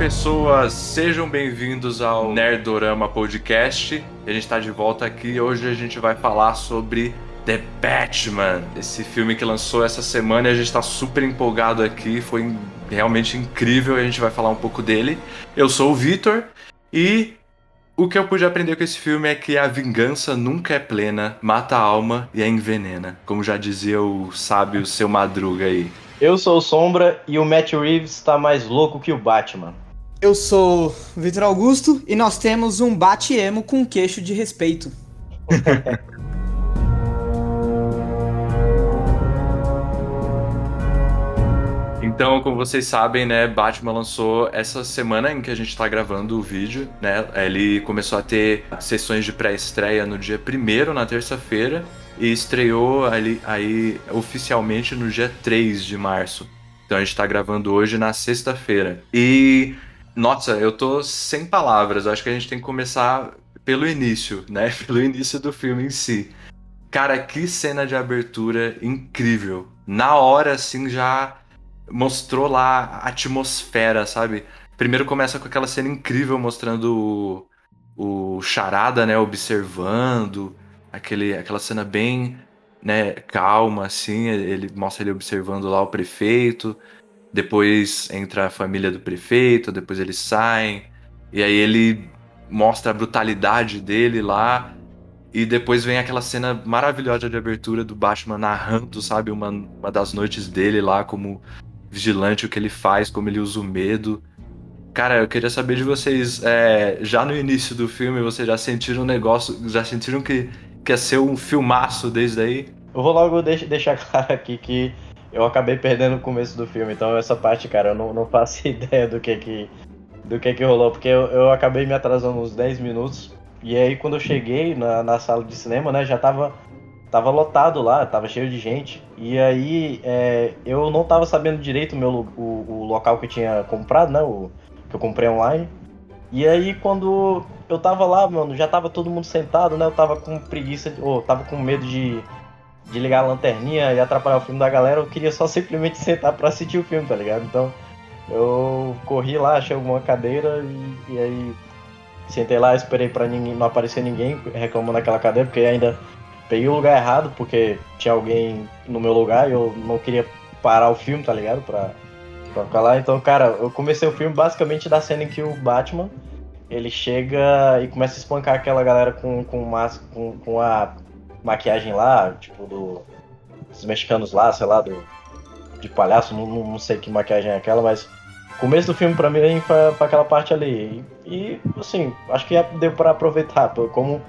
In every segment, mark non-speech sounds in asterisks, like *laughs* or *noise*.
pessoas, sejam bem-vindos ao Nerdorama Podcast. A gente está de volta aqui e hoje a gente vai falar sobre The Batman, esse filme que lançou essa semana e a gente está super empolgado aqui, foi realmente incrível e a gente vai falar um pouco dele. Eu sou o Vitor e o que eu pude aprender com esse filme é que a vingança nunca é plena, mata a alma e a envenena, como já dizia o sábio seu Madruga aí. Eu sou o Sombra e o Matt Reeves está mais louco que o Batman. Eu sou Vitor Augusto e nós temos um bate-emo com queixo de respeito. *laughs* Então, como vocês sabem, né, Batman lançou essa semana em que a gente tá gravando o vídeo, né? Ele começou a ter sessões de pré-estreia no dia 1 na terça-feira, e estreou ali, aí oficialmente no dia 3 de março. Então a gente tá gravando hoje na sexta-feira. E, nossa, eu tô sem palavras. Acho que a gente tem que começar pelo início, né? *laughs* Pelo início do filme em si. Cara, que cena de abertura incrível. Na hora, assim, já mostrou lá a atmosfera, sabe? Primeiro começa com aquela cena incrível mostrando o, o Charada, né, observando, aquele, aquela cena bem né, calma, assim, ele mostra ele observando lá o prefeito, depois entra a família do prefeito, depois eles saem, e aí ele mostra a brutalidade dele lá, e depois vem aquela cena maravilhosa de abertura do Batman narrando, sabe, uma, uma das noites dele lá como vigilante, o que ele faz, como ele usa o medo. Cara, eu queria saber de vocês, é, já no início do filme, vocês já sentiram um negócio, já sentiram que, que ia ser um filmaço desde aí? Eu vou logo deixar *laughs* claro aqui que eu acabei perdendo o começo do filme, então essa parte, cara, eu não, não faço *laughs* ideia do que que, do que que rolou, porque eu, eu acabei me atrasando uns 10 minutos, e aí quando eu cheguei na, na sala de cinema, né, já tava tava lotado lá, tava cheio de gente. E aí é, eu não tava sabendo direito o, meu, o, o, local que eu tinha comprado, né? O, que eu comprei online. E aí quando eu tava lá, mano, já tava todo mundo sentado, né? Eu tava com preguiça, ou tava com medo de, de ligar a lanterninha e atrapalhar o filme da galera. Eu queria só simplesmente sentar pra assistir o filme, tá ligado? Então eu corri lá, achei alguma cadeira e, e aí sentei lá, esperei pra ninguém, não aparecer ninguém reclamando daquela cadeira, porque ainda peguei o lugar errado porque tinha alguém no meu lugar e eu não queria parar o filme, tá ligado? Pra, pra ficar lá. Então, cara, eu comecei o filme basicamente da cena em que o Batman ele chega e começa a espancar aquela galera com, com, com, com a maquiagem lá, tipo, do, dos mexicanos lá, sei lá, do, de palhaço, não, não sei que maquiagem é aquela, mas o começo do filme pra mim foi, foi aquela parte ali. E, e assim, acho que deu pra aproveitar, como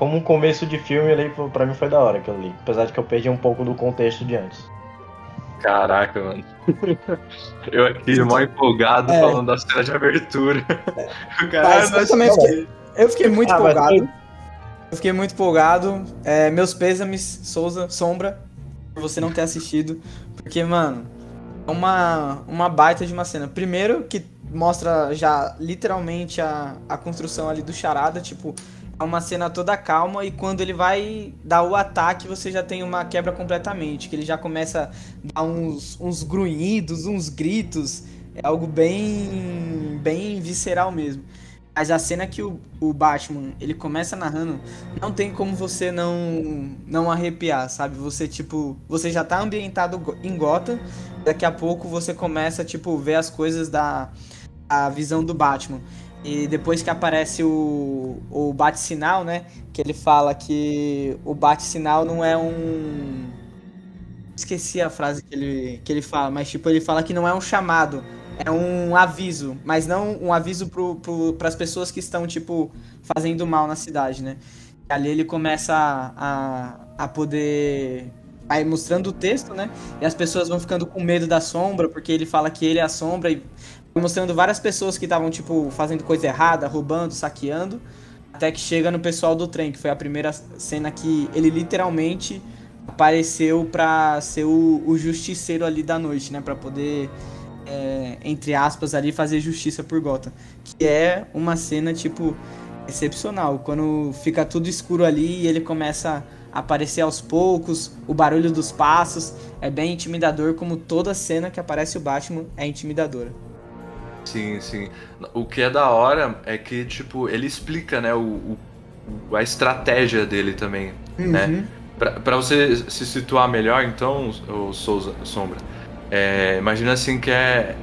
como um começo de filme ali, pra mim foi da hora que eu li. Apesar de que eu perdi um pouco do contexto de antes. Caraca, mano. *laughs* Eu aqui mó empolgado é. falando da cena de abertura. É. *laughs* Cara, eu também fiquei, eu fiquei muito ah, empolgado. Eu fiquei muito empolgado. É, meus pêsames, Souza, Sombra, por você não ter assistido. Porque, mano, é uma, uma baita de uma cena. Primeiro que mostra já literalmente a, a construção ali do charada, tipo, é uma cena toda calma e quando ele vai dar o ataque, você já tem uma quebra completamente. Que ele já começa a dar uns, uns grunhidos, uns gritos. É algo bem, bem visceral mesmo. Mas a cena que o, o Batman ele começa narrando, não tem como você não não arrepiar, sabe? Você tipo, você já tá ambientado em Gotham, daqui a pouco você começa tipo ver as coisas da a visão do Batman. E depois que aparece o, o bate-sinal, né? Que ele fala que o bate-sinal não é um. Esqueci a frase que ele, que ele fala, mas tipo, ele fala que não é um chamado, é um aviso, mas não um aviso para as pessoas que estão, tipo, fazendo mal na cidade, né? E ali ele começa a, a, a poder vai mostrando o texto, né? E as pessoas vão ficando com medo da sombra, porque ele fala que ele é a sombra e mostrando várias pessoas que estavam, tipo, fazendo coisa errada, roubando, saqueando, até que chega no pessoal do trem, que foi a primeira cena que ele literalmente apareceu pra ser o, o justiceiro ali da noite, né? Pra poder, é, entre aspas, ali fazer justiça por Gotham. Que é uma cena, tipo, excepcional. Quando fica tudo escuro ali e ele começa a aparecer aos poucos, o barulho dos passos é bem intimidador, como toda cena que aparece o Batman é intimidadora. Sim, sim. O que é da hora é que, tipo, ele explica, né, o, o a estratégia dele também, né? uhum. né? Pra, pra você se situar melhor, então, o Souza, Sombra, é, imagina assim que é...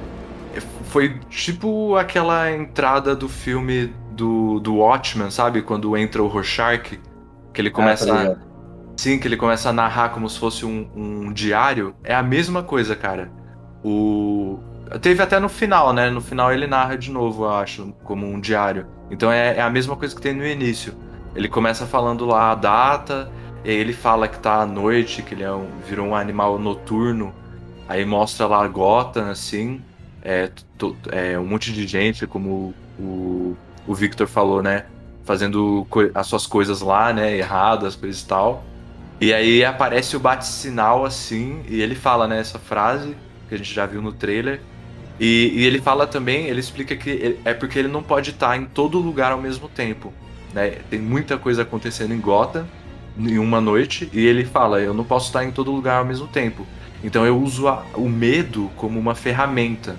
Foi tipo aquela entrada do filme do, do Watchmen, sabe? Quando entra o Rorschach, que ele começa ah, tá a... Sim, que ele começa a narrar como se fosse um, um diário. É a mesma coisa, cara. O, Teve até no final, né? No final ele narra de novo, eu acho, como um diário. Então é, é, a mesma coisa que tem no início. Ele começa falando lá a data, e ele fala que tá à noite, que ele é um, virou um animal noturno. Aí mostra lá Gotham, assim, é, é, um monte de gente, como o, o Victor falou, né? Fazendo as suas coisas lá, né? Erradas, coisas e tal. E aí aparece o bate-sinal, assim, e ele fala, né? Essa frase que a gente já viu no trailer e, e, ele fala também, ele explica que é porque ele não pode estar em todo lugar ao mesmo tempo. Né? Tem muita coisa acontecendo em Gotham em uma noite e ele fala: eu não posso estar em todo lugar ao mesmo tempo. Então eu uso a, o medo como uma ferramenta,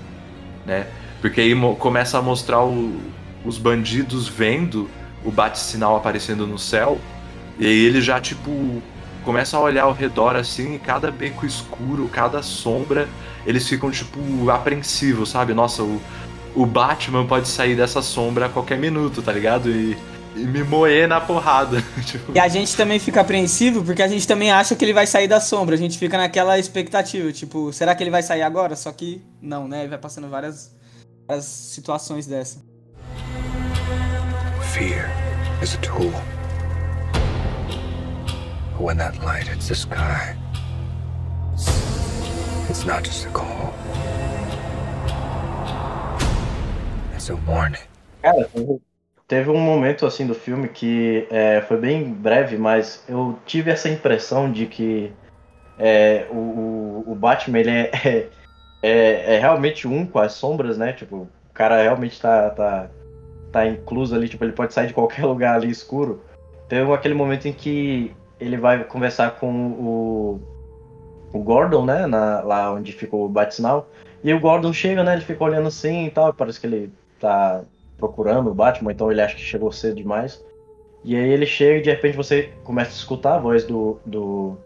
né? Porque aí começa a mostrar o, os bandidos vendo o bate-sinal aparecendo no céu e aí ele já tipo começa a olhar ao redor assim, e cada beco escuro, cada sombra eles ficam, tipo, apreensivos, sabe? Nossa, o, o Batman pode sair dessa sombra a qualquer minuto, tá ligado? E, e me moer na porrada. *laughs* tipo... E a gente também fica apreensivo porque a gente também acha que ele vai sair da sombra. A gente fica naquela expectativa, tipo, será que ele vai sair agora? Só que não, né? Ele vai passando várias, várias situações dessa. Fear is a tool. But when that light hits the sky, It's not just a call. It's a warning. Cara, teve um momento assim do filme que é, foi bem breve, mas eu tive essa impressão de que é, o, o, Batman ele é, *laughs* é, é, é, realmente um com as sombras, né? Tipo, o cara realmente tá, tá, tá incluso ali, tipo, ele pode sair de qualquer *laughs* lugar ali escuro. Teve aquele momento em que ele vai conversar com o, o Gordon, né? Na, lá onde ficou o Batsinal. E o Gordon chega, né? Ele fica olhando assim e tal. Parece que ele tá procurando o Batman, então ele acha que chegou cedo demais. E aí ele chega e de repente você começa a escutar a voz do, do,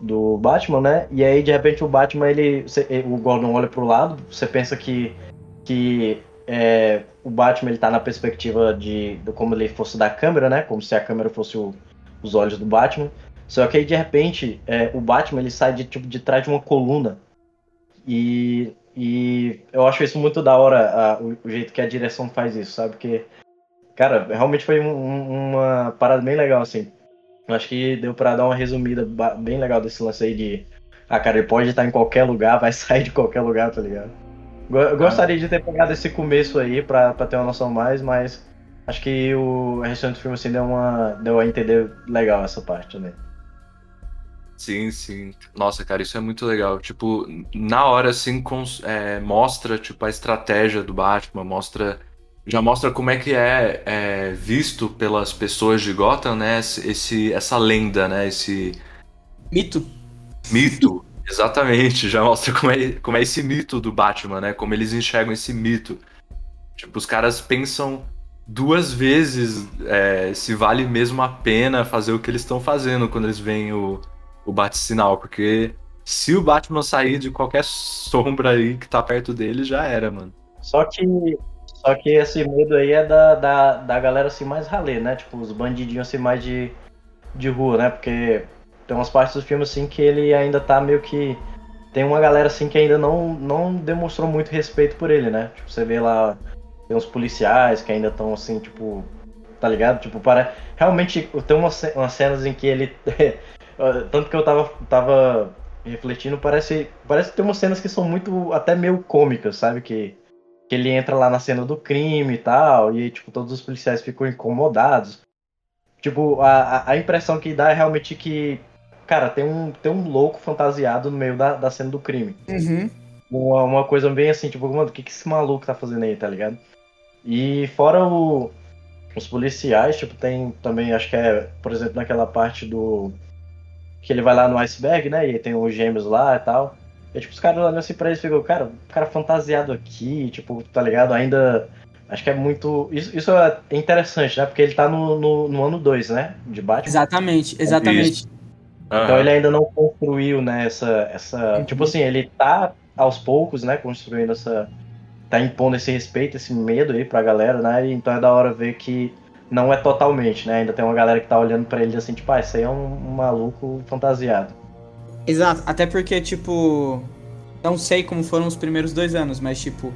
do Batman, né? E aí de repente o Batman, ele. O Gordon olha pro lado, você pensa que, que é, o Batman ele tá na perspectiva de, de como ele fosse da câmera, né? Como se a câmera fosse o, os olhos do Batman. Só que aí de repente é, o Batman ele sai de tipo de trás de uma coluna e, e eu acho isso muito da hora a, o, o, jeito que a direção faz isso, sabe? Porque cara realmente foi um, uma parada bem legal assim. Acho que deu para dar uma resumida bem legal desse lance aí de ah cara ele pode estar em qualquer lugar, *laughs* vai sair de qualquer lugar, tá ligado? Eu gostaria de ter pegado esse começo aí pra, pra ter uma noção mais, mas acho que o restante do filme assim deu, uma, deu a entender legal essa parte também. Né? Sim, sim. Nossa, cara, isso é muito legal. Tipo, na hora, assim, é, mostra, tipo, a estratégia do Batman, mostra... Já mostra como é que é, é, visto pelas pessoas de Gotham, né? Esse, essa lenda, né? Esse... Mito. Mito, exatamente. Já mostra como é, como é esse mito do Batman, né? Como eles enxergam esse mito. Tipo, os caras pensam duas vezes é, se vale mesmo a pena fazer o que eles estão fazendo quando eles veem o o bate-sinal, porque se o Batman sair de qualquer sombra aí que tá perto dele, já era, mano. Só que só que esse medo aí é da, da, da galera assim mais ralê, né? Tipo, os bandidinhos assim mais de, de rua, né? Porque tem umas partes do filme assim que ele ainda tá meio que. Tem uma galera assim que ainda não, não demonstrou muito respeito por ele, né? Tipo, você vê lá, tem uns policiais que ainda estão assim, tipo. Tá ligado? Tipo, para. Realmente tem umas, umas cenas em que ele *laughs* Ah, tanto que eu tava, tava refletindo, parece, parece ter umas cenas que são muito, até meio cômicas, sabe? Que, que ele entra lá na cena do crime e tal, e tipo, todos os policiais ficam incomodados. Tipo, a, a impressão que dá é realmente que, cara, tem um, tem um louco fantasiado no meio da, da cena do crime. Uhum. Uma, uma coisa bem assim, tipo, mano, o que, que esse maluco tá fazendo aí, tá ligado? E fora o, os policiais, tipo, tem também, acho que é, por exemplo, naquela parte do que ele vai lá no iceberg, né? E tem os gêmeos lá e tal. E, tipo, os caras olham assim pra eles e ficam, cara, o cara fantasiado aqui, tipo, tá ligado? Ainda. Acho que é muito. Isso, isso é interessante, né? Porque ele tá no, no, no ano 2, né? De Batman. Exatamente, exatamente. Isso. Então ele ainda não construiu, né, essa. essa... Uhum. Tipo assim, ele tá aos poucos, né, construindo essa. Tá impondo esse respeito, esse medo aí pra galera, né? Então é da hora ver que não é totalmente, né? Ainda tem uma galera que tá olhando para ele assim, tipo, ah, isso aí é um, um maluco fantasiado. Exato, até porque, tipo, não sei como foram os primeiros dois anos, mas, tipo,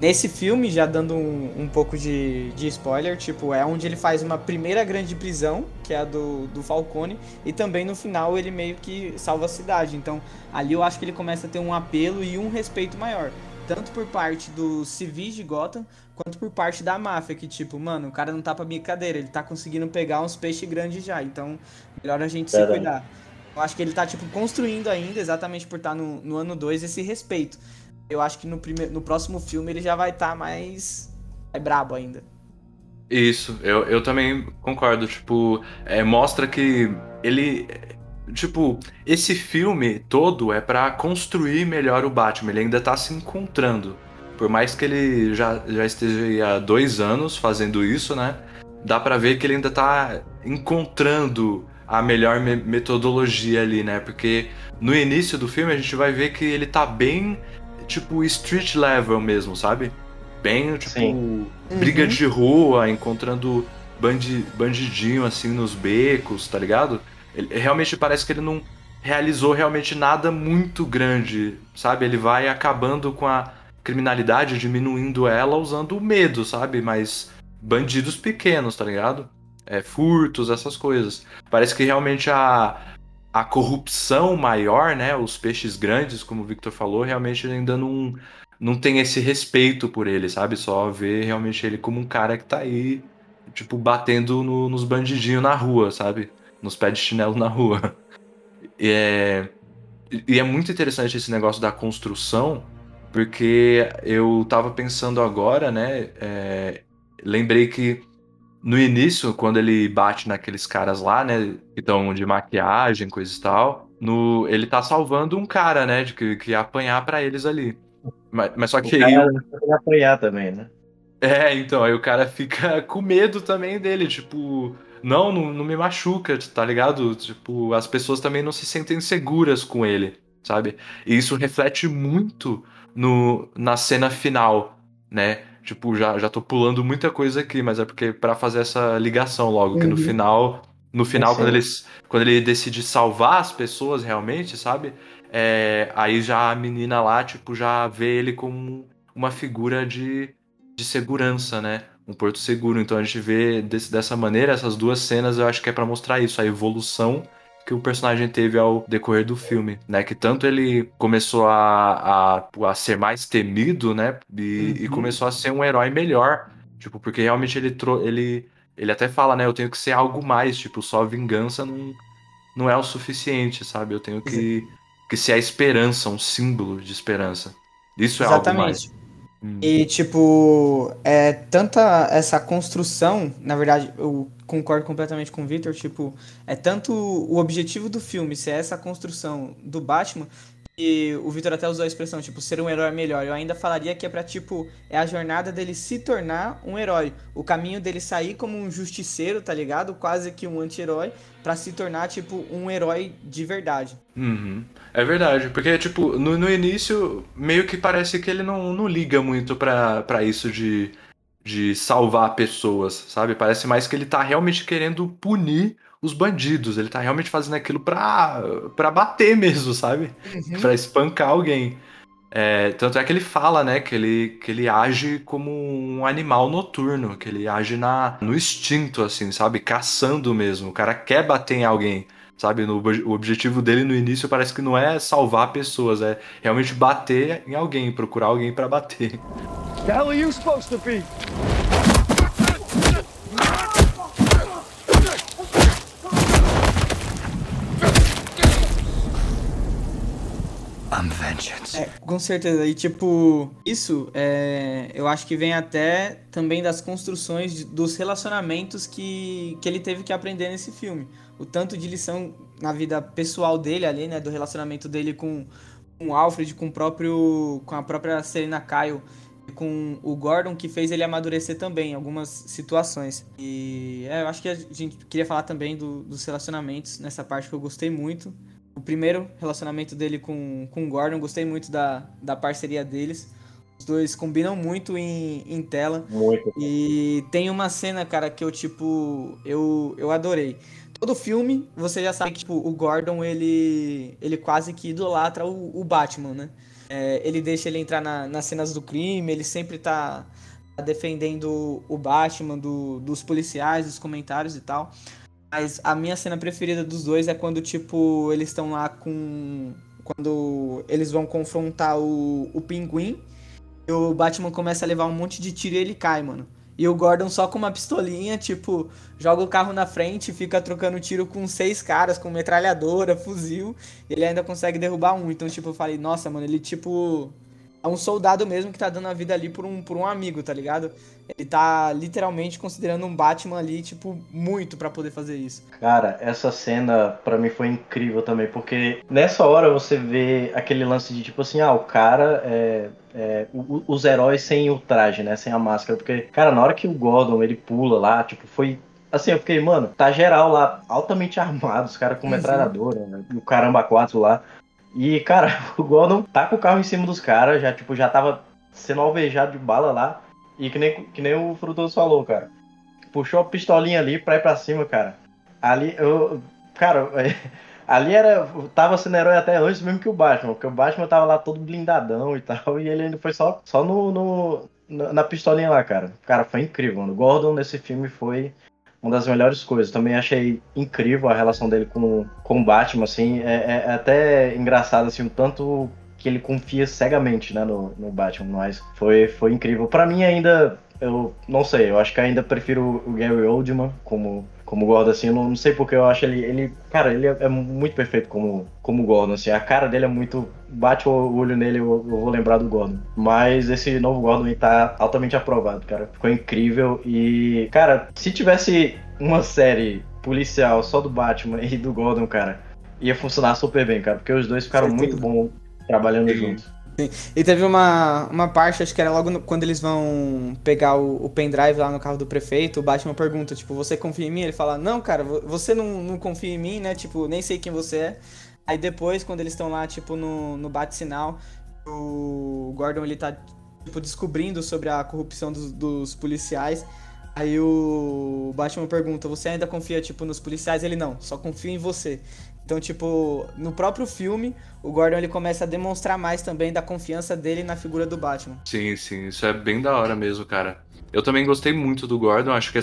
nesse filme, já dando um, um pouco de, de spoiler, tipo, é onde ele faz uma primeira grande prisão, que é a do, do Falcone, e também no final ele meio que salva a cidade. Então, ali eu acho que ele começa a ter um apelo e um respeito maior. Tanto por parte dos civis de Gotham, quanto por parte da máfia, que tipo, mano, o cara não tá pra brincadeira, ele tá conseguindo pegar uns peixes grandes já, então melhor a gente se cuidar. Eu acho que ele tá, tipo, construindo ainda, exatamente por estar tá no, no ano 2, esse respeito. Eu acho que no, primeiro, no próximo filme ele já vai estar tá mais. É brabo ainda. Isso, eu, eu também concordo. Tipo, é, mostra que ele. Tipo, esse filme todo é para construir melhor o Batman. Ele ainda tá se encontrando. Por mais que ele já, já esteja há dois anos fazendo isso, né? Dá pra ver que ele ainda tá encontrando a melhor me metodologia ali, né? Porque no início do filme a gente vai ver que ele tá bem, tipo, street level mesmo, sabe? Bem, tipo, Sim. briga uhum. de rua, encontrando bandi bandidinho assim nos becos, tá ligado? Ele, realmente parece que ele não realizou realmente nada muito grande, sabe? Ele vai acabando com a criminalidade, diminuindo ela usando o medo, sabe? Mas bandidos pequenos, tá ligado? é, furtos, essas coisas. Parece que realmente a, a corrupção maior, né? Os peixes grandes, como o Victor falou, realmente ainda não, não tem esse respeito por ele, sabe? Só vê realmente ele como um cara que tá aí, tipo, batendo no, nos bandidinhos na rua, sabe? Nos pés de chinelo na rua. *laughs* E é, e é muito interessante esse negócio da construção, porque eu tava pensando agora, né? É, lembrei que no início, quando ele bate naqueles caras lá, né, que estão de maquiagem, coisa e tal, no, ele tá salvando um cara, né, de que, que ia apanhar para eles ali. Mas, mas só que o aí. Cara apanhar também, né? É, então, aí o cara fica *laughs* com medo também dele, tipo, não, não, não me machuca, tá ligado? Tipo, as pessoas também não se sentem seguras com ele, sabe? E isso reflete muito no, na cena final, né? Tipo, já, já tô pulando muita coisa aqui, mas é porque para fazer essa ligação logo, uhum. que no uhum. final, no final, quando, eles, quando ele decide salvar as pessoas realmente, sabe? É, aí já a menina lá, tipo, já vê ele como uma figura de, de segurança, né? Um porto seguro. Então a gente vê desse, dessa maneira, essas duas cenas, eu acho que é para mostrar isso, a evolução que o personagem teve ao decorrer do filme, né? Que tanto ele começou a, a, a ser mais temido, né? E, uhum. e, começou a ser um herói melhor. Tipo, porque realmente ele, ele, ele até fala, né? Eu tenho que ser algo mais, tipo, só vingança não, não é o suficiente, sabe? Eu tenho que, que ser a esperança, um símbolo de esperança. Isso é Exatamente. algo mais. Hum. E, tipo, é tanta essa construção, na verdade, eu concordo completamente com o Victor, tipo, é tanto o objetivo do filme ser essa construção do Batman, e o Victor até usou a expressão, tipo, ser um herói melhor. Eu ainda falaria que é pra, tipo, é a jornada dele se tornar um herói. O caminho dele sair como um justiceiro, tá ligado? Quase que um anti-herói, pra se tornar, tipo, um herói de verdade. Uhum. É verdade, porque, tipo, no, no início, meio que parece que ele não, não liga muito pra isso de, de salvar pessoas, sabe? Parece mais que ele tá realmente querendo punir os bandidos. Ele tá realmente fazendo aquilo pra, pra bater mesmo, sabe? Uhum. Pra espancar alguém. É, tanto é que ele fala, né, que ele, que ele age como um animal noturno, que ele age na, no instinto, assim, sabe? Caçando mesmo. O cara quer bater em alguém, sabe? No, o objetivo dele no início parece que não é salvar pessoas, é realmente bater em alguém, procurar alguém para bater. The hell are you supposed to be? É, com certeza. E tipo, isso é, eu acho que vem até também das construções de, dos relacionamentos que, que ele teve que aprender nesse filme. O tanto de lição na vida pessoal dele ali, né? Do relacionamento dele com, com o Alfred, com o próprio. com a própria Selena Kyle com o Gordon que fez ele amadurecer também em algumas situações. E é, eu acho que a gente queria falar também do, dos relacionamentos nessa parte que eu gostei muito. O primeiro relacionamento dele com, com o Gordon, gostei muito da, da parceria deles. Os dois combinam muito em, em tela. Muito. E tem uma cena, cara, que eu, tipo, eu, eu adorei. Todo filme, você já sabe que tipo, o Gordon, ele, ele quase que idolatra o, o Batman, né? É, ele deixa ele entrar na, nas cenas do crime, ele sempre tá, defendendo o Batman do, dos policiais, dos comentários e tal. Mas a minha cena preferida dos dois é quando, tipo, eles estão lá com. Quando eles vão confrontar o, o pinguim. E o Batman começa a levar um monte de tiro e ele cai, mano. E o Gordon só com uma pistolinha, tipo, joga o carro na frente fica trocando tiro com seis caras, com metralhadora, fuzil. Ele ainda consegue derrubar um. Então, tipo, eu falei, nossa, mano, ele, tipo, é um soldado mesmo que tá dando a vida ali por um, por um amigo, tá ligado? Ele tá literalmente considerando um Batman ali, tipo, muito para poder fazer isso. Cara, essa cena para mim foi incrível também, porque nessa hora você vê aquele lance de tipo assim, ah, o cara é, é, os heróis sem o traje, né? Sem a máscara. Porque, cara, na hora que o Gordon ele pula lá, tipo, foi. Assim, eu fiquei, mano, tá geral lá, altamente *laughs* armado, os caras com metralhadora, né? o caramba quatro lá. E, cara, *laughs* o Gordon tá com o carro em cima dos caras, já, tipo, já tava sendo alvejado de bala lá. E que nem, que nem o Frutoso falou, cara. Puxou a pistolinha ali pra ir pra cima, cara. Ali, eu. Cara, *laughs* Ali era. Tava sendo herói até antes mesmo que o Batman, porque o Batman tava lá todo blindadão e tal, *laughs* e ele ainda foi só, só no, no na pistolinha lá, cara. Cara, foi incrível, mano. O Gordon nesse filme foi uma das melhores coisas. Também achei incrível a relação dele com, com o Batman, assim. É, é até engraçado, assim, o tanto que ele confia cegamente, né, no, no Batman, mas foi, foi incrível. para mim ainda, eu não sei, eu acho que ainda prefiro o Gary Oldman como como Gordon, assim, eu não, não sei porque eu acho ele, ele cara, ele é, é, muito perfeito como, como Gordon, assim, a cara dele é muito, bate o olho nele, eu, eu vou lembrar do Gordon, mas esse novo Gordon tá altamente aprovado, cara, ficou incrível e, cara, se tivesse uma série policial só do Batman e do Gordon, cara, ia funcionar super bem, cara, porque os dois ficaram muito bons trabalhando juntos. Sim. E teve uma, uma parte, acho que era logo no, quando eles vão pegar o, o, pendrive lá no carro do prefeito, o Batman pergunta, tipo, você confia em mim? Ele fala, não, cara, você não, não confia em mim, né? Tipo, nem sei quem você é. Aí depois, quando eles estão lá, tipo, no, no bate-sinal, o Gordon, ele tá, tipo, descobrindo sobre a corrupção dos, dos policiais. Aí o Batman pergunta, você ainda confia, tipo, nos policiais? Ele, não, só confio em você. Então, tipo, no próprio filme, o Gordon ele começa a demonstrar mais também da confiança dele na figura do Batman. Sim, sim, isso é bem da hora mesmo, cara. Eu também gostei muito do Gordon, acho que.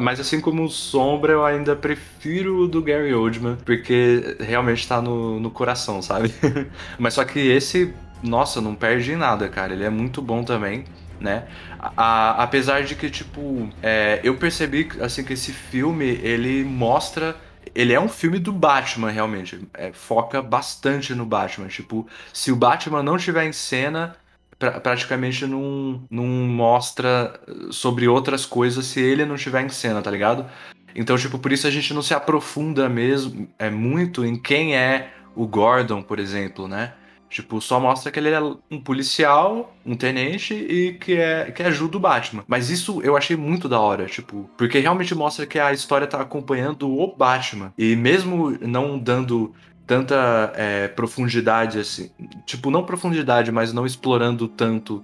Mas assim como o Sombra, eu ainda prefiro o do Gary Oldman, porque realmente tá no, no coração, sabe? *laughs* mas só que esse, nossa, não perde nada, cara. Ele é muito bom também. Né? A, apesar de que, tipo, é, eu percebi assim que esse filme ele mostra ele é um filme do Batman, realmente. É, foca bastante no Batman. Tipo, se o Batman não estiver em cena, pra, praticamente não, não mostra sobre outras coisas se ele não estiver em cena, tá ligado? Então, tipo, por isso a gente não se aprofunda mesmo é muito em quem é o Gordon, por exemplo, né? Tipo, só mostra que ele é um policial, um tenente e que, é, que ajuda o Batman. Mas isso eu achei muito da hora, tipo, porque realmente mostra que a história tá acompanhando o Batman. E mesmo não dando tanta é, profundidade assim, tipo, não profundidade, mas não explorando tanto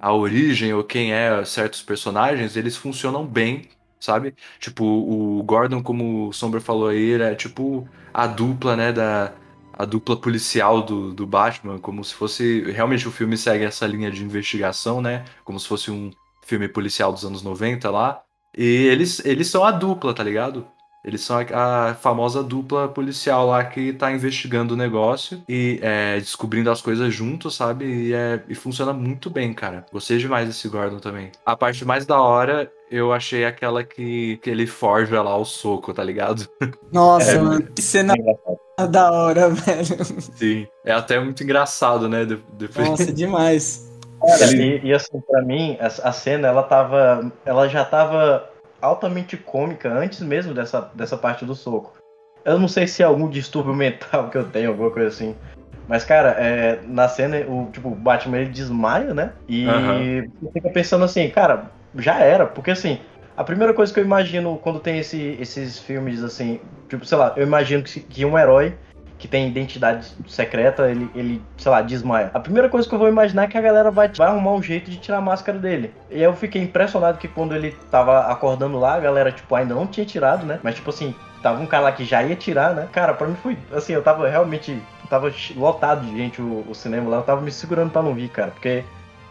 a origem ou quem é certos personagens, eles funcionam bem sabe? Tipo, o Gordon, como o Sombra falou aí, é tipo a dupla, né, da, a dupla policial do, do Batman, como se fosse. Realmente o filme segue essa linha de investigação, né? Como se fosse um filme policial dos anos 90 lá. E eles, eles são a dupla, tá ligado? Eles são a, a famosa dupla policial lá que tá investigando o negócio e é, descobrindo as coisas juntos, sabe? E, é, e funciona muito bem, cara. Gostei demais desse Gordon também. A parte mais da hora eu achei aquela que, que ele forja lá o soco, tá ligado? *laughs* Nossa, é, mano, que cena da hora, *laughs* velho. Sim, é até muito engraçado, né? Depois... Nossa, demais. Cara, e, e, assim, pra mim, a, a cena, ela tava. Ela já tava altamente cômica antes mesmo dessa, dessa parte do soco. Eu não sei se é algum distúrbio *laughs* mental que eu tenho, alguma coisa assim. Mas, cara, é, na cena, o, tipo, o Batman ele desmaia, né? E uhum. fica pensando assim, cara, já era, porque assim, a primeira coisa que eu imagino quando tem esse, esses filmes assim, tipo, sei lá, eu imagino que, que um herói que tem identidade secreta, ele, ele, sei lá, desmaia. A primeira coisa que eu vou imaginar é que a galera vai, vai arrumar um jeito de tirar a máscara dele. E eu fiquei impressionado que quando ele tava acordando lá, a galera, tipo, ainda não tinha tirado, né? Mas, tipo assim, tava um cara lá que já ia tirar, né? Cara, pra mim foi, assim, eu tava realmente, tava lotado de gente o, o cinema lá, eu tava me segurando pra não vir, cara, porque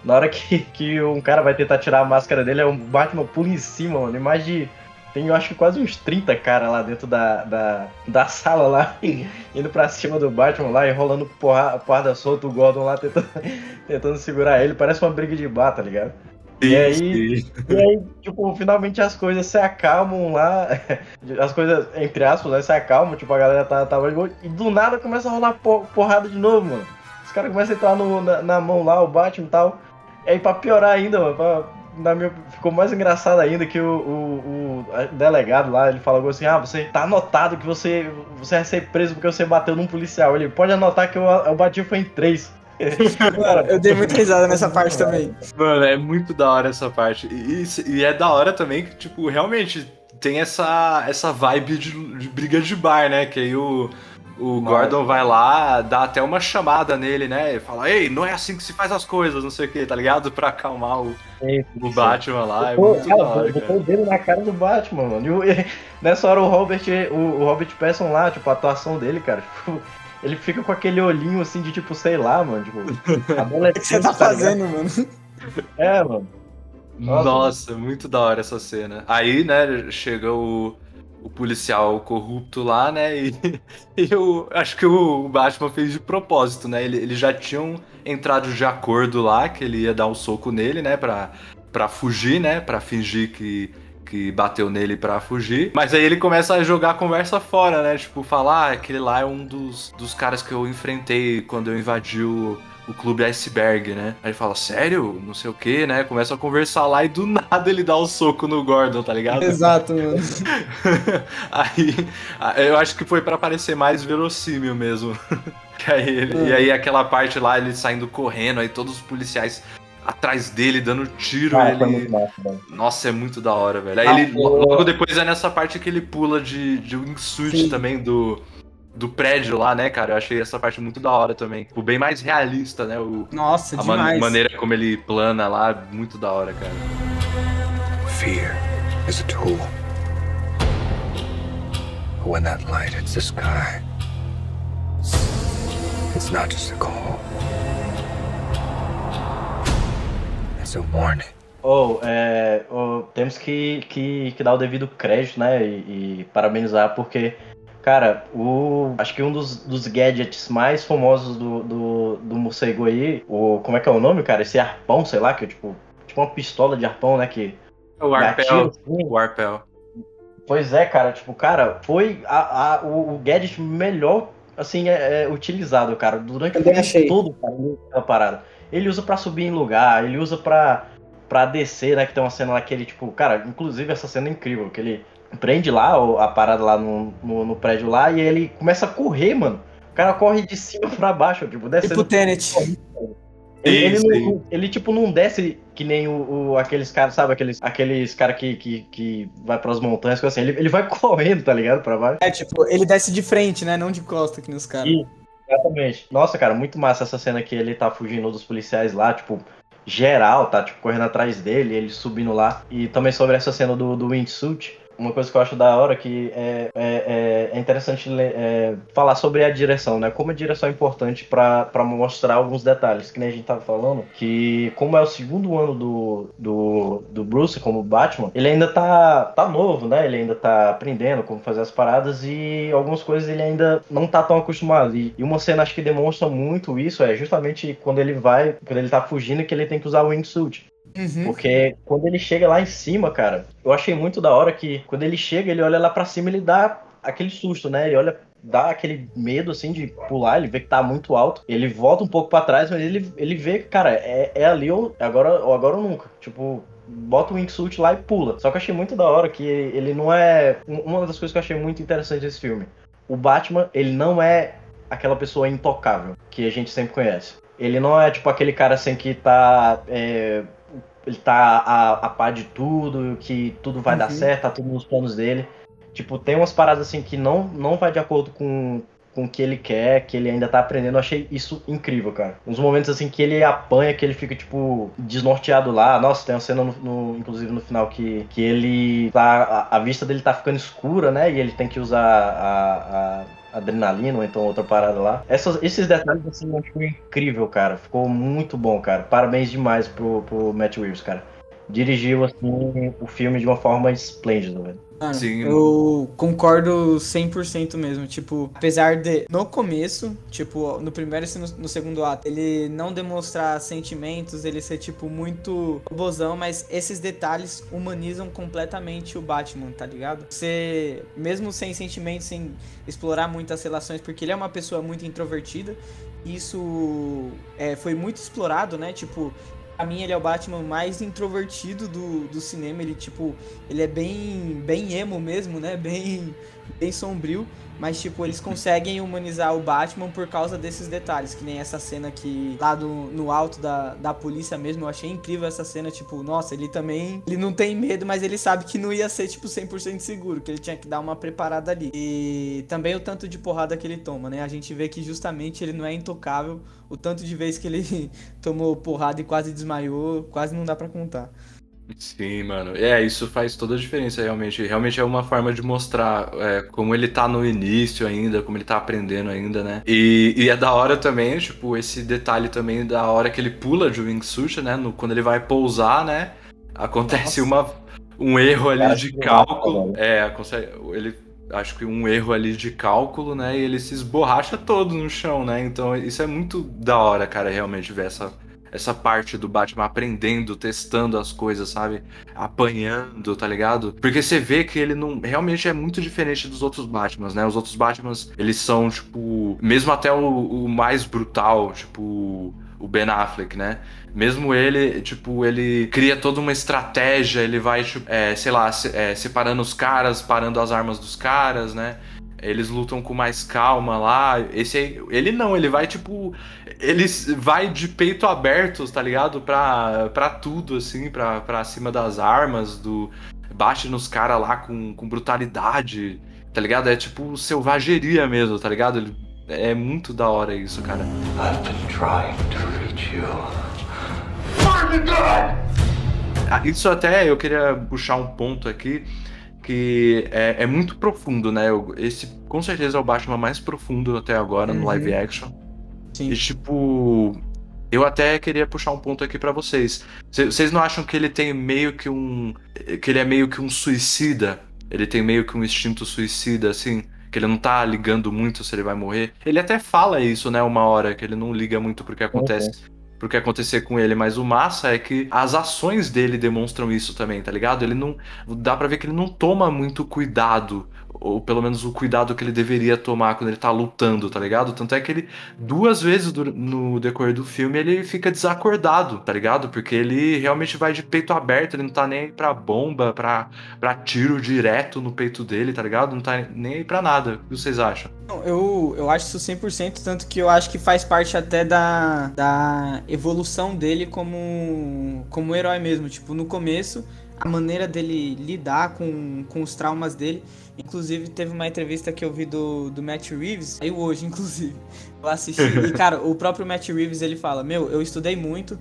na hora que, que um cara vai tentar tirar a máscara dele, é um Batman pula em cima, mano. Mais de. Tem, eu acho que quase uns 30 caras lá dentro da, da, da sala lá, *laughs* indo pra cima do Batman lá, enrolando porra, porrada solta, o Gordon lá tentando, *laughs* tentando segurar ele. Parece uma briga de bar, tá ligado? E aí, e aí, tipo, finalmente as coisas se acalmam lá. *laughs* As coisas, entre aspas, né, se acalmam, tipo, a galera tá, tava tá, E do nada começa a rolar porrada de novo, mano. Os caras começam a entrar no, na, na, mão lá, o Batman e tal. E aí, pra piorar ainda, mano, pra, na minha, ficou mais engraçado ainda que o, o, o, delegado lá, ele falou assim, ah, você tá anotado que você, você vai ser preso porque você bateu num policial. Ele pode anotar que eu, eu bati foi em três. *laughs* Mano, eu dei muita risada nessa parte também. Mano, é muito da hora essa parte. E, e é da hora também que, tipo, realmente tem essa, essa vibe de, de briga de bar, né? Que aí o o Gordon vai lá, dá até uma chamada nele, né? E fala, ei, não é assim que se faz as coisas, não sei o que, tá ligado? Pra acalmar o, sim, o Batman lá. É muito cara, hora, botou o dedo na cara do Batman, mano. E, *laughs* nessa hora o Robert, o, o Robert Pattinson lá, tipo, a atuação dele, cara, *laughs* tipo, ele fica com aquele olhinho assim de tipo, sei lá, mano. Tipo, a bola é o que você tá, tá fazendo, mano? É, mano. Nossa, Nossa, muito da hora essa cena. Aí, né, chega o o policial corrupto lá, né? E, *laughs* e eu acho que o Batman fez de propósito, né? Ele, eles já tinham entrado de acordo lá, que ele ia dar um soco nele, né? Pra, pra fugir, né? Pra fingir que, que bateu nele pra fugir. Mas aí ele começa a jogar a conversa fora, né? Tipo, falar, ah, aquele lá é um dos, dos caras que eu enfrentei quando eu invadi o o clube Iceberg, né? Aí ele fala, sério? Não sei o que, né? Começa a conversar lá e do nada ele dá um soco no Gordon, tá ligado? *laughs* Exato, mano. *laughs* aí eu acho que foi para parecer mais verossímil mesmo. *laughs* aí ele, E aí aquela parte lá, ele saindo correndo, aí todos os policiais atrás dele, dando tiro. Ah, ele... massa, Nossa, é muito da hora, velho. Aí ah, ele, logo depois é nessa parte que ele pula de, de wingsuit também do do prédio lá, né, cara? Eu achei essa parte muito da hora também. Tipo, bem mais realista, né? O, Nossa, a demais. Man maneira como ele plana lá, muito da hora, cara. Fear is a tool. But when that light hits the sky, it's not just a call. It's a warning. Oh, é, oh, temos que, que, que, dar o devido crédito, né? E, e parabenizar, porque Cara, o. Acho que um dos, dos gadgets mais famosos do, do, do morcego aí, o. Como é que é o nome, cara? Esse arpão, sei lá, que é tipo. Tipo uma pistola de arpão, né? Que. O arpel. Assim. O arpel. Pois é, cara, tipo, cara, foi a, a, o, o gadget melhor, assim, é, é utilizado, cara, durante o filme todo, cara, aquela parada. Ele usa para subir em lugar, ele usa para pra descer, né, que tem uma cena lá que ele, tipo, cara, inclusive essa cena é incrível, que ele prende lá a parada lá no, no, no, prédio lá e ele começa a correr, mano. O cara corre de cima pra baixo, tipo, descendo. Tipo Tenet. Ele, ele, não, ele, tipo, não desce que nem o, o aqueles caras, sabe? Aqueles, aqueles caras que, que, que vai pras montanhas, assim. Ele, ele vai *laughs* correndo, tá ligado? Pra baixo. É, tipo, ele desce de frente, né? Não de costa, que nos caras. Exatamente. Nossa, cara, muito massa essa cena que ele tá fugindo dos policiais lá, tipo, geral, tá, tipo, correndo atrás dele, ele subindo lá. E também sobre essa cena do, do wingsuit uma coisa que eu acho da hora que é, é, é interessante é, falar sobre a direção, né? Como a direção é importante para mostrar alguns detalhes, que nem a gente tava falando, que como é o segundo ano do, do, do Bruce como Batman, ele ainda tá, tá novo, né? Ele ainda tá aprendendo como fazer as paradas e algumas coisas ele ainda não tá tão acostumado. E, e uma cena acho que demonstra muito isso é justamente quando ele vai, quando ele tá fugindo que ele tem que usar o wingsuit. Uhum. Porque quando ele chega lá em cima, cara, eu achei muito da hora que quando ele chega, ele olha lá pra cima ele dá aquele susto, né? Ele olha dá aquele medo assim de pular, ele vê que tá muito alto, ele volta um pouco para trás, mas ele, ele vê cara, é, é ali ou agora, ou agora ou nunca. Tipo, bota o wingsuit lá e pula. Só que eu achei muito da hora que ele não é. Uma das coisas que eu achei muito interessante desse filme. O Batman, ele não é aquela pessoa intocável que a gente sempre conhece. Ele não é tipo aquele cara assim que tá. É, ele tá a, a par de tudo, que tudo vai uhum. dar certo, tá tudo nos planos dele. Tipo, tem umas paradas assim que não, não vai de acordo com, com o que ele quer, que ele ainda tá aprendendo. Eu achei isso incrível, cara. Uns momentos assim que ele apanha, que ele fica, tipo, desnorteado lá. Nossa, tem uma cena, no, no inclusive no final, que, que ele tá. A, a, vista dele tá ficando escura, né? E ele tem que usar a, a adrenalina ou então outra parada lá. Essas, esses detalhes assim ficou incrível, cara. Ficou muito bom, cara. Parabéns demais pro, pro Matt Reeves, cara. Dirigiu assim o filme de uma forma esplêndida, velho. Mano, Sim. eu concordo 100% mesmo. Tipo, apesar de, no começo, tipo, no primeiro e no, no, segundo ato, ele não demonstrar sentimentos, ele ser, tipo, muito robozão, mas esses detalhes humanizam completamente o Batman, tá ligado? Você, mesmo sem sentimentos, sem explorar muitas relações, porque ele é uma pessoa muito introvertida, isso é, foi muito explorado, né? Tipo, Pra mim, ele é o Batman mais introvertido do, do cinema. Ele, tipo, ele é bem, bem emo mesmo, né? Bem, bem sombrio. Mas, tipo, eles conseguem humanizar o Batman por causa desses detalhes. Que nem essa cena que lá do, no alto da, da polícia mesmo. Eu achei incrível essa cena. Tipo, nossa, ele também. Ele não tem medo, mas ele sabe que não ia ser, tipo, 100% seguro. Que ele tinha que dar uma preparada ali. E também o tanto de porrada que ele toma, né? A gente vê que justamente ele não é intocável. O tanto de vezes que ele *laughs* tomou porrada e quase desmaiou, quase não dá para contar. Sim, mano. É, isso faz toda a diferença, realmente. Realmente é uma forma de mostrar é, como ele tá no início ainda, como ele tá aprendendo ainda, né? E, e, é da hora também, tipo, esse detalhe também da hora que ele pula de wingsuit, né? No, quando ele vai pousar, né? Acontece uma, um erro ali de cálculo. É, ele acho que um erro ali de cálculo, né? E ele se esborracha todo no chão, né? Então isso é muito da hora, cara, realmente ver essa essa parte do Batman aprendendo, testando as coisas, sabe? Apanhando, tá ligado? Porque você vê que ele não realmente é muito diferente dos outros Batmans, né? Os outros Batmans, eles são, tipo, mesmo até o, o mais brutal, tipo, o Ben Affleck, né? Mesmo ele, tipo, ele cria toda uma estratégia, ele vai, tipo, é, sei lá, se, é, separando os caras, parando as armas dos caras, né? Eles lutam com mais calma lá. Esse aí, ele não, ele vai tipo. Ele vai de peito aberto, tá ligado? Pra, pra tudo, assim, pra, pra cima das armas, do. Bate nos caras lá com, com brutalidade, tá ligado? É tipo selvageria mesmo, tá ligado? Ele, é muito da hora isso, cara. I've been trying to reach you. Ah, isso até eu queria puxar um ponto aqui que é, é muito profundo, né? Esse com certeza é o Batman mais profundo até agora uhum. no live action. Sim. E tipo, eu até queria puxar um ponto aqui para vocês. Vocês não acham que ele tem meio que um. que ele é meio que um suicida? Ele tem meio que um instinto suicida, assim? Que ele não tá ligando muito se ele vai morrer. Ele até fala isso, né, uma hora, que ele não liga muito porque acontece. Uhum pro que acontecer com ele, mas o massa é que as ações dele demonstram isso também, tá ligado? Ele não. Dá pra ver que ele não toma muito cuidado ou pelo menos o cuidado que ele deveria tomar quando ele tá lutando, tá ligado? Tanto é que ele, duas vezes no decorrer do filme, ele fica desacordado, tá ligado? Porque ele realmente vai de peito aberto, ele não tá nem aí pra bomba, pra, pra tiro direto no peito dele, tá ligado? Não tá nem aí pra nada. O que vocês acham? Eu, eu acho isso 100%, tanto que eu acho que faz parte até da, da evolução dele como, como herói mesmo. Tipo, no começo, a maneira dele lidar com, com os traumas dele Inclusive, teve uma entrevista que eu vi do, do Matt Reeves, aí hoje, *laughs* inclusive. Eu assisti. e, cara, o próprio Matt Reeves ele fala: Meu, eu estudei muito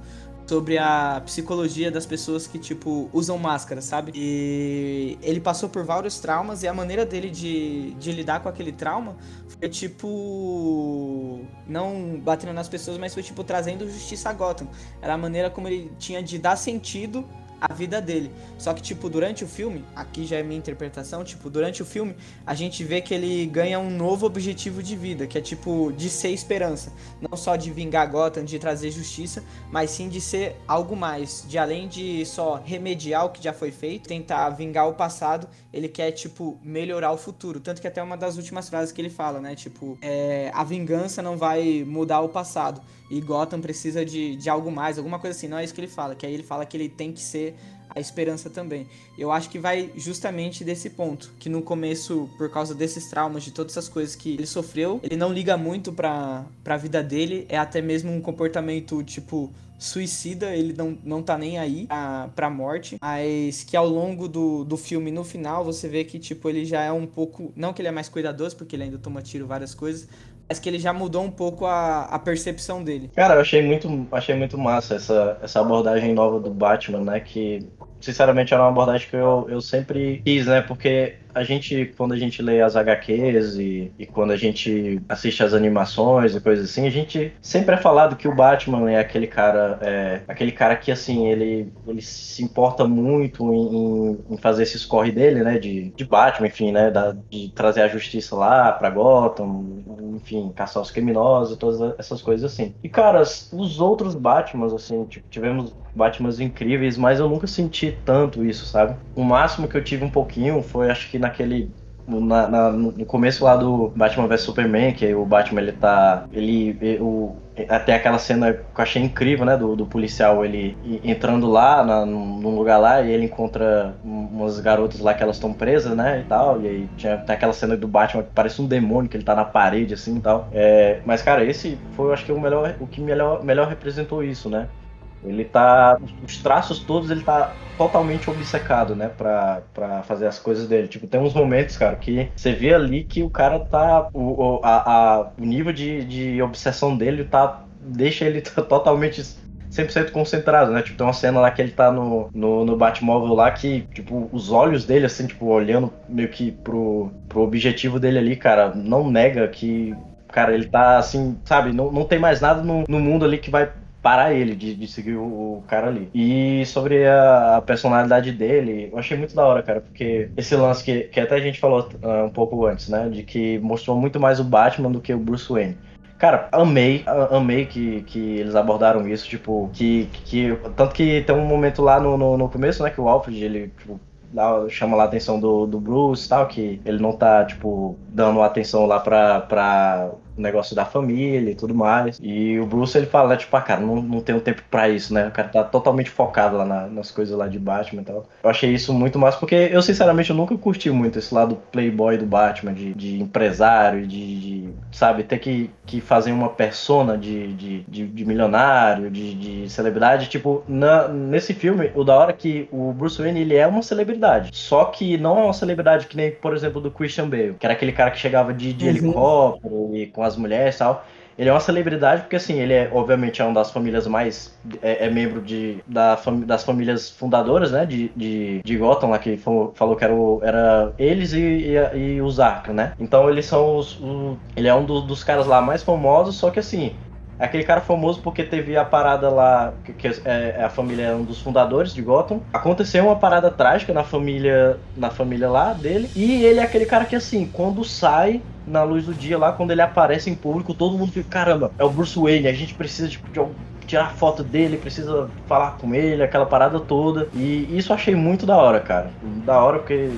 sobre a psicologia das pessoas que, tipo, usam máscara, sabe? E ele passou por vários traumas e a maneira dele de, de lidar com aquele trauma foi, tipo, não batendo nas pessoas, mas foi, tipo, trazendo justiça a Gotham. Era a maneira como ele tinha de dar sentido a vida dele. Só que, tipo, durante o filme, aqui já é minha interpretação, tipo, durante o filme, a gente vê que ele ganha um novo objetivo de vida, que é, tipo, de ser esperança. Não só de vingar Gotham, de trazer justiça, mas sim de ser algo mais. De além de só remediar o que já foi feito, tentar vingar o passado, ele quer, tipo, melhorar o futuro. Tanto que até uma das últimas frases que ele fala, né? Tipo, é, a vingança não vai mudar o passado e Gotham precisa de, de algo mais, alguma coisa assim. Não é isso que ele fala, que aí ele fala que ele tem que ser a esperança também. Eu acho que vai justamente desse ponto, que no começo, por causa desses traumas, de todas essas coisas que ele sofreu, ele não liga muito pra, pra vida dele, é até mesmo um comportamento, tipo, suicida, ele não, não tá nem aí a, pra morte, mas que ao longo do, do filme, no final, você vê que, tipo, ele já é um pouco, não que ele é mais cuidadoso, porque ele ainda toma tiro, várias coisas, mas que ele já mudou um pouco a, a percepção dele. Cara, eu achei muito, achei muito massa essa, essa abordagem nova do Batman, né, que sinceramente era uma abordagem que eu, eu sempre quis, né? Porque a gente, quando a gente lê as HQs e, e quando a gente assiste as animações e coisas assim, a gente sempre é falado que o Batman é aquele cara, é, aquele cara que assim, ele, ele se importa muito em, em fazer esse score dele, né? De, de Batman, enfim, né? Da, de trazer a justiça lá pra Gotham, enfim, caçar os criminosos, todas essas coisas assim. E, cara, os outros Batmans, assim, tipo, tivemos Batmans incríveis, mas eu nunca senti tanto isso, sabe? O máximo que eu tive um pouquinho foi, acho que naquele na, na, no começo lá do Batman vs Superman, que o Batman ele tá. Ele. O, até aquela cena que eu achei incrível, né? Do, do policial ele entrando lá na, num lugar lá e ele encontra umas garotas lá que elas estão presas, né? E tal. E aí tinha tem aquela cena do Batman que parece um demônio, que ele tá na parede assim e tal. É, mas, cara, esse foi, eu acho que, o melhor. O que melhor, melhor representou isso, né? Ele tá. Os traços todos ele tá totalmente obcecado, né? Pra, pra fazer as coisas dele. Tipo, tem uns momentos, cara, que você vê ali que o cara tá. O, a, a, o nível de, de obsessão dele tá. Deixa ele *laughs* totalmente 100% concentrado, né? Tipo, tem uma cena lá que ele tá no, no, no Batmóvel lá que, tipo, os olhos dele, assim, tipo, olhando meio que pro, pro objetivo dele ali, cara, não nega que. Cara, ele tá assim, sabe? Não, não tem mais nada no, no mundo ali que vai parar ele de, de seguir o, o, cara ali. E sobre a, a, personalidade dele, eu achei muito da hora, cara, porque esse lance que, que até a gente falou uh, um pouco antes, né? De que mostrou muito mais o Batman do que o Bruce Wayne. Cara, amei, amei que, que eles abordaram isso, tipo, que, que. Tanto que tem um momento lá no, no, no começo, né, que o Alfred, ele, tipo, dá, chama lá a atenção do, do Bruce e tal, que ele não tá, tipo, dando atenção lá pra, pra negócio da família e tudo mais. E o Bruce ele fala, né, tipo, ah, cara, não, não tenho tempo para isso, né? O cara tá totalmente focado lá na, nas coisas lá de Batman e tal. Eu achei isso muito massa, porque eu, sinceramente, eu nunca curti muito esse lado playboy do Batman, de, de empresário, de, de, sabe, ter que, que fazer uma persona de, de, de, de milionário, de, de celebridade. Tipo, na, nesse filme, o da hora é que o Bruce Wayne, ele é uma celebridade. Só que não é uma celebridade que nem, por exemplo, do Christian Bale, que era aquele cara que chegava de, de uhum. helicóptero e com as mulheres e tal. Ele é uma celebridade porque, assim, ele é, obviamente, é uma das famílias mais. É, é membro de, da, das famílias fundadoras, né? De, de, de Gotham, lá que falou, falou que era, o, era eles e, e, e os Arkham, né? Então, eles são os. O, ele é um do, dos caras lá mais famosos, só que, assim. Aquele cara famoso porque teve a parada lá, que, que é, é, a família é um dos fundadores de Gotham. Aconteceu uma parada trágica na família, na família lá dele. E ele é aquele cara que assim, quando sai na luz do dia lá, quando ele aparece em público, todo mundo fica, caramba, é o Bruce Wayne, a gente precisa de, de tirar foto dele, precisa falar com ele, aquela parada toda. E isso achei muito da hora, cara. Da hora porque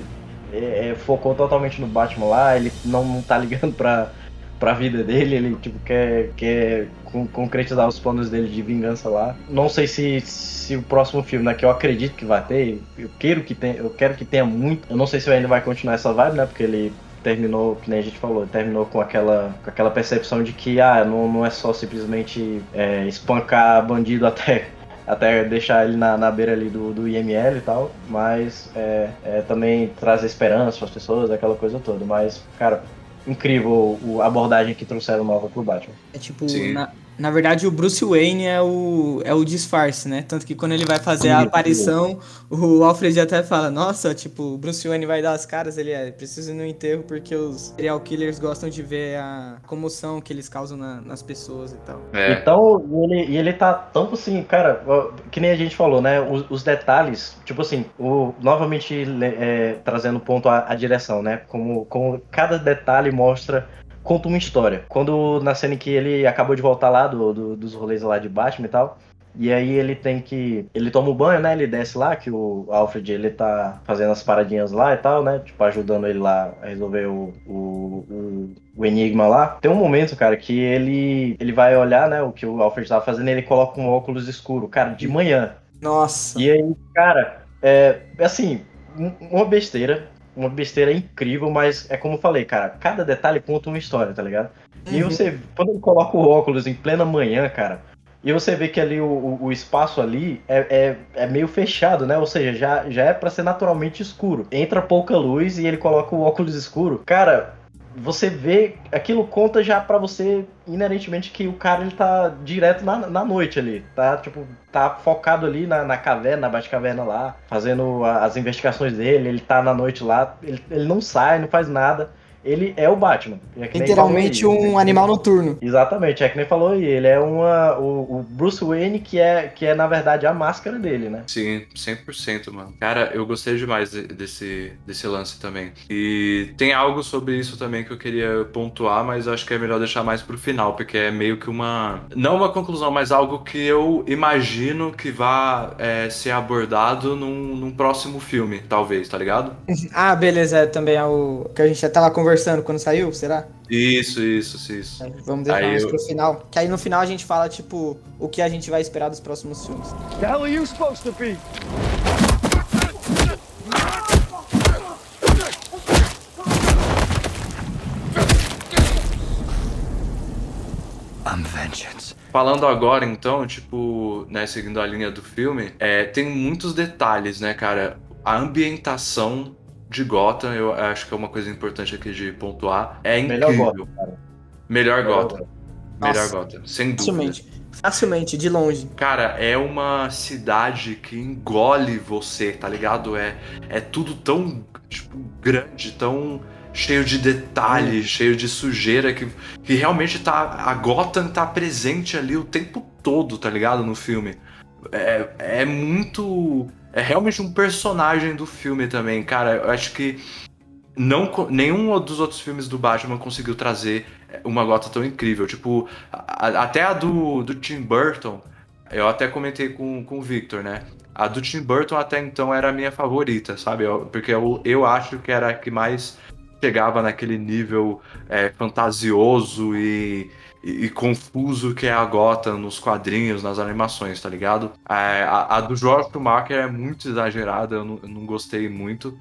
é, é, focou totalmente no Batman lá, ele não, não tá ligando pra pra vida dele, ele tipo quer, quer concretizar os planos dele de vingança lá. Não sei se, se o próximo filme, né, que eu acredito que vai ter, eu quero que tenha, eu quero que tenha muito. Eu não sei se ainda vai continuar essa vibe, né, porque ele terminou, que nem a gente falou, terminou com aquela, com aquela percepção de que ah, não, não é só simplesmente é, espancar bandido *laughs* até até deixar ele na, na beira ali do, do IML e tal, mas é, é, também trazer esperança para as pessoas, aquela coisa toda. Mas, cara, incrível a abordagem que trouxeram nova pro Batman. É tipo, na, na verdade, o Bruce Wayne é o, é o disfarce, né? Tanto que quando ele vai fazer a aparição, o Alfred até fala: Nossa, tipo, o Bruce Wayne vai dar as caras. Ele é, precisa ir no enterro porque os serial killers gostam de ver a comoção que eles causam na, nas pessoas e tal. É. Então, ele, e ele tá tão assim, cara, que nem a gente falou, né? Os, os detalhes, tipo assim, o, novamente é, trazendo ponto à, à direção, né? Como, como cada detalhe mostra conta uma história. Quando na cena que ele acabou de voltar lá do, do, dos rolês lá de Batman e tal, e aí ele tem que. Ele toma um banho, né? Ele desce lá, que o Alfred ele tá fazendo as paradinhas lá e tal, né? Tipo, ajudando ele lá a resolver o, o, o, o enigma lá. Tem um momento, cara, que ele, ele vai olhar, né? O que o Alfred tava fazendo e ele coloca um óculos escuro, cara, de manhã. Nossa. E aí, cara, é assim, uma besteira, uma besteira incrível, mas é como eu falei, cara, cada detalhe conta uma história, tá ligado? Uhum. E você, quando ele coloca o óculos em plena manhã, cara, e você vê que ali o, o espaço ali é, é, é, meio fechado, né? Ou seja, já, já é para ser naturalmente escuro. Entra pouca luz e ele coloca o óculos escuro. Cara, você vê, aquilo conta já para você inerentemente que o cara ele tá direto na, na noite ali, tá? Tipo, tá focado ali na, na caverna, na caverna lá, fazendo as investigações dele, ele tá na noite lá, ele, ele não sai, não faz nada ele é o Batman. É Literalmente aí, um animal noturno. Exatamente, é que nem falou aí. Ele é uma, o, o, Bruce Wayne que é, que é, na verdade, a máscara dele, né? Sim, 100%, mano. Cara, eu gostei demais de, desse, desse lance também. E tem algo sobre isso também que eu queria pontuar, mas acho que é melhor deixar mais pro final, porque é meio que uma. Não uma conclusão, mas algo que eu imagino que vá é, ser abordado num, num próximo filme, talvez, tá ligado? *laughs* ah, beleza. É, também é o que a gente já tava conversando conversando quando saiu, será? Isso, isso, isso. É, vamos deixar aí mais eu... pro final. Que aí no final a gente fala, tipo, o que a gente vai esperar dos próximos filmes. The hell are you supposed to be? I'm vengeance. Falando agora, então, tipo, né, seguindo a linha do filme, é, tem muitos detalhes, né, cara? A ambientação de Gotham, eu acho que é uma coisa importante aqui de pontuar. É incrível. Melhor Gotham, cara. Melhor, Melhor Gotham. Melhor Gotham, sem dúvida. Facilmente. Facilmente, de longe. Cara, é uma cidade que engole você, tá ligado? É, é tudo tão, tipo, grande, tão cheio de detalhes, hum. cheio de sujeira, que, que realmente tá. A Gotham tá presente ali o tempo todo, tá ligado? No filme. É, é muito é realmente um personagem do filme também, cara. Eu acho que não, nenhum dos outros filmes do Batman conseguiu trazer uma gota tão incrível. Tipo, a, até a do, do Tim Burton, eu até comentei com, com o Victor, né? A do Tim Burton até então era a minha favorita, sabe? Eu, porque eu, eu acho que era a que mais chegava naquele nível é, fantasioso e, e, e, confuso que é a Gotham nos quadrinhos, nas animações, tá ligado? É, a, a, do George Schumacher é muito exagerada, eu não, eu não, gostei muito.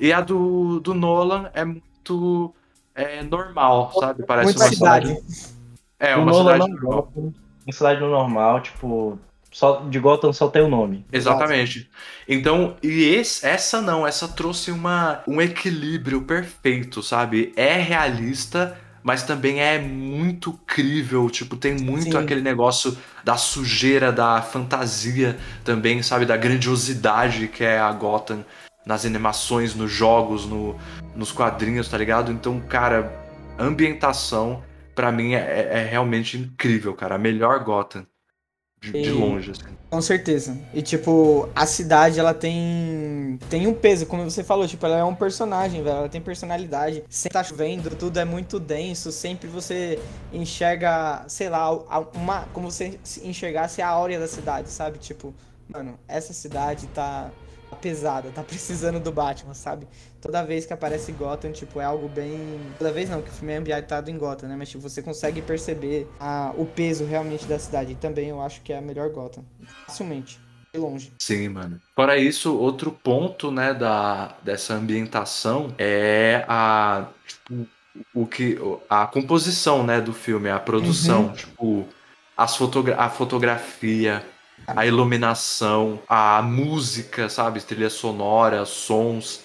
E a do, do Nolan é muito é, normal, sabe? Parece muito uma cidade. cidade. É, uma cidade normal. Uma cidade normal, tipo, só de Gotham só tem o nome. Exatamente. Então, e esse, essa não, essa trouxe uma, um equilíbrio perfeito, sabe? É realista, mas também é muito crível, tipo, tem muito Sim. aquele negócio da sujeira, da fantasia também, sabe, da grandiosidade que é a Gotham nas animações, nos jogos, no, nos quadrinhos, tá ligado? Então, cara, ambientação para mim é, é, realmente incrível, cara, a melhor Gotham de, e... de longe, assim. Com certeza. E tipo, a cidade ela tem tem um peso, como você falou, tipo, ela é um personagem, velho, ela tem personalidade. Sempre tá chovendo, tudo é muito denso, sempre você enxerga, sei lá, uma como você enxergasse a áurea da cidade, sabe? Tipo, mano, essa cidade tá pesada, tá precisando do Batman, sabe? Toda vez que aparece Gotham, tipo, é algo bem. Toda vez não, que o filme é ambientado em Gotham, né? Mas tipo, você consegue perceber a, o peso realmente da cidade. E também eu acho que é a melhor Gotham. Facilmente. De longe. Sim, mano. Fora isso, outro ponto, né, da, dessa ambientação é a. Tipo, o que. A composição, né, do filme, a produção. Uhum. Tipo, as fotogra a fotografia a iluminação, a música, sabe? Trilha sonora, sons.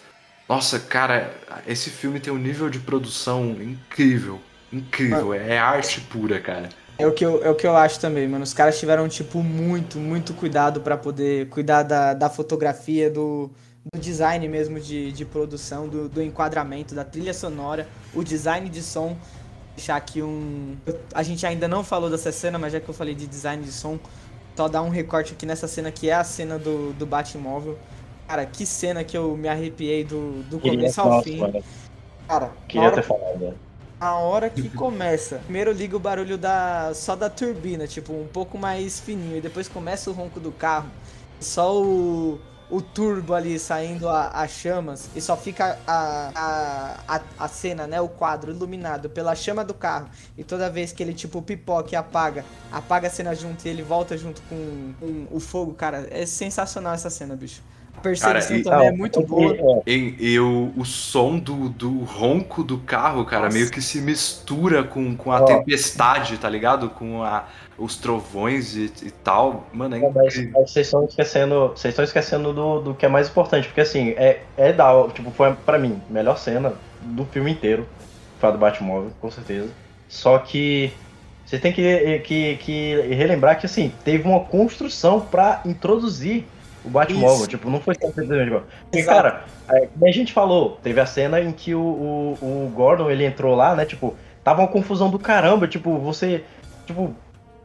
Nossa, cara, esse filme tem um nível de produção incrível. Incrível. É arte pura, cara. É o, que eu, é o que eu acho também, mano. Os caras tiveram, tipo, muito, muito cuidado para poder cuidar da, da fotografia, do, do design mesmo de, de produção, do, do enquadramento, da trilha sonora, o design de som. Deixar aqui um. A gente ainda não falou dessa cena, mas já que eu falei de design de som, só dar um recorte aqui nessa cena que é a cena do, do Batmóvel. Cara, que cena que eu me arrepiei do, do começo ao fim. Cara, Queria hora, ter falado. A hora que começa, primeiro liga o barulho da só da turbina, tipo, um pouco mais fininho, e depois começa o ronco do carro. Só o o turbo ali saindo a, a chamas e só fica a, a, a, a, cena, né? O quadro iluminado pela chama do carro. E toda vez que ele, tipo, pipoca e apaga, apaga a cena junto e ele volta junto com, com o fogo, cara. É sensacional essa cena, bicho. perseguição cara, e, também é muito boa. E, e, o, o som do, do ronco do carro, cara, Nossa. meio que se mistura com, com a oh. tempestade, tá ligado? Com a, os trovões e, e tal. Mano, é incrível. Mas, vocês estão esquecendo, vocês estão esquecendo do, do que é mais importante, porque assim, é, é da, tipo, foi pra mim, melhor cena do filme inteiro. Foi a do Batmóvel, com certeza. Só que você tem que, que, que relembrar que assim, teve uma construção para introduzir o Batmóvel, tipo, não foi simplesmente igual. Porque, cara, é, como a gente falou, teve a cena em que o, o, o, Gordon, ele entrou lá, né, tipo, tava uma confusão do caramba, tipo, você, tipo,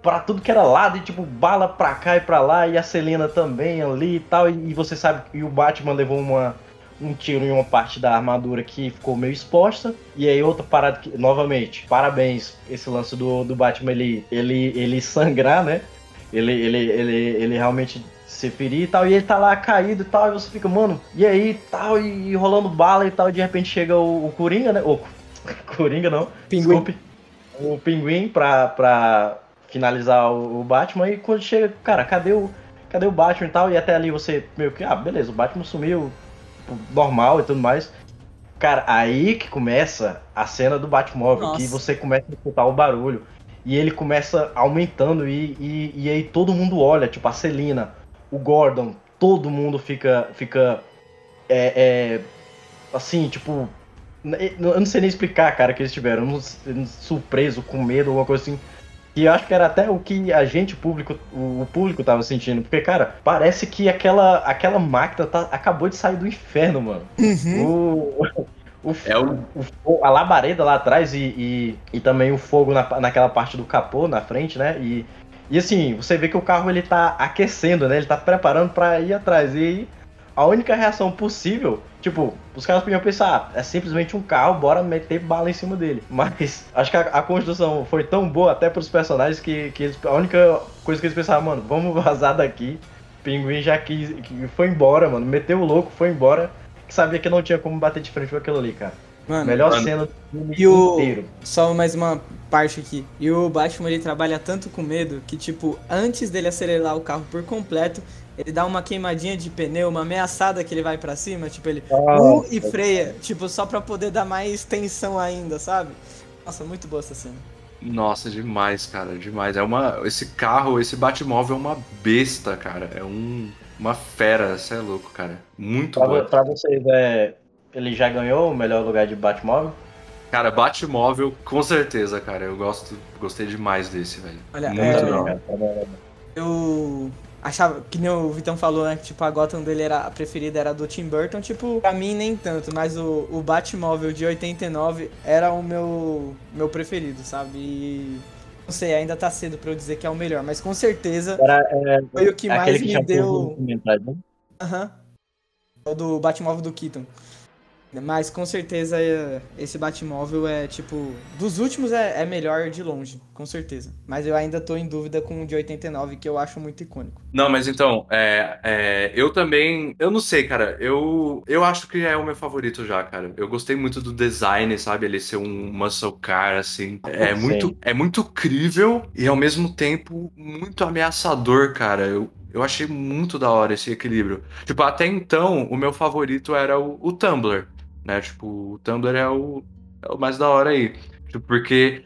pra tudo que era lado, e tipo, bala pra cá e pra lá, e a Selena também ali e tal, e, e você sabe que o Batman levou uma, um tiro em uma parte da armadura que ficou meio exposta. E aí outra parada que, novamente, parabéns, esse lance do, do Batman, ele, ele, ele sangrar, né? Ele, ele, ele, ele realmente se ferir e tal, e ele tá lá caído e tal, e você fica, mano, e aí tal, e, e rolando bala e tal, e de repente chega o, o Coringa, né? O *laughs* Coringa não, Pinguim. Desculpe. O Pinguim pra, pra finalizar o, o Batman, e quando chega, cara, cadê o, cadê o Batman e tal, e até ali você meio que, ah, beleza, o Batman sumiu, normal e tudo mais. Cara, aí que começa a cena do Batmóvel, Nossa. que você começa a escutar o barulho. E ele começa aumentando e, e, e, aí todo mundo olha, tipo a Celina, o Gordon, todo mundo fica. fica é, é, assim, tipo. Eu não sei nem explicar, cara, que eles tiveram. Surpreso, com medo, alguma coisa assim. E eu acho que era até o que a gente, o público, o público tava sentindo. Porque, cara, parece que aquela, aquela máquina tá, acabou de sair do inferno, mano. Uhum. O, o, é o... o, a labareda lá atrás e, e, e também o fogo na, naquela parte do capô na frente, né? E, e assim, você vê que o carro ele tá aquecendo, né? Ele tá preparando para ir atrás. E a única reação possível, tipo, os caras podiam pensar, ah, é simplesmente um carro, bora meter bala em cima dele. *laughs* Mas acho que a, a construção foi tão boa até pros personagens que, que eles, a única coisa que eles pensaram, mano, vamos *laughs* vazar daqui. Pinguim já quis, que foi embora, mano. Meteu o louco, foi embora. Que sabia que não tinha como bater de frente com aquilo ali, cara. Mano, Melhor mano. cena do filme e o... inteiro. Só mais uma parte aqui. E o Batman ele trabalha tanto com medo que, tipo, antes dele acelerar o carro por completo, ele dá uma queimadinha de pneu, uma ameaçada que ele vai para cima, tipo, ele ah, uh, e freia, tipo, só pra poder dar mais tensão ainda, sabe? Nossa, muito boa essa cena. Nossa, demais, cara, demais. É uma. Esse carro, esse Batmóvel é uma besta, cara. É um. Uma fera, você é louco, cara. Muito pra, bom. Pra vocês, é, ele já ganhou o melhor lugar de Batmóvel? Cara, Batmóvel, com certeza, cara. Eu gosto, gostei demais desse, velho. Olha, Muito é, legal. Eu achava, que nem o Vitão falou, né? Que tipo, a Gotham dele era a preferida era a do Tim Burton. Tipo, pra mim nem tanto, mas o, o Batmóvel de 89 era o meu, meu preferido, sabe? E, não sei, ainda tá cedo pra eu dizer que é o melhor, mas com certeza era, é, foi o que mais que me deu. Né? Aham. Uhum. O do Batmóvel do Keaton. Mas com certeza esse Batmóvel é tipo. Dos últimos é, é, melhor de longe, com certeza. Mas eu ainda tô em dúvida com o de 89, que eu acho muito icônico. Não, mas então, é, é, eu também. Eu não sei, cara. Eu, eu acho que é o meu favorito já, cara. Eu gostei muito do design, sabe? Ele ser um muscle car, assim. É muito, é muito crível e ao mesmo tempo muito ameaçador, cara. Eu, eu achei muito da hora esse equilíbrio. Tipo, até então, o meu favorito era o, o Tumblr né? Tipo, o Tumblr é o, é o mais da hora aí. Tipo, porque.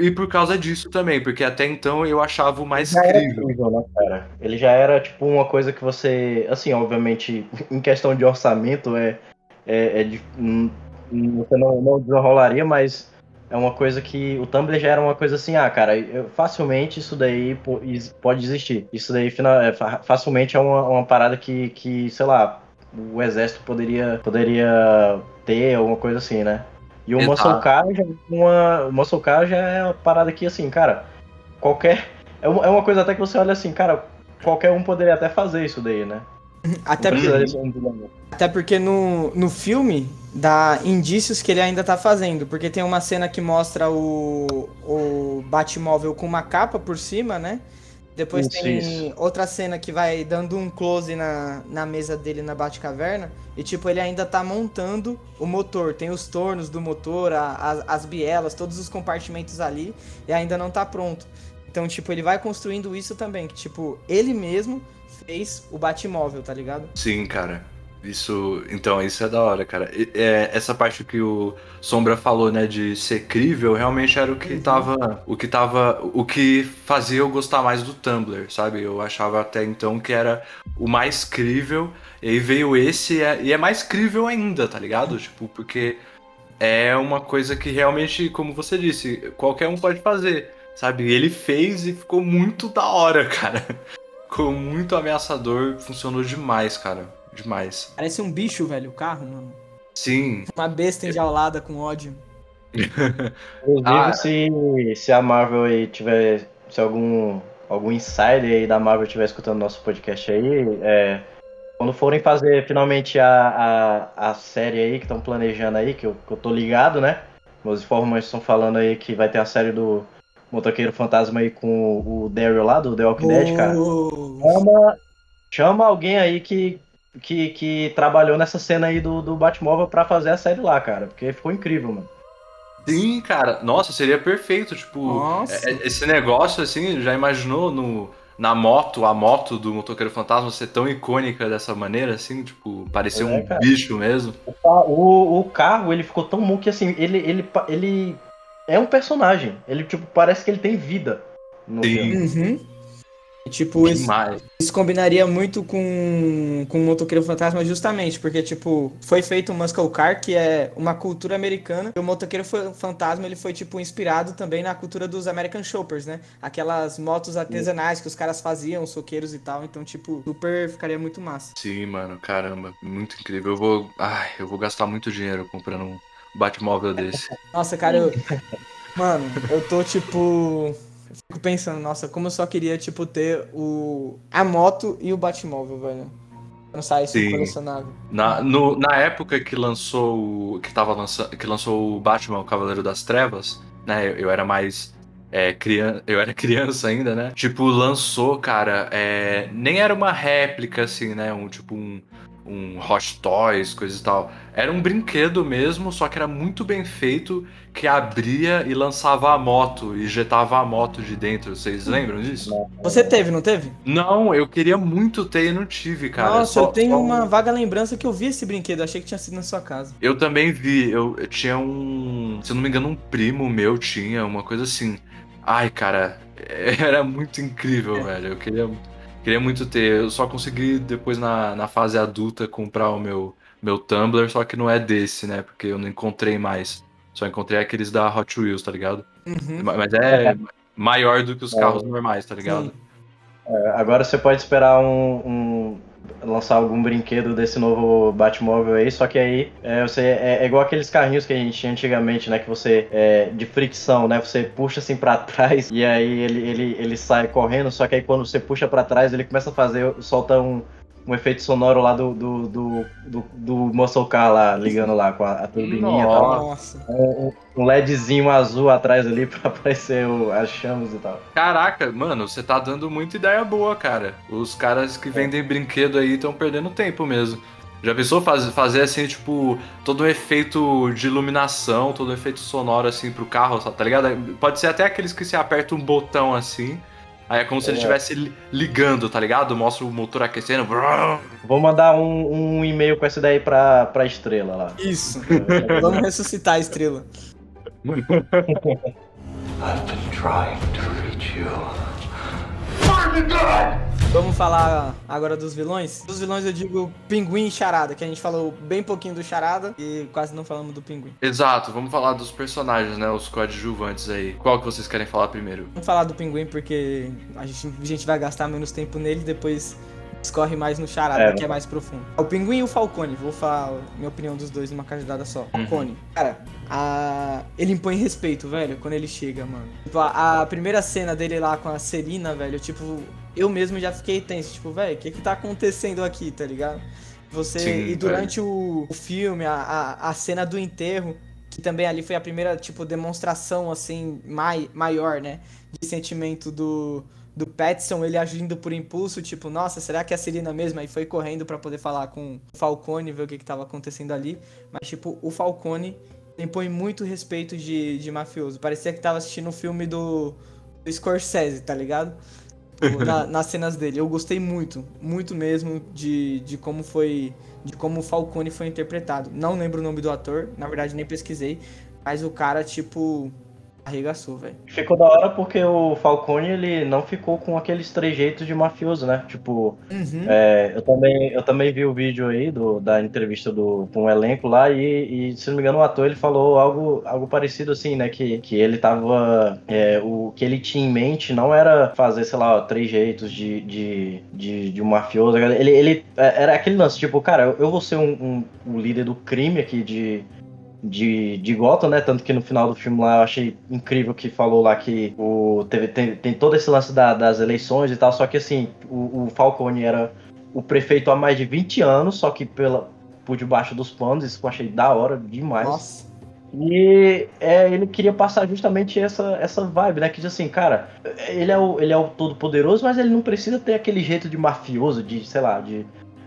E por causa disso também, porque até então eu achava o mais incrível. né, cara? Ele já era, tipo, uma coisa que você. Assim, obviamente, *laughs* em questão de orçamento, é. é, é de, hum, você não, não desenrolaria, mas é uma coisa que o Tumblr já era uma coisa assim, ah, cara, facilmente isso daí pode existir. Isso daí é, facilmente é uma, uma parada que, que, sei lá, o exército poderia, poderia ter, alguma coisa assim, né? E o Muscle Car já, é uma, Muscle Car já é uma parada que, assim, cara, qualquer. É uma, é uma coisa até que você olha assim, cara, qualquer um poderia até fazer isso daí, né? *laughs* Até porque, até porque no, no filme dá indícios que ele ainda tá fazendo, porque tem uma cena que mostra o, o Batmóvel com uma capa por cima, né? Depois isso, tem isso. outra cena que vai dando um close na, na mesa dele na Batcaverna. E tipo, ele ainda tá montando o motor. Tem os tornos do motor, a, a, as bielas, todos os compartimentos ali. E ainda não tá pronto. Então, tipo, ele vai construindo isso também, que, tipo, ele mesmo fez o Batmóvel, tá ligado? Sim, cara. Isso, então, isso é da hora, cara. É, essa parte que o Sombra falou, né, de ser crível, realmente era o que uhum. tava, o que tava, o que fazia eu gostar mais do Tumblr, sabe? Eu achava até então que era o mais crível, e aí veio esse e é mais crível ainda, tá ligado? Tipo, porque é uma coisa que realmente, como você disse, qualquer um pode fazer, sabe? Ele fez e ficou muito da hora, *laughs* cara. Ficou muito ameaçador, funcionou demais, cara demais. Parece um bicho, velho, o carro, mano. Sim. Uma besta enjaulada com ódio. Inclusive, ah. se, se a Marvel aí tiver. Se algum, algum insider aí da Marvel estiver escutando nosso podcast aí, é, quando forem fazer finalmente a, a, a série aí que estão planejando aí, que eu, que eu tô ligado, né? Meus informantes estão falando aí que vai ter a série do Motoqueiro Fantasma aí com o, Daryl lá, do The Walking Dead, cara. Chama, chama alguém aí que, que, que trabalhou nessa cena aí do, do Batmóvel pra fazer a série lá, cara. Porque ficou incrível, mano. Sim, cara. Nossa, seria perfeito. Tipo, é, é, esse negócio, assim, já imaginou no, na moto, a moto do Motoqueiro Fantasma ser tão icônica dessa maneira, assim, tipo, parecer é, um cara. bicho mesmo. O, o, carro, ele ficou tão bom que, assim, ele, ele, ele é um personagem. Ele, tipo, parece que ele tem vida. No Sim. Uhum. Tipo, isso, isso, combinaria muito com, com o Motoqueiro Fantasma justamente, porque, tipo, foi feito o Muscle Car, que é uma cultura americana, e o Motoqueiro Fantasma, ele foi, tipo, inspirado também na cultura dos American Shoppers, né? Aquelas motos artesanais que os caras faziam, soqueiros e tal, então, tipo, super ficaria muito massa. Sim, mano, caramba, muito incrível. Eu vou, ai, eu vou gastar muito dinheiro comprando um Batmóvel desse. Nossa, cara, eu... Mano, eu tô, tipo fico pensando, nossa, como eu só queria, tipo, ter o a moto e o Batmóvel, velho. Não sai isso colecionável. Na, no, na época que lançou que tava lançando, que lançou o Batman, o Cavaleiro das Trevas, né? Eu, eu era mais é, criança, eu era *laughs* criança ainda, né? Tipo, lançou, cara, é, nem era uma réplica, assim, né? Um tipo um, um Hot Toys, coisa e tal. Era um brinquedo mesmo, só que era muito bem feito, que abria e lançava a moto, e jetava a moto de dentro. Vocês lembram disso? Você teve, não teve? Não, eu queria muito ter e não tive, cara. Nossa, só, eu tenho só... uma vaga lembrança que eu vi esse brinquedo, achei que tinha sido na sua casa. Eu também vi, eu, eu tinha um, se eu não me engano, um primo meu tinha, uma coisa assim. Ai, cara, *laughs* era muito incrível, velho. Eu queria Queria muito ter. Eu só consegui depois na, na fase adulta comprar o meu, meu Tumblr, só que não é desse, né? Porque eu não encontrei mais. Só encontrei aqueles da Hot Wheels, tá ligado? Uhum. Mas é maior do que os carros é. normais, tá ligado? É, agora você pode esperar um, um lançar algum brinquedo desse novo Batmóvel aí, só que aí é, você, é, é, igual aqueles carrinhos que a gente tinha antigamente, né? Que você, é, de fricção, né? Você puxa assim para *laughs* trás e aí ele, ele, ele sai correndo, só que aí quando você puxa para trás ele começa a fazer, solta um, um efeito sonoro lá do, do, do, do, do Muscle Car lá, ligando lá com a, a turbininha Nossa. e tal. Um, um LEDzinho azul atrás ali *laughs* pra aparecer o, as chamas e tal. Caraca, mano, você tá dando muita ideia boa, cara. Os caras que vendem brinquedo aí estão perdendo tempo mesmo. Já pensou fazer, fazer assim, tipo, todo um efeito de iluminação, todo um efeito sonoro assim pro carro, tá ligado? Pode ser até aqueles que se aperta um botão assim Aí é como se ele é. estivesse ligando, tá ligado? Mostra o motor aquecendo. Vou mandar um, um e-mail com essa daí pra, pra estrela lá. Isso. *laughs* Vamos ressuscitar a estrela. *laughs* I've been trying to reach you. Vamos falar agora dos vilões? Dos vilões eu digo Pinguim e Charada, que a gente falou bem pouquinho do Charada e quase não falamos do Pinguim. Exato, vamos falar dos personagens, né? Os coadjuvantes aí. Qual que vocês querem falar primeiro? Vamos falar do Pinguim porque a gente, a gente vai gastar menos tempo nele depois escorre mais no Charada, é, que é mais profundo. O Pinguim e o Falcone, vou falar minha opinião dos dois numa cajadada só. Uhum. Falcone, cara, a... ele impõe respeito, velho, quando ele chega, mano. Tipo, a, a primeira cena dele lá com a Serina, velho, tipo, eu mesmo já fiquei tenso, tipo, velho, o que que tá acontecendo aqui, tá ligado? Você, Sim, e durante o, o, filme, a, a, a, cena do enterro, que também ali foi a primeira, tipo, demonstração, assim, mai, maior, né, de sentimento do, do Petson, ele agindo por impulso, tipo, nossa, será que é a Celina mesmo? Aí foi correndo para poder falar com o Falcone, ver o que que tava acontecendo ali, mas, tipo, o Falcone impõe muito respeito de, de mafioso, parecia que tava assistindo um filme do Scorsese, tá ligado? *laughs* Na, nas cenas dele. Eu gostei muito, muito mesmo de, de como foi. De como o Falcone foi interpretado. Não lembro o nome do ator, na verdade nem pesquisei. Mas o cara, tipo, Arregaçou, velho. Ficou da hora porque o Falcone, ele não ficou com aqueles trejeitos de mafioso, né? Tipo, uhum. é, eu, também, eu também vi o vídeo aí do, da entrevista do, com o elenco lá e, e, se não me engano, o ator ele falou algo, algo parecido assim, né? Que, que ele tava. É, o que ele tinha em mente não era fazer, sei lá, trejeitos de, de, de, de um mafioso. Ele, ele é, era aquele lance, tipo, cara, eu vou ser um, um, um líder do crime aqui de de, de Gotham, né? Tanto que no final do filme lá eu achei incrível que falou lá que o, teve, tem, tem todo esse lance da, das eleições e tal, só que assim, o, o, Falcone era o prefeito há mais de 20 anos, só que pela, por debaixo dos panos, isso eu achei da hora demais. Nossa. E é, ele queria passar justamente essa, essa vibe, né? Que diz assim, cara, ele é o, ele é o todo poderoso, mas ele não precisa ter aquele jeito de mafioso, de, sei lá, de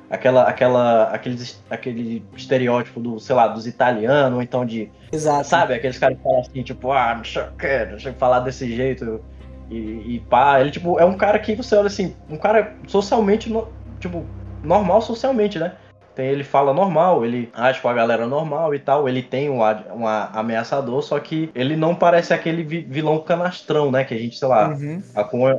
aquela, aquela, aquele, aquele estereótipo do, sei lá, dos italianos, ou então de. Exato. Sabe, aqueles caras que falam assim, tipo, ah, não sei o que, deixa eu falar desse jeito. E, e pá, ele, tipo, é um cara que você olha assim, um cara socialmente, tipo, normal socialmente, né? Tem, ele fala normal, ele age com a galera normal e tal. Ele tem um, um ameaçador, só que ele não parece aquele vilão canastrão, né? Que a gente, sei lá, uhum.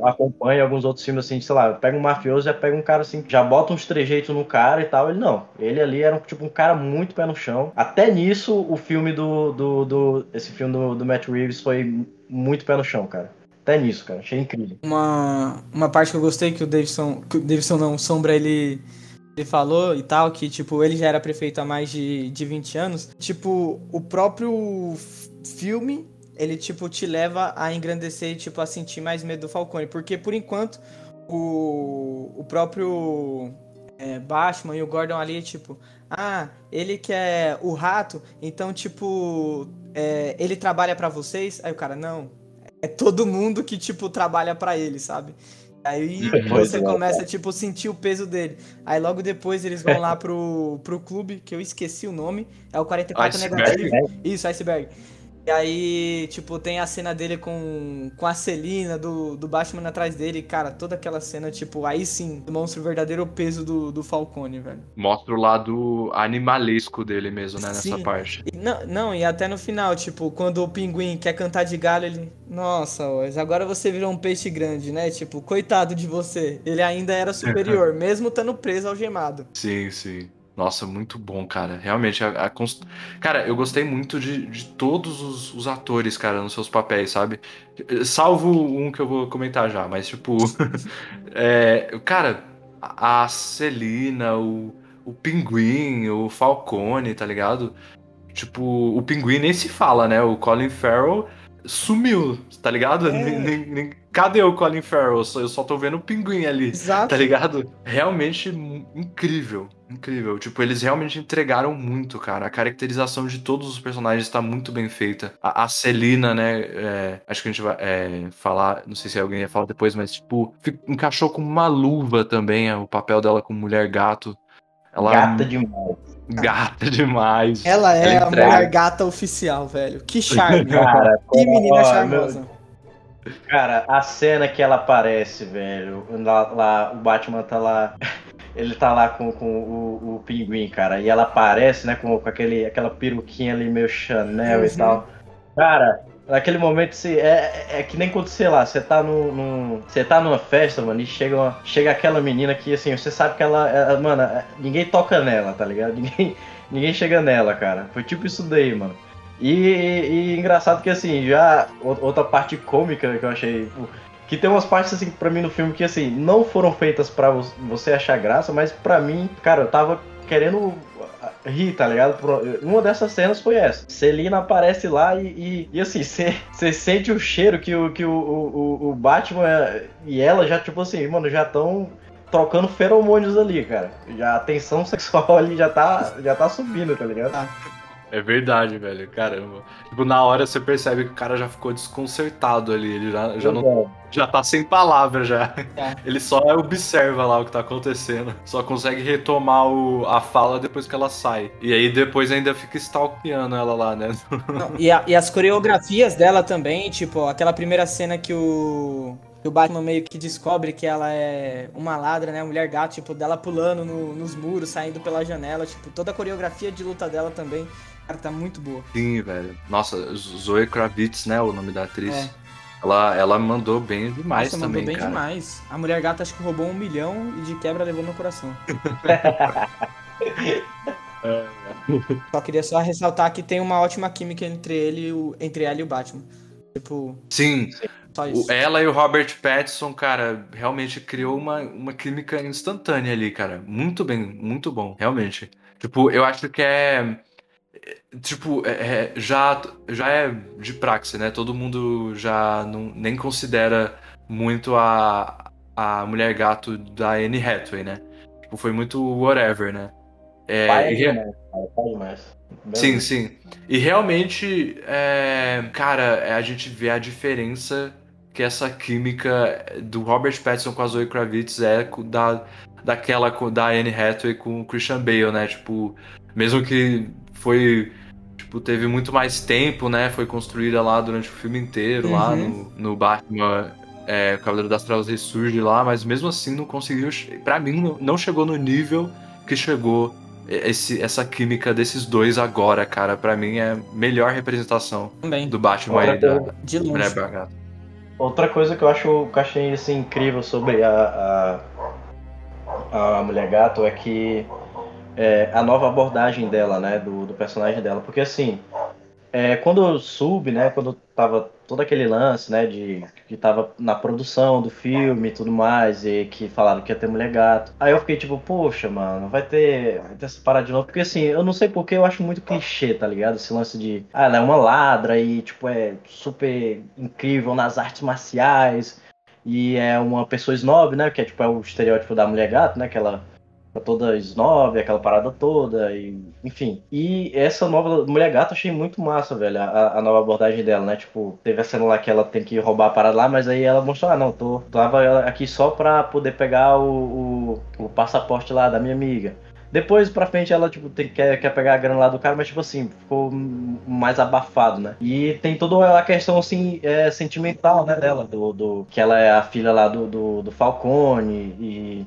acompanha alguns outros filmes assim, sei lá, pega um mafioso, já pega um cara assim, já bota uns trejeitos no cara e tal. Ele não. Ele ali era tipo um cara muito pé no chão. Até nisso, o filme do. do, do esse filme do, do Matt Reeves foi muito pé no chão, cara até nisso, cara. Achei incrível. Uma, uma parte que eu gostei que o Davidson. Que o Davidson não, o Sombra, ele ele falou e tal, que, tipo, ele já era prefeito há mais de, de 20 anos. Tipo, o próprio filme, ele, tipo, te leva a engrandecer e, tipo, a sentir mais medo do Falcone. Porque, por enquanto, o, o próprio é, Batman e o Gordon ali, tipo, ah, ele que é o rato, então, tipo, é, ele trabalha para vocês? Aí o cara, não, é todo mundo que, tipo, trabalha para ele, sabe? Aí *laughs* você começa, tipo, sentir o peso dele. Aí logo depois eles vão lá pro, pro clube, que eu esqueci o nome. É o 44 Iceberg. negativo. Isso, Iceberg. E aí, tipo, tem a cena dele com, com a Celina, do, do Batman atrás dele. Cara, toda aquela cena, tipo, aí sim, demonstra o verdadeiro peso do, do Falcone, velho. Mostra o lado animalesco dele mesmo, né, nessa sim. parte. E, não, não, e até no final, tipo, quando o pinguim quer cantar de galho, ele. Nossa, agora você virou um peixe grande, né? Tipo, coitado de você. Ele ainda era superior, *laughs* mesmo estando preso algemado. Sim, sim. Nossa, muito bom, cara. Realmente, a, a const... cara, eu gostei muito de, de todos os, os, atores, cara, nos seus papéis, sabe? Salvo um que eu vou comentar já, mas tipo, *laughs* é, cara, a Celina, o, o Pinguim, o Falcone, tá ligado? Tipo, o Pinguim nem se fala, né? O Colin Farrell sumiu, tá ligado? É. Nem, nem, cadê o Colin Farrell? Eu só tô vendo o pinguim ali, Exato. tá ligado? Realmente incrível, incrível. Tipo, eles realmente entregaram muito, cara. A caracterização de todos os personagens está muito bem feita. A, a Celina, né? É, acho que a gente vai é, falar, não sei se alguém ia falar depois, mas, tipo, encaixou com uma luva também é, o papel dela como mulher gato. Ela, Gata demais. Gata demais. Ela é Ela a mulher gata oficial, velho. Que charme. Cara, que menina charmosa. Cara, a cena que ela aparece, velho, lá, lá, o Batman tá lá. *laughs* Ele tá lá com, com o, o pinguim, cara, e ela aparece, né, com, com aquele, aquela peruquinha ali meio Chanel uhum. e tal. Cara, naquele momento se, é, é que nem quando, sei lá, você tá num. Você tá numa festa, mano, e chega, uma, chega aquela menina que assim, você sabe que ela. ela é, mano, é, ninguém toca nela, tá ligado? *laughs* Ninguém, ninguém chega nela, cara. Foi tipo isso daí, mano. E, e, engraçado que assim, já outra parte cômica que eu achei. Que tem umas partes assim para mim no filme que assim, não foram feitas para você achar graça, mas para mim, cara, eu tava querendo rir, tá ligado? Uma dessas cenas foi essa. Celina aparece lá e, e, e assim, você sente o cheiro que o, que o, o, o Batman e ela já, tipo assim, mano, já estão trocando feromônios ali, cara. Já a tensão *laughs* sexual ali já tá, já tá subindo, tá ligado? Ah. É verdade, velho. Caramba. Tipo, na hora você percebe que o cara já ficou desconcertado ali. Ele já, já, não, já tá sem palavras já. É. *laughs* Ele só observa lá o que tá acontecendo. Só consegue retomar o, a fala depois que ela sai. E aí depois ainda fica stalkeando ela lá, né? Não, *laughs* e, a, e as coreografias dela também, tipo, aquela primeira cena que o que o Batman meio que descobre que ela é uma ladra, né? Mulher gato, tipo, dela pulando no, nos muros, saindo pela janela, tipo, toda a coreografia de luta dela também Cara, tá muito boa. Sim, velho. Nossa, Zoe Kravitz, né? O nome da atriz. É. Ela, ela mandou bem demais Nossa, também, mandou bem cara. demais. A Mulher Gata acho que roubou um milhão e de quebra levou meu coração. *laughs* *laughs* Só queria só ressaltar que tem uma ótima química entre ele, o, entre ela e o Batman. Tipo. Sim. O, ela e o Robert Pattinson, cara, realmente criou uma, uma química instantânea ali, cara. Muito bem, muito bom, realmente. Tipo, eu acho que é tipo, é, é, já, já é de praxe, né? Todo mundo já não, nem considera muito a, a mulher gato da Anne Hathaway, né? Tipo, foi muito whatever, né? É, pai, e... né? pai demais. Sim, sim. E realmente, é, cara, a gente vê a diferença que essa química do Robert Pattinson com a Zoe Kravitz é da, daquela da Anne Hathaway com o Christian Bale, né? Tipo, mesmo que foi tipo, teve muito mais tempo, né? Foi construída lá durante o filme inteiro, uhum. lá no, no Batman é, Cavaleiro das Trevas ressurge lá, mas mesmo assim não conseguiu. para mim, não chegou no nível que chegou esse, essa química desses dois agora, cara. para mim é melhor representação Também. do Batman aí da, de Mulher Outra coisa que eu acho que eu achei assim, incrível sobre a, a, a Mulher Gato é que é, a nova abordagem dela, né, do, do personagem dela, porque assim, é, quando soube, né, quando tava todo aquele lance, né, de que tava na produção do filme e tudo mais, e que falaram que ia ter mulher gato, aí eu fiquei tipo, poxa, mano, vai ter, vai ter essa parada de novo, porque assim, eu não sei porque eu acho muito clichê, tá ligado? Esse lance de, ah, ela é uma ladra e, tipo, é super incrível nas artes marciais, e é uma pessoa snob, né, que é, tipo, é o estereótipo da mulher gato, né, que ela toda snob, aquela parada toda, e enfim. E essa nova Mulher Gata achei muito massa, velho, a, a, nova abordagem dela, né? Tipo, teve a cena lá que ela tem que roubar a parada lá, mas aí ela mostrou, ah, não, tô, tava aqui só pra poder pegar o, o, o passaporte lá da minha amiga. Depois pra frente ela, tipo, tem, quer, quer pegar a grana lá do cara, mas, tipo assim, ficou mais abafado, né? E tem toda a questão, assim, é, sentimental, né, dela, do, do, que ela é a filha lá do, do, do Falcone e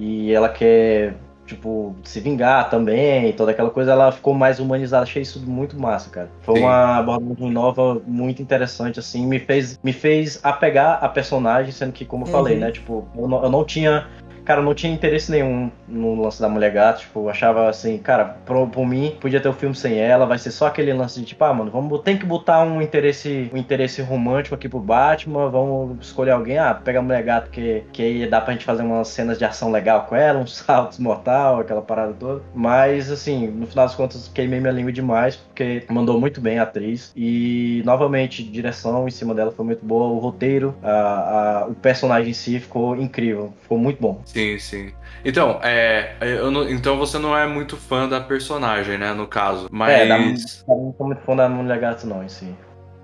e ela quer, tipo, se vingar também, toda aquela coisa, ela ficou mais humanizada. Achei isso muito massa, cara. Foi Sim. uma abordagem nova, muito interessante, assim, me fez, me fez apegar a personagem, sendo que, como eu uhum. falei, né, tipo, eu não, eu não tinha cara, não tinha interesse nenhum no lance da mulher gata. Tipo, achava assim, cara, por, por mim, podia ter o um filme sem ela, vai ser só aquele lance de tipo, ah, mano, vamos tem que botar um interesse, um interesse romântico aqui pro Batman, vamos escolher alguém, ah, pega a mulher gata que, que aí dá pra gente fazer umas cenas de ação legal com ela, uns *laughs* saltos mortal, aquela parada toda. Mas, assim, no final das contas, queimei minha língua demais, porque mandou muito bem a atriz. E, novamente, direção em cima dela foi muito boa, o roteiro, a, a, o personagem em si ficou incrível, ficou muito bom. Sim. Sim, sim. Então, é, não, então você não é muito fã da personagem, né, no caso. Mas. É, da, não sou muito fã da Mulher Gato, não, em si.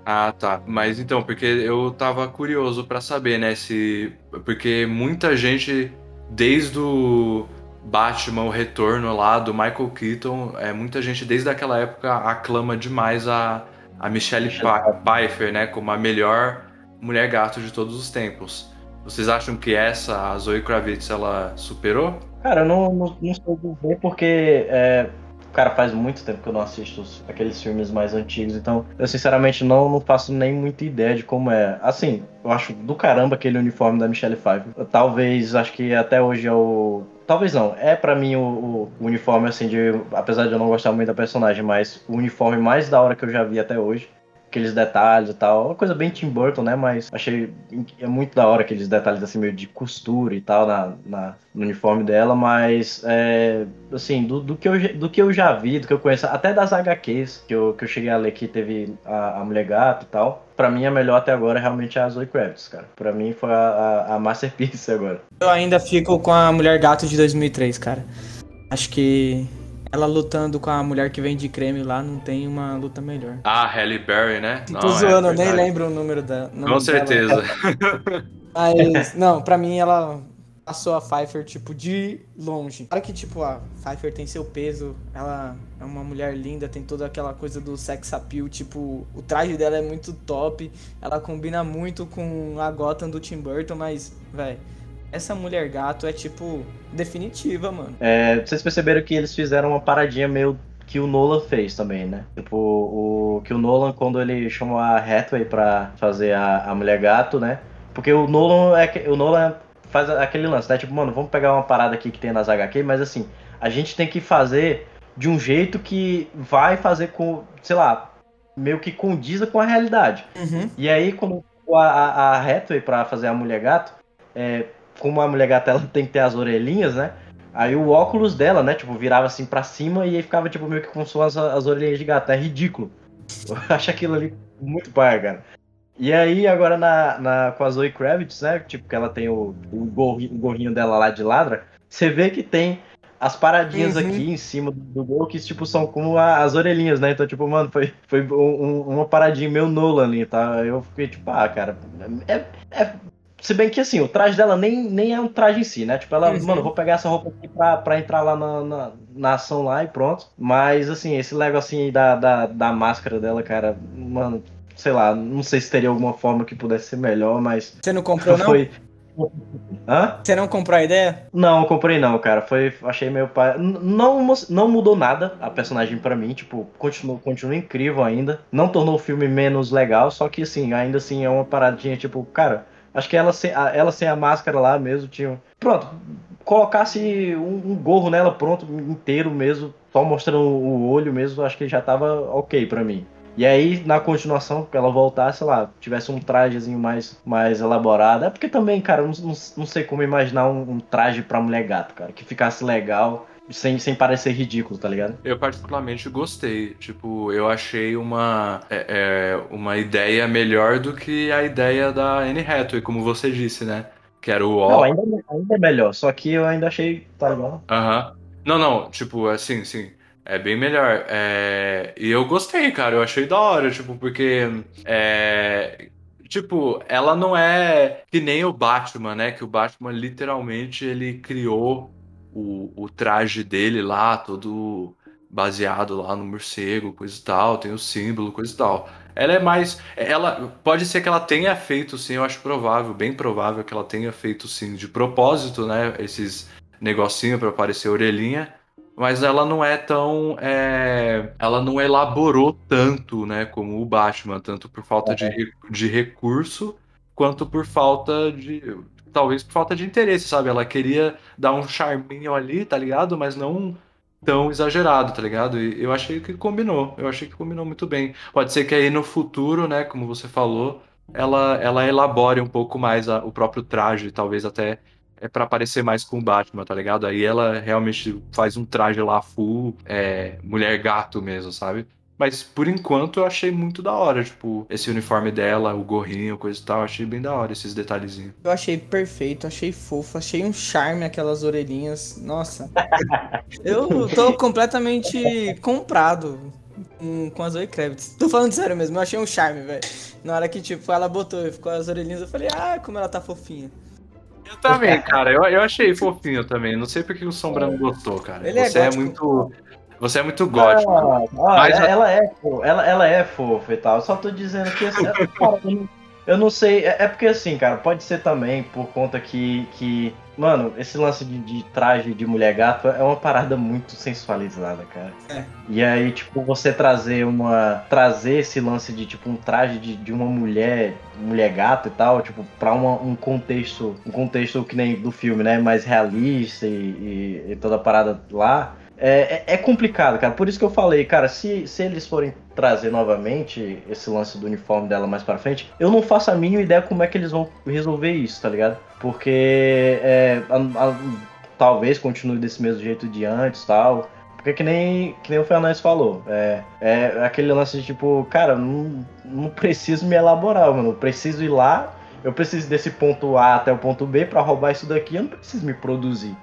Ah, tá. Mas então, porque eu tava curioso para saber, né, se. Porque muita gente, desde o Batman, o retorno lá do Michael Keaton, é, muita gente desde aquela época aclama demais a, a Michelle, Michelle Pfeiffer, né, como a melhor mulher gato de todos os tempos. Vocês acham que essa, a Zoe Kravitz, ela superou? Cara, eu não, não, não sei dizer porque, é, cara, faz muito tempo que eu não assisto aqueles filmes mais antigos, então eu sinceramente não, não faço nem muita ideia de como é. Assim, eu acho do caramba aquele uniforme da Michelle Pfeiffer. Talvez, acho que até hoje é o Talvez não. É para mim o, o, uniforme, assim, de. Apesar de eu não gostar muito da personagem, mas o uniforme mais da hora que eu já vi até hoje aqueles detalhes e tal. Uma coisa bem Tim Burton, né? Mas achei é muito da hora aqueles detalhes assim, meio de costura e tal na, na no uniforme dela, mas é, assim, do, do, que eu, do que eu já vi, do que eu conheço, até das HQs que eu, que eu cheguei a ler que teve a, a Mulher Gato e tal. Pra mim, a melhor até agora é realmente a Zoe Kravitz, cara. Pra mim foi a, a, a masterpiece *laughs* agora. Eu ainda fico com a Mulher Gato de 2003, cara. Acho que ela lutando com a mulher que vende creme lá, não tem uma luta melhor. Ah, Halle Berry, né? Não, Tô zoando, é eu nem lembro o número da. Com certeza. *laughs* Mas, não, pra mim ela passou a Pfeiffer, tipo, de longe. Claro que, tipo, a Pfeiffer tem seu peso, ela é uma mulher linda, tem toda aquela coisa do sex appeal, tipo, o traje dela é muito top, ela combina muito com a Gotham do Tim Burton, mas, velho, essa mulher gato é, tipo, definitiva, mano. É, vocês perceberam que eles fizeram uma paradinha meio que o Nolan fez também, né? Tipo, o que o Nolan, quando ele chamou a Hathaway pra fazer a, a Mulher Gato, né? Porque o Nolan é o Nolan faz aquele lance, né? Tipo, mano, vamos pegar uma parada aqui que tem nas HQ, mas assim, a gente tem que fazer de um jeito que vai fazer com, sei lá, meio que condiza com a realidade. Uhum. E aí, quando a, a, a Hathaway pra fazer a Mulher Gato, é, como a Mulher Gato ela tem que ter as orelhinhas, né? Aí o óculos dela, né, tipo, virava assim pra cima e aí ficava, tipo, meio que com suas as orelhinhas de gato. É ridículo. *laughs* Eu acho aquilo ali muito pai, cara. E aí, agora na, na, com a Zoe Kravitz, né? Tipo, que ela tem o, o, gorrinho, o gorrinho dela lá de ladra. Você vê que tem as paradinhas uhum. aqui em cima do gol que, tipo, são como a, as orelhinhas, né? Então, tipo, mano, foi, foi um, uma paradinha meio Nolan ali, tá? Eu fiquei, tipo, ah, cara, é, é... Se bem que, assim, o traje dela nem, nem é um traje em si, né? Tipo, ela, uhum. mano, vou pegar essa roupa aqui pra, pra entrar lá na, na, na ação lá e pronto. Mas, assim, esse Lego, assim, da, da, da máscara dela, cara, mano, sei lá, não sei se teria alguma forma que pudesse ser melhor, mas. Você não comprou, não? Foi. Hã? Você não comprou a ideia? Não, comprei não, cara. Foi, achei meio pai. Não, não mudou nada a personagem para mim, tipo, continua, continua incrível ainda. Não tornou o filme menos legal, só que assim, ainda assim é uma paradinha, tipo, cara, acho que ela sem, ela sem a máscara lá mesmo tinha. Pronto, colocasse um, um gorro nela pronto, inteiro mesmo, só mostrando o olho mesmo, acho que já tava ok para mim. E aí, na continuação, que ela voltasse, lá, tivesse um trajezinho mais, mais elaborado. É porque também, cara, não, não, não sei como imaginar um, um traje pra mulher gato, cara, que ficasse legal. Sem, sem parecer ridículo, tá ligado? Eu particularmente gostei. Tipo, eu achei uma, é, é, uma ideia melhor do que a ideia da Anne Hathaway, como você disse, né? Que era o Não, ainda, ainda é melhor, só que eu ainda achei, tá ligado? Aham. Uhum. Não, não, tipo, assim, sim. É bem melhor. É... E eu gostei, cara. Eu achei da hora, tipo, porque. É... Tipo, ela não é que nem o Batman, né? Que o Batman literalmente ele criou o, o traje dele lá, todo baseado lá no morcego, coisa e tal, tem o símbolo, coisa e tal. Ela é mais. Ela pode ser que ela tenha feito sim, eu acho provável, bem provável que ela tenha feito sim de propósito, né? Esses negocinho para parecer orelhinha mas ela não é tão. É... Ela não elaborou tanto, né, como o Batman, tanto por falta é. de, de recurso, quanto por falta de. Talvez por falta de interesse, sabe? Ela queria dar um charminho ali, tá ligado? Mas não tão exagerado, tá ligado? E eu achei que combinou. Eu achei que combinou muito bem. Pode ser que aí no futuro, né, como você falou, ela, ela elabore um pouco mais a, o próprio traje, talvez até é para parecer mais com o Batman, tá ligado? Aí ela realmente faz um traje lá full, é, mulher gato mesmo, sabe? Mas por enquanto eu achei muito da hora, tipo, esse uniforme dela, o gorrinho, coisa e tal, achei bem da hora esses detalhezinhos. Eu achei perfeito, achei fofo, achei um charme aquelas orelhinhas. Nossa. *laughs* eu tô completamente comprado com, com a Zoe Kravitz. Tô falando sério mesmo, eu achei um charme, velho. Na hora que, tipo, ela botou e ficou as orelhinhas, eu falei, ah, como ela tá fofinha. Eu também, cara. Eu, eu achei fofinho também. Não sei porque o Sombra não gostou, cara. Ele é Você é, é muito. Você é muito gótico. Ah, ah, mas... ela, é, ela, ela é fofa e tal. Eu só tô dizendo que assim, eu não sei. É, é, porque assim, cara, pode ser também por conta que. que mano, esse lance de, de traje de mulher gato é uma parada muito sensualizada, cara. É. E aí, tipo, você trazer uma. Trazer esse lance de, tipo, um traje de, de uma mulher. Mulher gato e tal, tipo, pra uma, um contexto. Um contexto que nem do filme, né? Mais realista e, e, e toda a parada lá é, é, é, complicado, cara. Por isso que eu falei, cara, se, se eles forem trazer novamente esse lance do uniforme dela mais pra frente, eu não faço a mínima ideia como é que eles vão resolver isso, tá ligado? Porque é, a, a, talvez continue desse mesmo jeito de antes tal. Porque que nem, que nem o Fernandes falou, é, é aquele lance de tipo, cara, não, não preciso me elaborar, mano. Eu preciso ir lá, eu preciso desse ponto A até o ponto B para roubar isso daqui, eu não preciso me produzir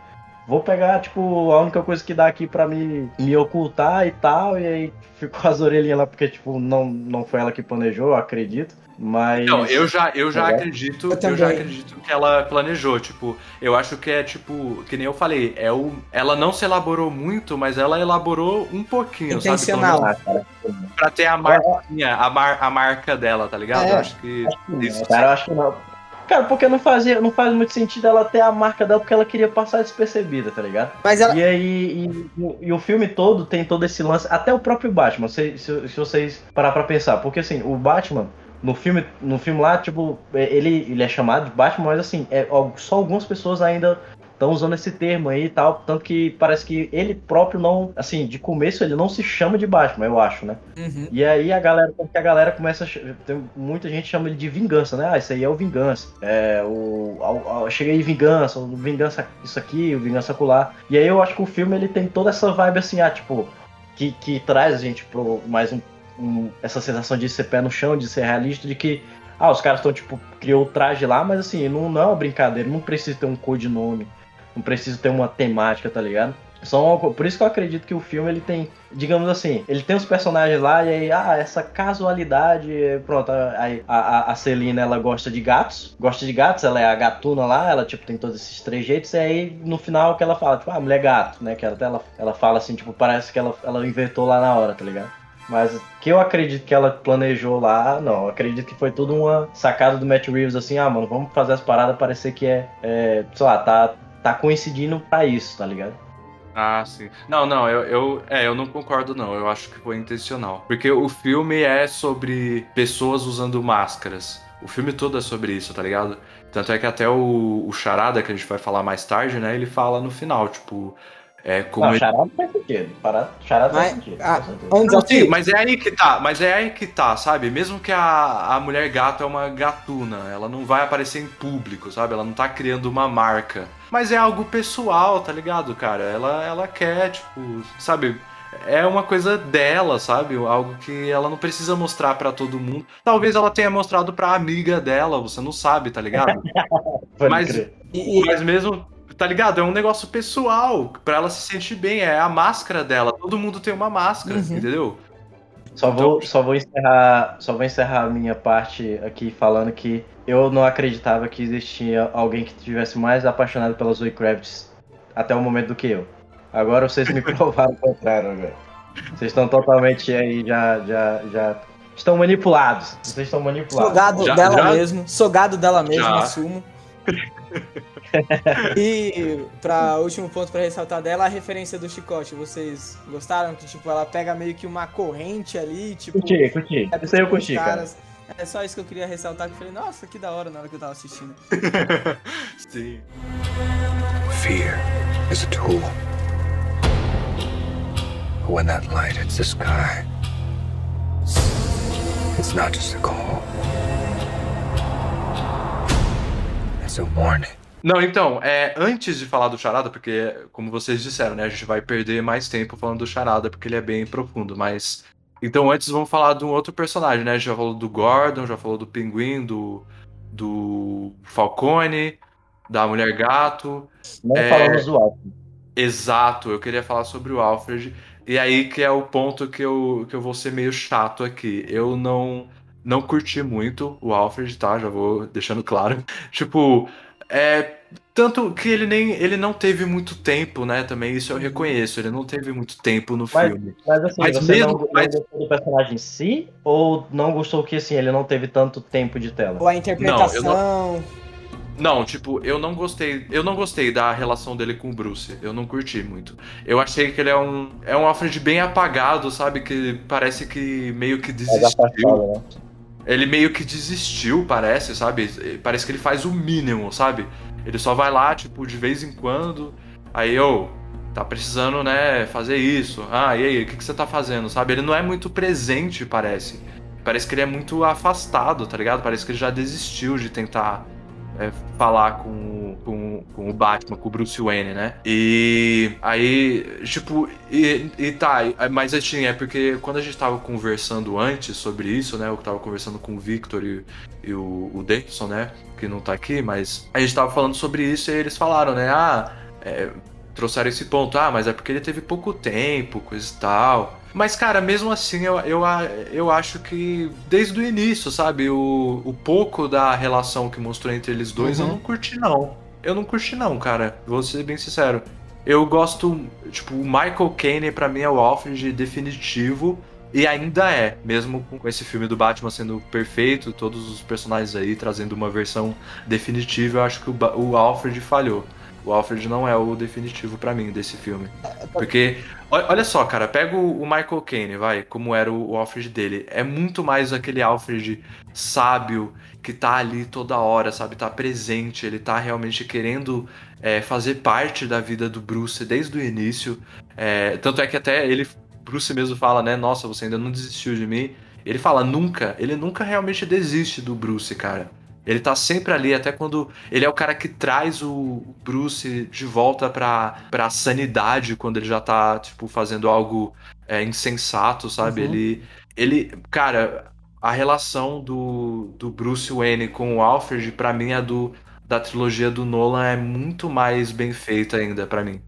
vou pegar, tipo, a única coisa que dá aqui para me, me ocultar e tal, e aí ficou as orelhinhas lá, porque, tipo, não, não foi ela que planejou, eu acredito. Mas. Não, eu já, eu já é. acredito. Eu, eu, já acredito que ela planejou. Tipo, eu acho que é tipo, que nem eu falei, é o, ela não se elaborou muito, mas ela elaborou um pouquinho, Intencional. sabe? Pra ter a marquinha, a, mar, a marca dela, tá ligado? É, eu acho que. Acho que isso, cara, eu acho que não. Cara, porque não, fazia, não faz muito sentido ela ter a marca dela porque ela queria passar despercebida, tá ligado? Mas ela... E aí, e, e, o filme todo tem todo esse lance, até o próprio Batman, se, se, se vocês parar pra pensar, porque assim, o Batman, no filme, no filme lá, tipo, ele, ele é chamado de Batman, mas assim, é, só algumas pessoas ainda estão usando esse termo aí e tal, tanto que parece que ele próprio não, assim, de começo ele não se chama de Batman, eu acho, né? Uhum. E aí a galera, porque a galera começa, a, tem muita gente chama ele de vingança, né? Ah, isso aí é o vingança, é o, a, a, cheguei vingança, o vingança isso aqui, o vingança acolá. E aí eu acho que o filme ele tem toda essa vibe assim, ah, tipo, que, que traz a gente pro mais um, um, essa sensação de ser pé no chão, de ser realista, de que ah, os caras estão, tipo, criou o traje lá, mas assim, não, não é uma brincadeira, não precisa ter um codinome não precisa ter uma temática, tá ligado? São, por isso que eu acredito que o filme ele tem, digamos assim, ele tem os personagens lá e aí, ah, essa casualidade, pronto, aí a, a, Celina ela gosta de gatos, gosta de gatos, ela é a gatuna lá, ela tipo tem todos esses trejeitos, e aí no final que ela fala, tipo, ah, mulher gato, né, que até ela, ela fala assim, tipo, parece que ela, ela inventou lá na hora, tá ligado? Mas que eu acredito que ela planejou lá, não. Acredito que foi tudo uma sacada do Matt Reeves, assim, ah, mano, vamos fazer as paradas parecer que é, é sei lá, tá, tá coincidindo pra isso, tá ligado? Ah, sim. Não, não, eu, eu, é, eu não concordo, não. Eu acho que foi intencional. Porque o filme é sobre pessoas usando máscaras. O filme todo é sobre isso, tá ligado? Tanto é que até o, o Charada, que a gente vai falar mais tarde, né? Ele fala no final, tipo, é como não, ele... charada faz sentido. Charada faz sentido. Ah, não, sim, mas é aí que tá. Mas é aí que tá, sabe? Mesmo que a, a mulher gato é uma gatuna, ela não vai aparecer em público, sabe? Ela não tá criando uma marca. Mas é algo pessoal, tá ligado, cara? Ela, ela quer, tipo, sabe? É uma coisa dela, sabe? Algo que ela não precisa mostrar para todo mundo. Talvez ela tenha mostrado pra amiga dela, você não sabe, tá ligado? *laughs* mas, mas mesmo Tá ligado? É um negócio pessoal, para ela se sentir bem. É a máscara dela. Todo mundo tem uma máscara, uhum. entendeu? Só vou, então... só vou encerrar, só vou encerrar a minha parte aqui falando que eu não acreditava que existia alguém que tivesse mais apaixonado pela Zoe Kravitz até o momento do que eu. Agora vocês me *laughs* provaram o contrário, velho. Vocês estão totalmente aí já já já estão manipulados. Vocês estão manipulados. Sogado já, dela já? mesmo, sogado dela mesmo, já. assumo. *laughs* e para último ponto para ressaltar dela, a referência do chicote. Vocês gostaram que tipo ela pega meio que uma corrente ali, tipo, curti, curti. É, isso aí eu curti, caras. cara. É só isso que eu queria ressaltar que eu falei, nossa, que da hora na hora que eu tava assistindo. *laughs* Sim. Fear is a tool. When that light hits the sky, it's not just a call. Não, então, é, antes de falar do Charada, porque, como vocês disseram, né, a gente vai perder mais tempo falando do Charada, porque ele é bem profundo, mas. Então, antes vamos falar de um outro personagem, né? A gente já falou do Gordon, já falou do Pinguim, do, do Falcone, da Mulher Gato. Não é... falamos do Alfred. Exato, eu queria falar sobre o Alfred. E aí que é o ponto que eu, que eu vou ser meio chato aqui. Eu não não curti muito o Alfred, tá? Já vou deixando claro. *laughs* tipo, é. Tanto que ele nem ele não teve muito tempo, né? Também isso eu reconheço. Ele não teve muito tempo no mas, filme. Mas assim, mas você mesmo, não, mas... não gostou do personagem em si? Ou não gostou que assim, ele não teve tanto tempo de tela? Ou a interpretação. Não, não... Não, tipo, eu não gostei. Eu não gostei da relação dele com o Bruce. Eu não curti muito. Eu achei que ele é um. É um Alfred bem apagado, sabe? Que parece que meio que desistiu. né? Ele meio que desistiu, parece, sabe? Parece que ele faz o mínimo, sabe? Ele só vai lá, tipo, de vez em quando. Aí, oh, tá precisando, né, fazer isso. Ah, e aí, o que, que você tá fazendo, sabe? Ele não é muito presente, parece. Parece que ele é muito afastado, tá ligado? Parece que ele já desistiu de tentar é, falar com, com, com, o Batman, com o Bruce Wayne, né? E aí, tipo, e, e tá, mas assim, é porque quando a gente tava conversando antes sobre isso, né? Eu tava conversando com o Victor e, e o, o Davidson, né? Que não tá aqui, mas a gente tava falando sobre isso e eles falaram, né? Ah, é, trouxeram esse ponto, ah, mas é porque ele teve pouco tempo, coisa e tal. Mas, cara, mesmo assim, eu, eu, eu acho que desde o início, sabe, o, o pouco da relação que mostrou entre eles dois, uhum. eu não curti, não. Eu não curti, não, cara. Vou ser bem sincero. Eu gosto, tipo, o Michael Caine para mim é o Alfred definitivo. E ainda é, mesmo com esse filme do Batman sendo perfeito, todos os personagens aí trazendo uma versão definitiva, eu acho que o, o Alfred falhou. O Alfred não é o definitivo para mim desse filme. Porque, olha só, cara, pega o Michael Caine, vai, como era o Alfred dele. É muito mais aquele Alfred sábio que tá ali toda hora, sabe? Tá presente, ele tá realmente querendo é, fazer parte da vida do Bruce desde o início. É, tanto é que até ele, Bruce mesmo fala, né? Nossa, você ainda não desistiu de mim. Ele fala nunca, ele nunca realmente desiste do Bruce, cara. Ele tá sempre ali, até quando ele é o cara que traz o Bruce de volta pra, pra sanidade, quando ele já tá, tipo, fazendo algo é, insensato, sabe? Uhum. Ele, ele, cara, a relação do, do Bruce Wayne com o Alfred, para mim, a do, da trilogia do Nolan é muito mais bem feita ainda, para mim.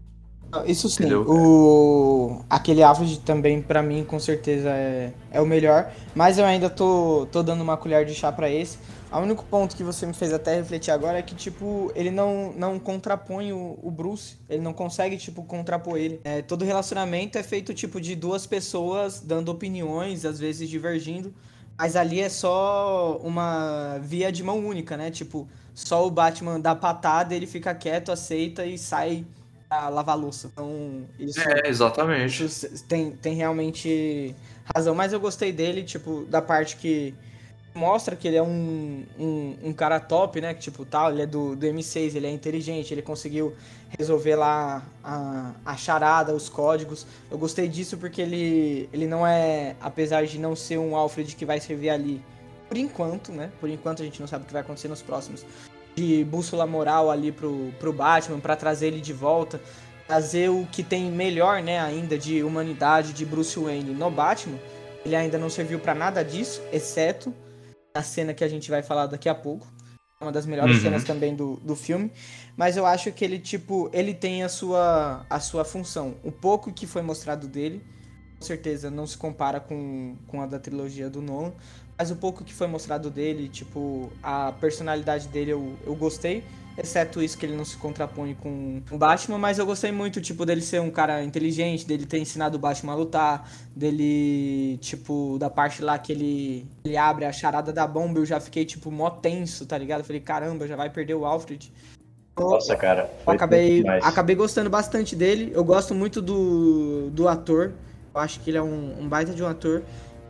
Isso sim. Entendeu? O... Aquele Alfred também, para mim, com certeza é, é o melhor. Mas eu ainda tô, tô dando uma colher de chá para esse o único ponto que você me fez até refletir agora é que, tipo, ele não, não contrapõe o, o Bruce. Ele não consegue, tipo, contrapor ele. É, todo relacionamento é feito, tipo, de duas pessoas dando opiniões, às vezes divergindo. Mas ali é só uma via de mão única, né? Tipo, só o Batman dá patada, ele fica quieto, aceita e sai a lavar louça. Então, isso. É, exatamente. Isso tem, tem realmente razão. Mas eu gostei dele, tipo, da parte que mostra que ele é um, um, um, cara top, né? Que, tipo, tal, ele é do, do M6, ele é inteligente, ele conseguiu resolver lá a, a charada, os códigos. Eu gostei disso porque ele, ele não é, apesar de não ser um Alfred que vai servir ali, por enquanto, né? Por enquanto a gente não sabe o que vai acontecer nos próximos. De bússola moral ali pro, pro Batman, para trazer ele de volta. Trazer o que tem melhor, né, ainda de humanidade de Bruce Wayne no Batman. Ele ainda não serviu para nada disso, exceto a cena que a gente vai falar daqui a pouco. Uma das melhores uhum. cenas também do, do filme. Mas eu acho que ele, tipo, ele tem a sua, a sua função. O pouco que foi mostrado dele, com certeza, não se compara com, com a da trilogia do Nolan. Mas o pouco que foi mostrado dele, tipo, a personalidade dele eu, eu gostei. Exceto isso que ele não se contrapõe com o Batman, mas eu gostei muito, tipo, dele ser um cara inteligente, dele ter ensinado o Batman a lutar, dele, tipo, da parte lá que ele, ele abre a charada da bomba, eu já fiquei, tipo, mó tenso, tá ligado? Eu falei, caramba, já vai perder o Alfred. Nossa, cara. Eu acabei, acabei gostando bastante dele. Eu gosto muito do, do ator. Eu acho que ele é um, um baita de um ator.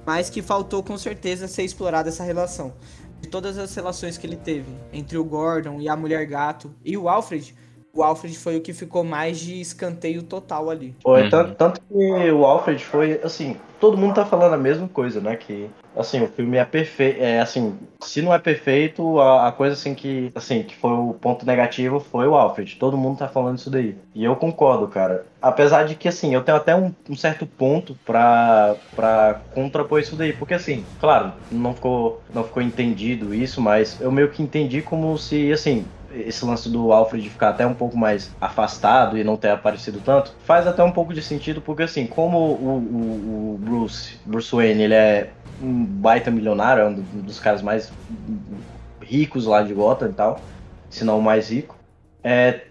Mas que faltou com certeza ser explorada essa relação de todas as relações que ele teve entre o Gordon e a mulher gato e o Alfred, o Alfred foi o que ficou mais de escanteio total ali. Foi, uhum. tanto, tanto, que o Alfred foi, assim, todo mundo tá falando a mesma coisa, né? Que, assim, o filme é perfeito, é, assim, se não é perfeito, a, a, coisa, assim, que, assim, que foi o ponto negativo foi o Alfred. Todo mundo tá falando isso daí. E eu concordo, cara. Apesar de que, assim, eu tenho até um, um certo ponto pra, pra contrapor isso daí. Porque, assim, claro, não ficou, não ficou entendido isso, mas eu meio que entendi como se, assim, esse lance do Alfred ficar até um pouco mais afastado e não ter aparecido tanto, faz até um pouco de sentido, porque assim, como o, o, o Bruce, Bruce Wayne, ele é um baita milionário, é um dos caras mais ricos lá de Gotham e tal, se não o mais rico, é,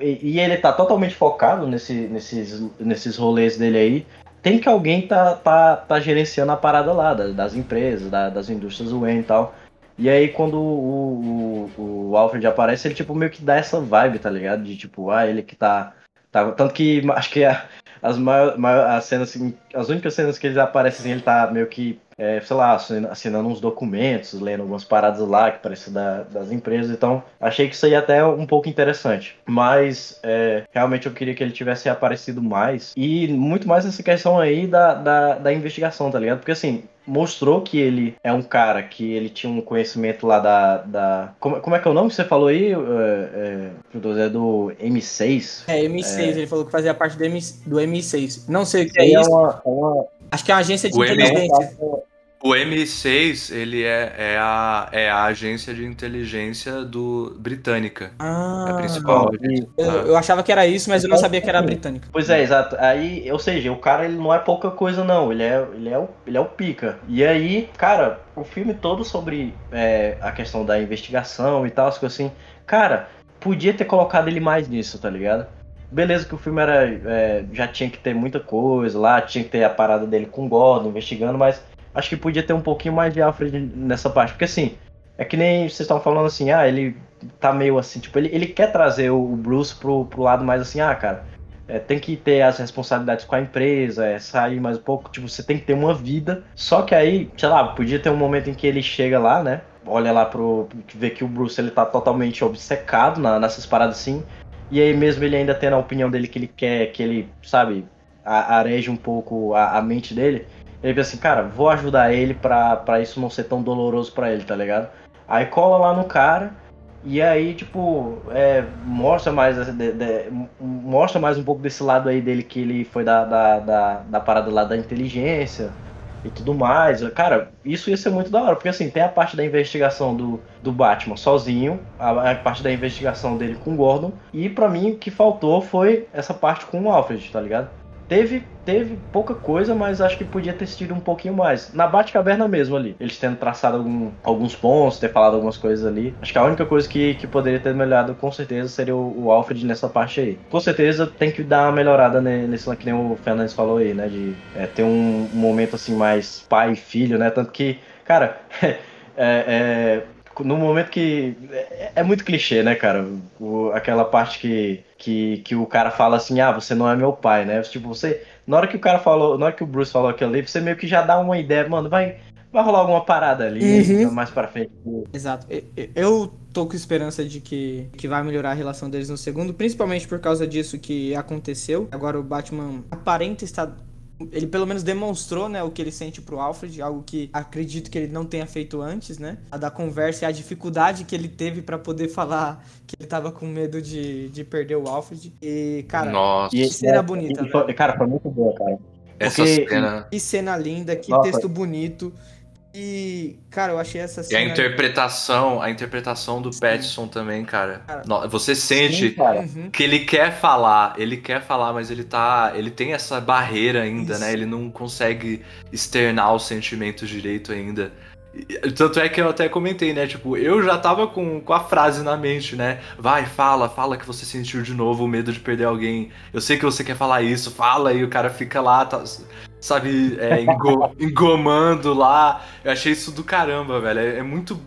e ele tá totalmente focado nesse, nesses, nesses rolês dele aí, tem que alguém tá, tá, tá gerenciando a parada lá, das, empresas, da, das indústrias Wayne e tal. E aí quando o, o, o, Alfred aparece, ele tipo meio que dá essa vibe, tá ligado? De tipo, ah, ele que tá. tá tanto que *laughs* acho que a, as, maior, maior, as cenas, assim, as únicas cenas que ele aparece assim, ele tá meio que, é, sei lá, assinando uns documentos, lendo algumas paradas lá que parecem da, das empresas. Então, achei que isso aí até é um pouco interessante. Mas, é, realmente eu queria que ele tivesse aparecido mais. E muito mais nessa questão aí da, da, da investigação, tá ligado? Porque assim, mostrou que ele é um cara que ele tinha um conhecimento lá da. da como, como é que é o nome que você falou aí? É, é, é do M6? É, M6, é... ele falou que fazia parte do, M, do M6. Não sei o que é, é isso. Uma, uma... Acho que é uma agência de o inteligência. M... O M6, ele é, é, a, é a agência de inteligência do britânica. Ah, a principal. Eu, eu achava que era isso, mas eu não sabia que era britânica. Pois é, exato. Aí, ou seja, o cara ele não é pouca coisa, não. Ele é, ele é, o, ele é o pica. E aí, cara, o filme todo sobre é, a questão da investigação e tal, as coisas assim. Cara, podia ter colocado ele mais nisso, tá ligado? Beleza que o filme era é, já tinha que ter muita coisa lá, tinha que ter a parada dele com o Gordon investigando, mas acho que podia ter um pouquinho mais de Alfred nessa parte. Porque assim, é que nem vocês estavam falando assim, ah, ele tá meio assim, tipo, ele, ele quer trazer o Bruce pro, pro lado mais assim, ah, cara, é, tem que ter as responsabilidades com a empresa, é, sair mais um pouco, tipo, você tem que ter uma vida. Só que aí, sei lá, podia ter um momento em que ele chega lá, né? Olha lá pro. vê que o Bruce ele tá totalmente obcecado na, nessas paradas assim. E aí mesmo ele ainda tendo a opinião dele que ele quer, que ele, sabe, areje um pouco a, a mente dele. Ele pensa assim, cara, vou ajudar ele pra, pra isso não ser tão doloroso pra ele, tá ligado? Aí cola lá no cara e aí, tipo, é, mostra mais de, de, mostra mais um pouco desse lado aí dele que ele foi da, da, da, da, parada lá da inteligência e tudo mais. Cara, isso ia ser muito da hora, porque assim, tem a parte da investigação do, do Batman sozinho, a, a parte da investigação dele com o Gordon, e para mim o que faltou foi essa parte com o Alfred, tá ligado? Teve, teve pouca coisa, mas acho que podia ter sido um pouquinho mais. Na Batcaverna mesmo ali. Eles tendo traçado algum, alguns pontos, ter falado algumas coisas ali. Acho que a única coisa que, que poderia ter melhorado com certeza seria o, o Alfred nessa parte aí. Com certeza tem que dar uma melhorada nesse que nem o Fernandes falou aí, né? De é, ter um, um momento assim mais pai e filho, né? Tanto que, cara, *laughs* é, é, no momento que. É, é, muito clichê, né, cara? O, aquela parte que, que, que o cara fala assim, ah, você não é meu pai, né? Tipo, você. Na hora que o cara falou, na hora que o Bruce falou aquilo ali, você meio que já dá uma ideia, mano, vai, vai rolar alguma parada ali uhum. mais pra frente. Exato. Eu tô com esperança de que, que vai melhorar a relação deles no segundo, principalmente por causa disso que aconteceu. Agora o Batman aparenta estar ele pelo menos demonstrou, né, o que ele sente pro Alfred, algo que acredito que ele não tenha feito antes, né? A da conversa e a dificuldade que ele teve para poder falar que ele tava com medo de, de perder o Alfred. E, cara, Nossa. que cena é, bonita, e, Cara, foi muito boa, cara. Essa Porque, cena. Que cena linda, que Nossa. texto bonito. E, cara, eu achei essa cena. E a interpretação, a interpretação do Sim. Pattinson também, cara. cara. Você sente Sim, cara. Uhum. que ele quer falar, ele quer falar, mas ele tá. Ele tem essa barreira ainda, né? Isso. né? Ele não consegue externar os sentimentos direito ainda. Tanto é que eu até comentei, né? Tipo, eu já tava com, com a frase na mente, né? Vai, fala, fala que você sentiu de novo o medo de perder alguém. Eu sei que você quer falar isso, fala, e o cara fica lá, tá, sabe, é, engo, *laughs* engomando lá. Eu achei isso do caramba, velho. É, é muito.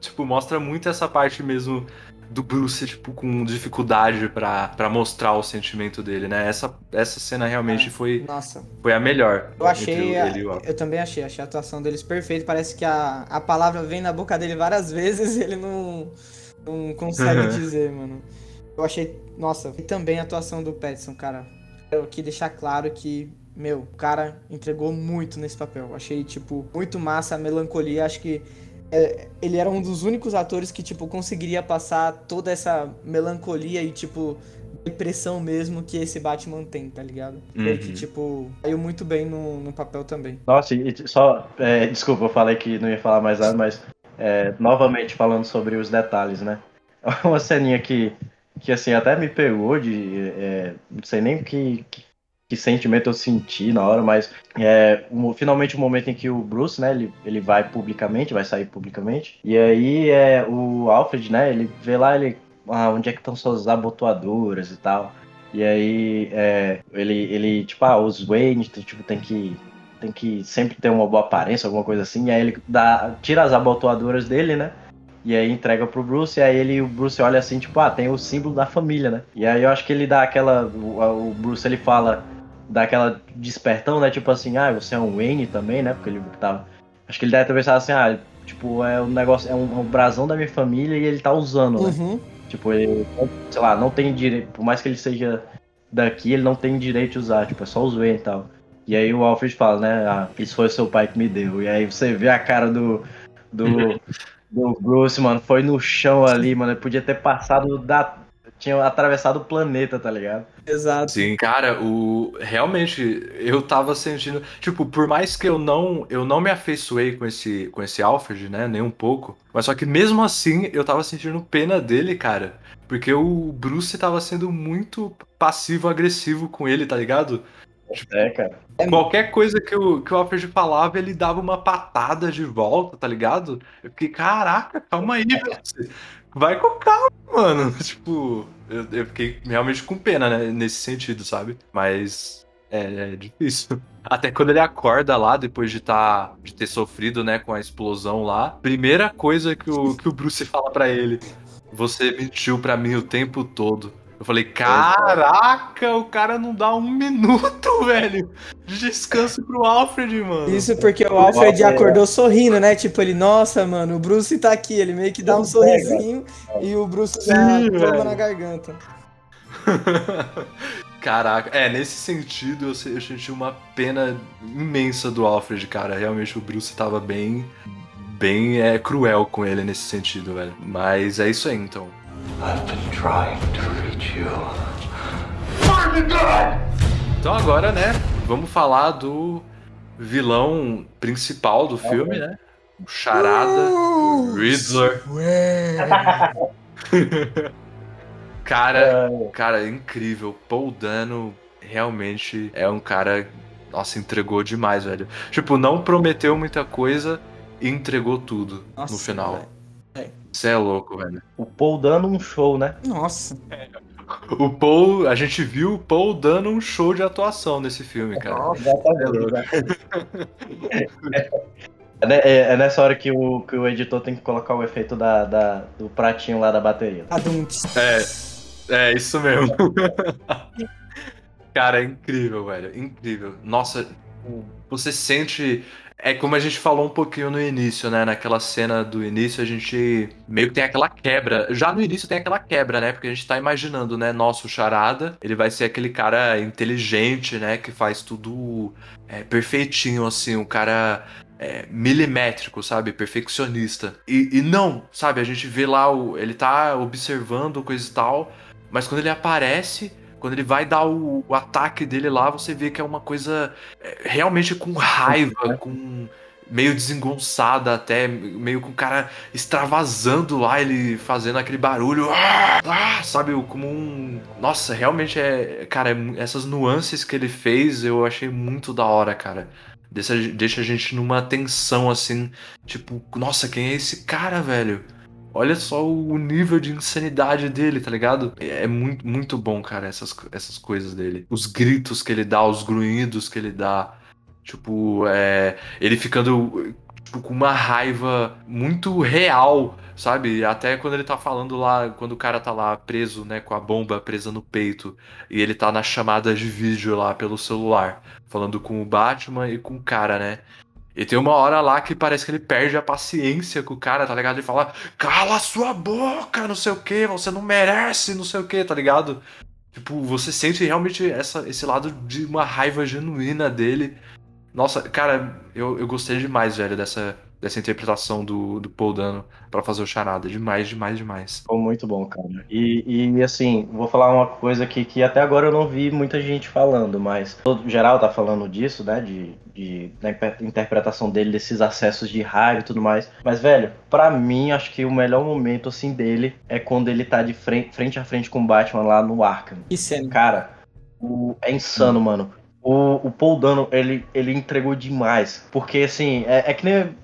Tipo, mostra muito essa parte mesmo do Bruce, tipo, com dificuldade para mostrar o sentimento dele, né? Essa, essa cena realmente é, foi, nossa. foi a melhor. Eu achei, a, eu também achei, achei a atuação deles perfeita. Parece que a, a palavra vem na boca dele várias vezes e ele não, não consegue uhum. *laughs* dizer, mano. Eu achei, nossa, e também a atuação do Petson, cara. Eu queria deixar claro que, meu, o cara entregou muito nesse papel. Achei, tipo, muito massa a melancolia. Acho que é, ele era um dos únicos atores que, tipo, conseguiria passar toda essa melancolia e, tipo, depressão mesmo que esse Batman tem, tá ligado? Uhum. Ele que, tipo, caiu muito bem no, no papel também. Nossa, e só. É, desculpa, eu falei que não ia falar mais nada, mas é, novamente falando sobre os detalhes, né? *laughs* Uma ceninha que, que assim, até me pegou de. É, não sei nem que, que que sentimento eu senti na hora, mas é um, finalmente o um momento em que o Bruce, né, ele, ele vai publicamente, vai sair publicamente, e aí é o Alfred, né, ele vê lá, ele, ah, onde é que estão suas abotoadoras e tal, e aí é, ele, ele, tipo, ah, os Wayne, tipo, tem que tem que sempre ter uma boa aparência, alguma coisa assim, e aí ele dá, tira as abotoadoras dele, né, e aí entrega pro Bruce, e aí ele, o Bruce olha assim, tipo, ah, tem o símbolo da família, né? E aí eu acho que ele dá aquela. O, o Bruce ele fala, dá aquela despertão, né? Tipo assim, ah, você é um Wayne também, né? Porque ele tava. Acho que ele deve ter pensado assim, ah, tipo, é um negócio, é um, é um brasão da minha família e ele tá usando, né? Uhum. Tipo, ele, sei lá, não tem direito, por mais que ele seja daqui, ele não tem direito de usar, tipo, é só os Wayne e tal. E aí o Alfred fala, né, ah, isso foi o seu pai que me deu. E aí você vê a cara do, do, *laughs* do Bruce, mano, foi no chão ali, mano, ele podia ter passado da tinha atravessado o planeta, tá ligado? Exato. Sim, cara, o realmente eu tava sentindo, tipo, por mais que eu não eu não me afeiçoei com esse com esse Alfred, né, nem um pouco, mas só que mesmo assim eu tava sentindo pena dele, cara, porque o Bruce tava sendo muito passivo agressivo com ele, tá ligado? É, cara. Qualquer coisa que o, que o Alfred falava, ele dava uma patada de volta, tá ligado? Eu fiquei, caraca, calma aí, Bruce. Vai com calma, mano. *laughs* Tipo, eu, eu fiquei realmente com pena, né? Nesse sentido, sabe? Mas é, é difícil. *laughs* Até quando ele acorda lá, depois de, tá, de ter sofrido, né, com a explosão lá, primeira coisa que o, que o Bruce fala para ele: Você mentiu para mim o tempo todo. Eu falei, caraca, o cara não dá um minuto, *laughs* velho, de descanso pro Alfred, mano. Isso porque o Alfred acordou sorrindo, né? Tipo, ele, nossa, mano, o Bruce tá aqui. Ele meio que dá um sorrisinho e o Bruce já Sim, toma velho. na garganta. *laughs* Caraca, é, nesse sentido eu, eu senti uma pena imensa do Alfred, cara. Realmente o Bruce tava bem, bem é, cruel com ele nesse sentido, velho. Mas é isso aí, então. I've been trying to reach you. Então agora, né, vamos falar do vilão principal do filme, né? O Charada, o Riddler. Cara, *laughs* cara, é incrível. Paul Dano realmente é um cara. Nossa, entregou demais, velho. Tipo, não prometeu muita coisa e entregou tudo Nossa, no final. velho. É. Você é louco, velho. O Paul dando um show, né? Nossa. O Paul, a gente viu o Paul dando um show de atuação nesse filme, cara. Exatamente. É, ne- *laughs* é- é nessa hora que o, que o editor tem que colocar o efeito da, da- do pratinho lá da bateria. Adunt. É, é isso mesmo. *laughs* Cara, é incrível, velho. Incrível. Nossa, você sente. É como a gente falou um pouquinho no início, né? Naquela cena do início, a gente meio que tem aquela quebra. Já no início tem aquela quebra, né? Porque a gente tá imaginando, né? Nosso charada, ele vai ser aquele cara inteligente, né? Que faz tudo é, perfeitinho, assim. Um cara é, milimétrico, sabe? Perfeccionista. E, e não, sabe? A gente vê lá, o, ele tá observando coisa e tal, mas quando ele aparece, quando ele vai dar o, o ataque dele lá, você vê que é uma coisa é, realmente com raiva, com meio desengonçada até, meio com o cara extravasando lá, ele fazendo aquele barulho, ah, ah, sabe, como um... Nossa, realmente é... Cara, é- essas nuances que ele fez eu achei muito da hora, cara. Deixa, deixa a gente numa tensão assim, tipo, nossa, quem é esse cara, velho? Olha só o nível de insanidade dele, tá ligado? É muito, muito bom, cara, essas, essas coisas dele. Os gritos que ele dá, os grunhidos que ele dá. Tipo, é, ele ficando tipo, com uma raiva muito real, sabe? Até quando ele tá falando lá, quando o cara tá lá preso, né, com a bomba presa no peito, e ele tá na chamada de vídeo lá pelo celular, falando com o Batman e com o cara, né? E tem uma hora lá que parece que ele perde a paciência com o cara, tá ligado? Ele fala, cala sua boca, não sei o que, você não merece, não sei o que, tá ligado? Tipo, você sente realmente essa, esse lado de uma raiva genuína dele. Nossa, cara, eu, eu gostei demais, velho, dessa, dessa interpretação do, do Paul Dano pra fazer o charada. Demais, demais, demais. Ficou muito bom, cara. E, e assim, vou falar uma coisa aqui que até agora eu não vi muita gente falando, mas todo geral tá falando disso, né? De, de da interpretação dele, desses acessos de raiva e tudo mais. Mas, velho, pra mim, acho que o melhor momento assim dele é quando ele tá de frente, frente a frente com o Batman lá no Arkham. Que cena. Cara, o- é insano, mano. O, o Paul Dano, ele, ele entregou demais. Porque, assim, é, é que nem.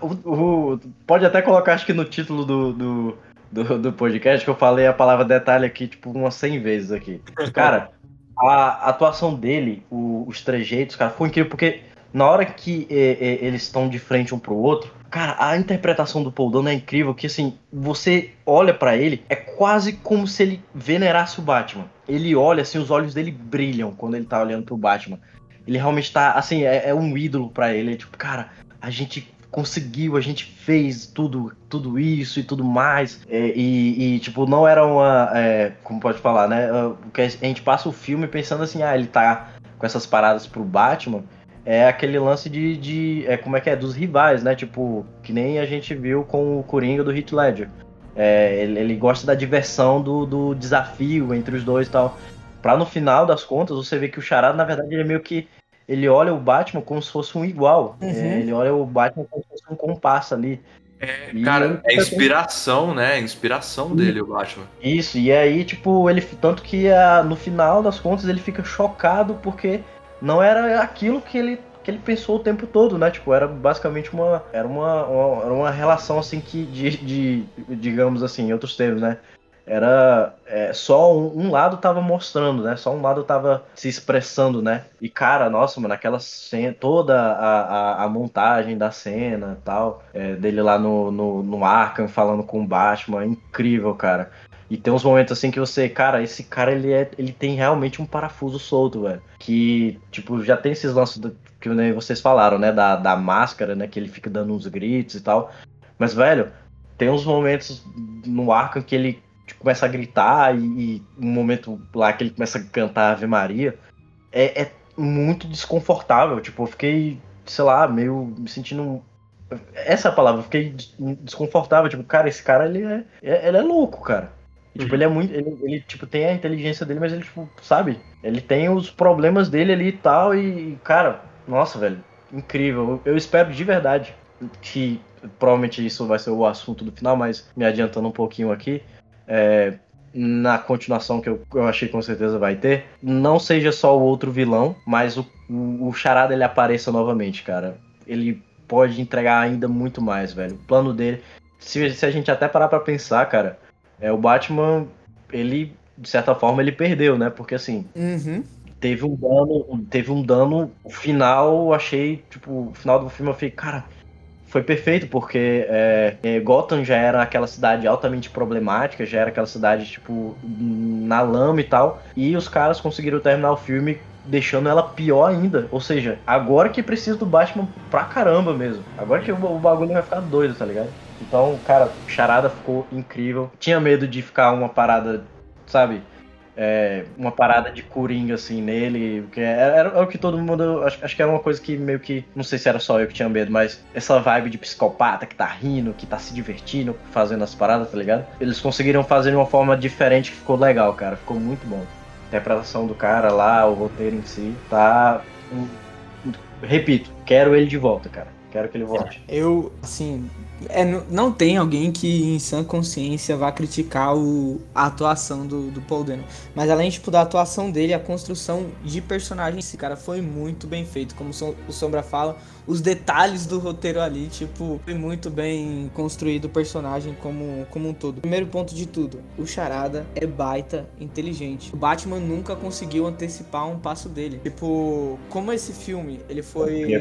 O- o- pode até colocar, acho que no título do, do, do, do podcast, que eu falei a palavra detalhe aqui, tipo, umas 100 vezes aqui. *laughs* Cara, a atuação dele, o- os trejeitos, cara, foi incrível, porque na hora que é, é, eles estão de frente um pro outro, cara, a interpretação do Paul Dano é incrível, que assim, você olha pra ele, é quase como se ele venerasse o Batman. Ele olha, assim, os olhos dele brilham quando ele tá olhando pro Batman. Ele realmente tá, assim, é, é um ídolo pra ele. É tipo, cara, a gente conseguiu, a gente fez tudo, tudo isso e tudo mais. É, e, e, tipo, não era uma. é, como pode falar, né? ah, Porque a gente passa o filme pensando assim, ah, ele tá com essas paradas pro Batman. É aquele lance de. de é, como é que é? Dos rivais, né? Tipo, que nem a gente viu com o Coringa do Heath Ledger. É, ele, ele, gosta da diversão do, do desafio entre os dois e tal. Pra no final das contas, você vê que o Charada, na verdade, ele é meio que. Ele olha o Batman como se fosse um igual. Uhum. É, ele olha o Batman como se fosse um compasso ali. É, cara, é inspiração, né? É inspiração dele, o Batman. Isso, e aí, tipo, ele. Tanto que a, no final das contas ele fica chocado porque não era aquilo que ele que ele pensou o tempo todo, né? Tipo, era basicamente uma. Era uma, uma, uma relação assim que. De, de, digamos assim, em outros termos, né? Era é, só um, um, lado tava mostrando, né? Só um lado tava se expressando, né? E cara, nossa, mano, aquela cena, toda a, a, a montagem da cena tal, é, dele lá no, no, no Arkham falando com o Batman, incrível, cara. E tem uns momentos assim que você, cara, esse cara ele é, ele tem realmente um parafuso solto, velho. Que, tipo, já tem esses lances do, que né, vocês falaram, né, da, da máscara, né, que ele fica dando uns gritos e tal. Mas, velho, tem uns momentos no Arkham que ele tipo, começa a gritar e, e, um momento lá que ele começa a cantar Ave Maria. É, é muito desconfortável, tipo, eu fiquei, sei lá, meio me sentindo essa é a palavra, eu fiquei desconfortável, tipo, cara, esse cara ele é, ele é louco, cara. E, tipo, ele é muito. Ele, ele, tipo, tem a inteligência dele, mas ele, tipo, sabe? Ele tem os problemas dele ali e tal. E, cara, nossa, velho, incrível. Eu espero de verdade que. Provavelmente isso vai ser o assunto do final, mas me adiantando um pouquinho aqui. É, na continuação que eu, eu achei com certeza vai ter, não seja só o outro vilão, mas o, o, o Charada ele apareça novamente, cara. Ele pode entregar ainda muito mais, velho. O plano dele. Se, se a gente até parar pra pensar, cara, é, o Batman, ele, de certa forma, ele perdeu, né? Porque assim. Uhum. Teve um dano. Teve um dano. O final, achei. Tipo, o final do filme eu falei, cara. Foi perfeito, porque é, é, Gotham já era aquela cidade altamente problemática, já era aquela cidade, tipo, na lama e tal. E os caras conseguiram terminar o filme deixando ela pior ainda. Ou seja, agora que precisa do Batman pra caramba mesmo. Agora que o, o bagulho vai ficar doido, tá ligado? Então, cara, Charada ficou incrível. Tinha medo de ficar uma parada, sabe? É, uma parada de coringa assim nele, que era, era, o que todo mundo. Acho, acho, que era uma coisa que meio que. Não sei se era só eu que tinha medo, mas essa vibe de psicopata que tá rindo, que tá se divertindo, fazendo as paradas, tá ligado? Eles conseguiram fazer de uma forma diferente que ficou legal, cara. Ficou muito bom. A interpretação do cara lá, o roteiro em si, tá. Repito, quero ele de volta, cara. Quero que ele volte. Eu, assim, é, não tem alguém que em sã consciência vá criticar o, a atuação do, do Paul Dano. Mas além tipo, da atuação dele, a construção de personagem, esse cara foi muito bem feito. Como o Sombra fala, os detalhes do roteiro ali, tipo, foi muito bem construído o personagem como, como um todo. Primeiro ponto de tudo, o Charada é baita inteligente. O Batman nunca conseguiu antecipar um passo dele. Tipo, como esse filme, ele foi...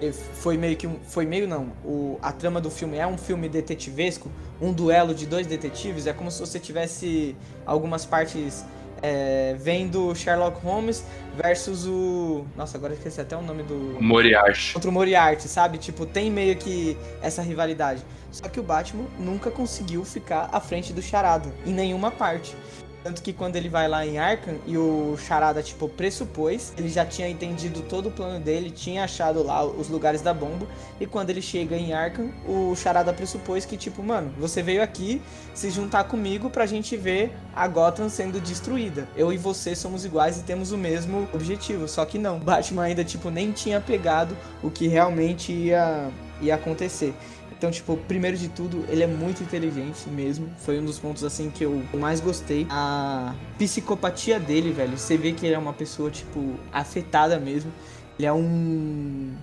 Ele foi meio que um, foi meio não, o, a trama do filme é um filme detetivesco, um duelo de dois detetives, é como se você tivesse algumas partes é, vendo Sherlock Holmes versus o. Nossa, agora esqueci até o nome do. Moriarty. Contra o Moriarty, sabe? Tipo, tem meio que essa rivalidade. Só que o Batman nunca conseguiu ficar à frente do Charada, em nenhuma parte. Tanto que quando ele vai lá em Arkham e o Charada, tipo, pressupôs, ele já tinha entendido todo o plano dele, tinha achado lá os lugares da bomba. E quando ele chega em Arkham, o Charada pressupôs que, tipo, mano, você veio aqui se juntar comigo pra gente ver a Gotham sendo destruída. Eu e você somos iguais e temos o mesmo objetivo. Só que não, Batman ainda, tipo, nem tinha pegado o que realmente ia, ia acontecer. Então, tipo, primeiro de tudo, ele é muito inteligente mesmo. Foi um dos pontos, assim, que eu mais gostei. A psicopatia dele, velho. Você vê que ele é uma pessoa, tipo, afetada mesmo. Ele é um.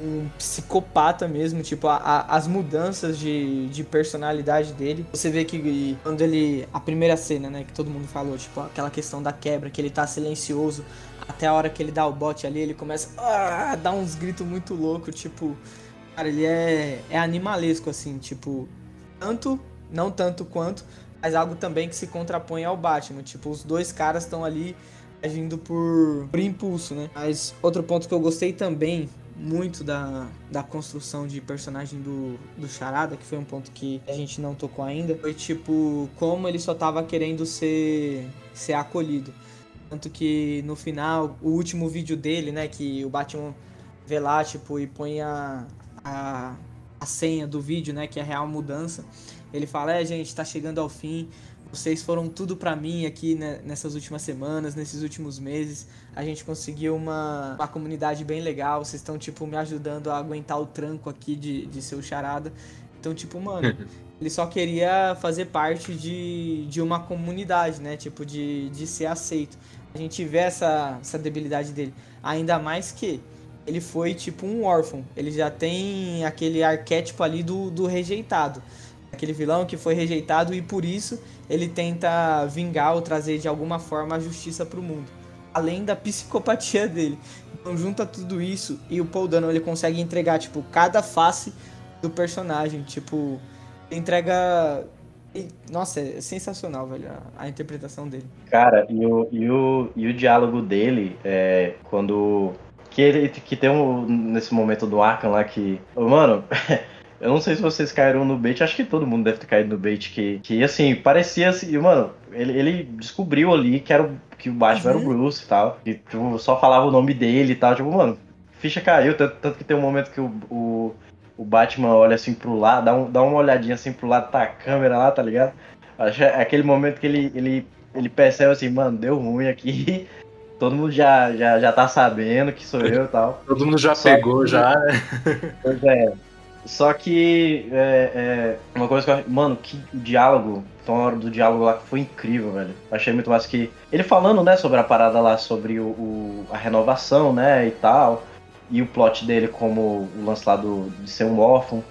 Um psicopata mesmo, tipo, a, a, as mudanças de, de personalidade dele. Você vê que quando ele. A primeira cena, né, que todo mundo falou, tipo, aquela questão da quebra, que ele tá silencioso, até a hora que ele dá o bote ali, ele começa a dar uns gritos muito loucos, tipo. Cara, ele é, é animalesco, assim, tipo, tanto, não tanto quanto, mas algo também que se contrapõe ao Batman. Tipo, os dois caras estão ali agindo por, por impulso, né? Mas outro ponto que eu gostei também muito da, da construção de personagem do, do Charada, que foi um ponto que a gente não tocou ainda, foi tipo, como ele só tava querendo ser, ser acolhido. Tanto que no final, o último vídeo dele, né, que o Batman vê lá, tipo, e põe a, a, a senha do vídeo, né, que é a real mudança, Ele fala: É, gente, tá chegando ao fim. Vocês foram tudo para mim aqui né, nessas últimas semanas, nesses últimos meses. A gente conseguiu uma, uma comunidade bem legal. Vocês estão, tipo, me ajudando a aguentar o tranco aqui de, de ser o charada. Então, tipo, mano, *laughs* ele só queria fazer parte de, de uma comunidade, né? Tipo, de, de ser aceito. A gente vê essa, essa debilidade dele. Ainda mais que ele foi tipo um órfão. Ele já tem aquele arquétipo ali do, do rejeitado. Aquele vilão que foi rejeitado e por isso ele tenta vingar ou trazer de alguma forma a justiça para o mundo. Além da psicopatia dele. Então junta tudo isso e o Paul Dano ele consegue entregar tipo cada face do personagem, tipo entrega nossa, é sensacional, velho, a, a, interpretação dele. Cara, e o, e o, e o diálogo dele, é, quando. Que, ele, que tem um, nesse momento do Arkham lá que. Mano, *laughs* eu não sei se vocês caíram no bait, acho que todo mundo deve ter caído no bait, que, que assim, parecia assim. Mano, ele, ele descobriu ali que, era, que o Batman uhum. era o uhum. Bruce e tal. E tipo, só falava o nome dele e tal. Tipo, mano, ficha caiu, tanto, tanto que tem um momento que o, o o Batman olha assim pro lado, dá, um, dá uma olhadinha assim pro lado da câmera lá, tá ligado? Acho é aquele momento que ele, ele, ele percebe assim, mano, deu ruim aqui. *laughs* Todo mundo já, já, já tá sabendo que sou eu e tal. Todo mundo já Só pegou, que, já, né? Pois é. Só que é, é, uma coisa que eu Mano, que o diálogo, então a hora do diálogo lá foi incrível, velho. Achei muito mais que. Ele falando, né, sobre a parada lá, sobre o, o a renovação, né, e tal e o plot dele como o lance lá do, de ser um órfão.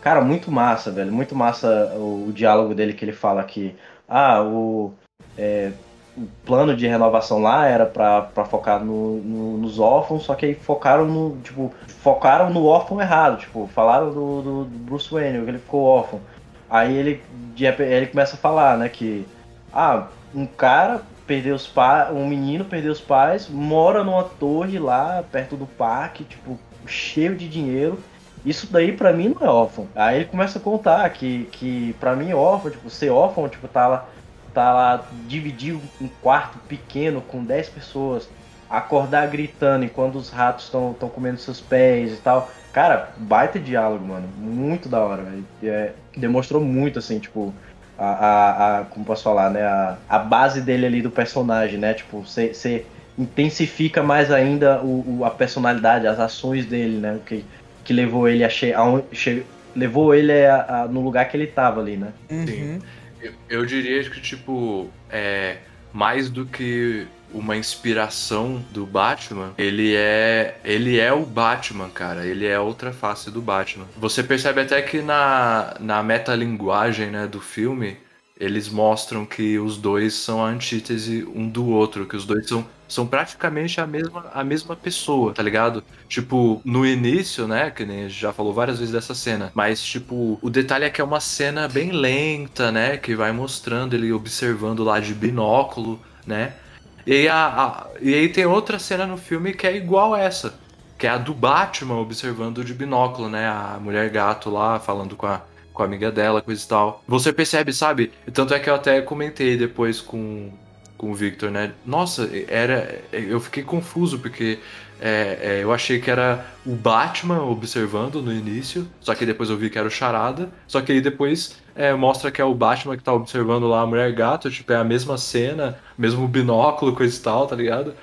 Cara, muito massa, velho. Muito massa o, o diálogo dele que ele fala que ah, o, é, o plano de renovação lá era pra focar no, no, nos órfãos, só que aí focaram no. Tipo, focaram no órfão errado. Tipo, falaram do, do, do Bruce Wayne, que ele ficou órfão. Aí ele, ele começa a falar, né, que ah, um cara perdeu os pais, um menino perdeu os pais, mora numa torre lá perto do parque, tipo, cheio de dinheiro. Isso daí para mim não é órfão. Aí ele começa a contar que, que para mim órfão, tipo, ser órfão, tipo, tá lá, tá lá dividir um quarto pequeno com 10 pessoas, acordar gritando enquanto os ratos estão comendo seus pés e tal. Cara, baita diálogo, mano. Muito da hora, velho. É, demonstrou muito, assim, tipo, a, a, a, como posso falar, né, a, a base dele ali do personagem, né, tipo, você intensifica mais ainda o, o, a personalidade, as ações dele, né, que, que levou ele a, che, a, che levou ele a, a, no lugar que ele tava ali, né. Uhum. Eu diria que, tipo, é, mais do que uma inspiração do Batman, ele é ele é o Batman, cara. Ele é outra face do Batman. Você percebe até que na, na metalinguagem né, do filme, eles mostram que os dois são a antítese um do outro, que os dois são, são praticamente a mesma, a mesma pessoa, tá ligado? Tipo, no início, né, que nem a gente já falou várias vezes dessa cena, mas tipo, o detalhe é que é uma cena bem lenta, né, que vai mostrando ele observando lá de binóculo, né? E aí, a, a, e aí tem outra cena no filme que é igual essa. Que é a do Batman observando de binóculo, né? A mulher gato lá falando com a, com a amiga dela, coisa e tal. Você percebe, sabe? Tanto é que eu até comentei depois com, com o Victor, né? Nossa, era. Eu fiquei confuso, porque é, é, eu achei que era o Batman observando no início, só que depois eu vi que era o Charada. Só que aí depois é, mostra que é o Batman que tá observando lá a mulher gato, tipo, é a mesma cena, mesmo binóculo, coisa e tal, tá ligado?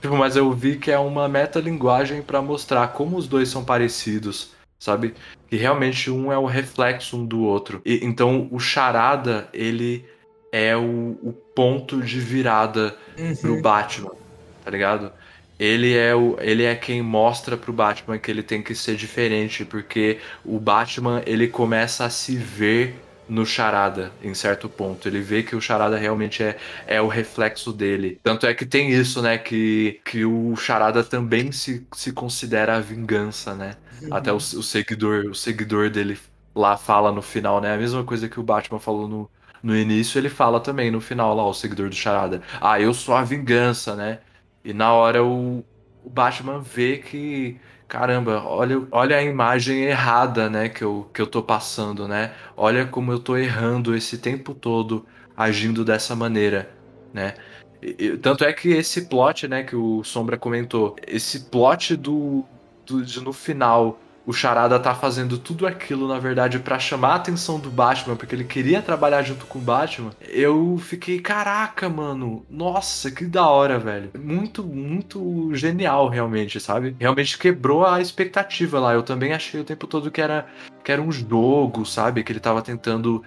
Tipo, mas eu vi que é uma metalinguagem para mostrar como os dois são parecidos, sabe? Que realmente um é o reflexo um do outro. E, então o Charada, ele é o, o ponto de virada uhum. pro Batman, tá ligado? ele é, o, ele é quem mostra pro Batman que ele tem que ser diferente, porque o Batman ele começa a se ver no Charada em certo ponto. Ele vê que o Charada realmente é, é o reflexo dele. Tanto é que tem isso, né? Que, que o Charada também se, se considera a vingança, né? Até o, o, seguidor, o seguidor dele lá fala no final, né? A mesma coisa que o Batman falou no, no início, ele fala também no final lá, o seguidor do Charada. Ah, eu sou a vingança, né? E na hora o, o Batman vê que, caramba, olha, olha a imagem errada, né, que eu, que eu tô passando, né? Olha como eu tô errando esse tempo todo agindo dessa maneira, né? E, tanto é que esse plot, né, que o Sombra comentou, esse plot do de no final o Charada tá fazendo tudo aquilo, na verdade, para chamar a atenção do Batman, porque ele queria trabalhar junto com o Batman, eu fiquei, caraca, mano, nossa, que da hora, velho. Muito, muito genial, realmente, sabe? Realmente quebrou a expectativa lá. Eu também achei o tempo todo que era, que era um jogo, sabe? Que ele tava tentando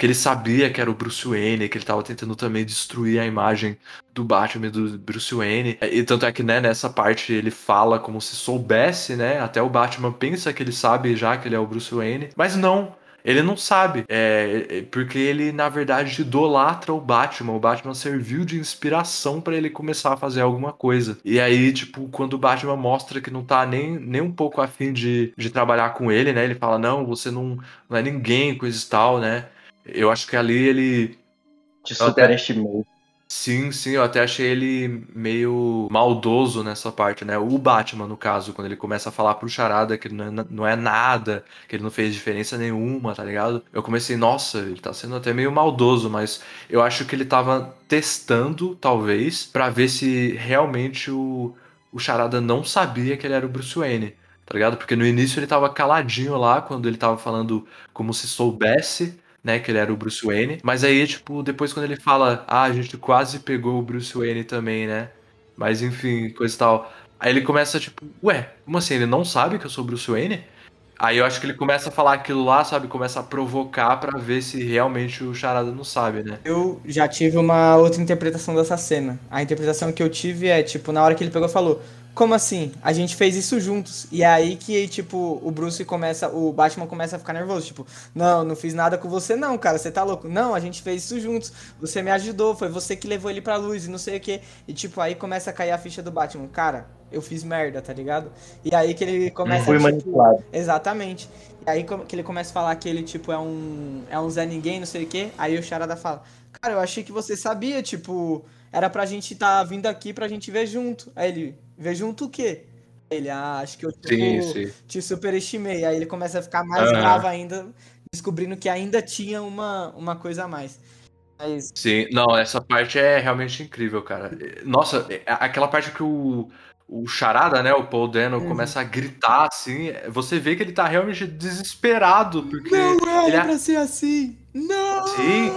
que ele sabia que era o Bruce Wayne, que ele tava tentando também destruir a imagem do Batman e do Bruce Wayne. E tanto é que, né, nessa parte ele fala como se soubesse, né? Até o Batman pensa que ele sabe já que ele é o Bruce Wayne, mas não. Ele não sabe, é, é porque ele na verdade idolatra o Batman. O Batman serviu de inspiração para ele começar a fazer alguma coisa. E aí, tipo, quando o Batman mostra que não tá nem, nem um pouco afim de, de trabalhar com ele, né? Ele fala: Não, você não, não é ninguém, coisa e tal, né? Eu acho que ali ele. Te superestimou. Sim, sim, eu até achei ele meio maldoso nessa parte, né? O Batman, no caso, quando ele começa a falar pro Charada que não é, não é nada, que ele não fez diferença nenhuma, tá ligado? Eu comecei, nossa, ele tá sendo até meio maldoso, mas eu acho que ele tava testando, talvez, para ver se realmente o, o Charada não sabia que ele era o Bruce Wayne, tá ligado? Porque no início ele tava caladinho lá, quando ele tava falando como se soubesse né, que ele era o Bruce Wayne. Mas aí, tipo, depois quando ele fala, ah, a gente quase pegou o Bruce Wayne também, né? Mas enfim, coisa e tal. Aí ele começa, tipo, ué, como assim? Ele não sabe que eu sou o Bruce Wayne? Aí eu acho que ele começa a falar aquilo lá, sabe? Começa a provocar para ver se realmente o Charada não sabe, né? Eu já tive uma outra interpretação dessa cena. A interpretação que eu tive é, tipo, na hora que ele pegou e falou: como assim? A gente fez isso juntos. E é aí que, tipo, o Bruce começa, o Batman começa a ficar nervoso. Tipo, não, não fiz nada com você, não, cara, você tá louco. Não, a gente fez isso juntos. Você me ajudou, foi você que levou ele pra luz e não sei o que. E, tipo, aí começa a cair a ficha do Batman. Cara, eu fiz merda, tá ligado? E aí que ele começa Fui a. Tipo, manipulado. Exatamente. E aí que ele começa a falar que ele, tipo, é um. É um Zé Ninguém, não sei o que. Aí o Charada fala, cara, eu achei que você sabia, tipo. Era pra gente tá vindo aqui pra gente ver junto. Aí ele, junto o quê? Ele, ah, acho que eu tipo, sim, sim. te superestimei. Aí ele começa a ficar mais uhum. bravo ainda, descobrindo que ainda tinha uma, uma coisa a mais. Mas... Sim, não, essa parte é realmente incrível, cara. Nossa, é, aquela parte que o, o Charada, né, o Paul Dano, uhum. começa a gritar, assim, você vê que ele tá realmente desesperado, porque... Não ele é pra ser assim! Não! Sim!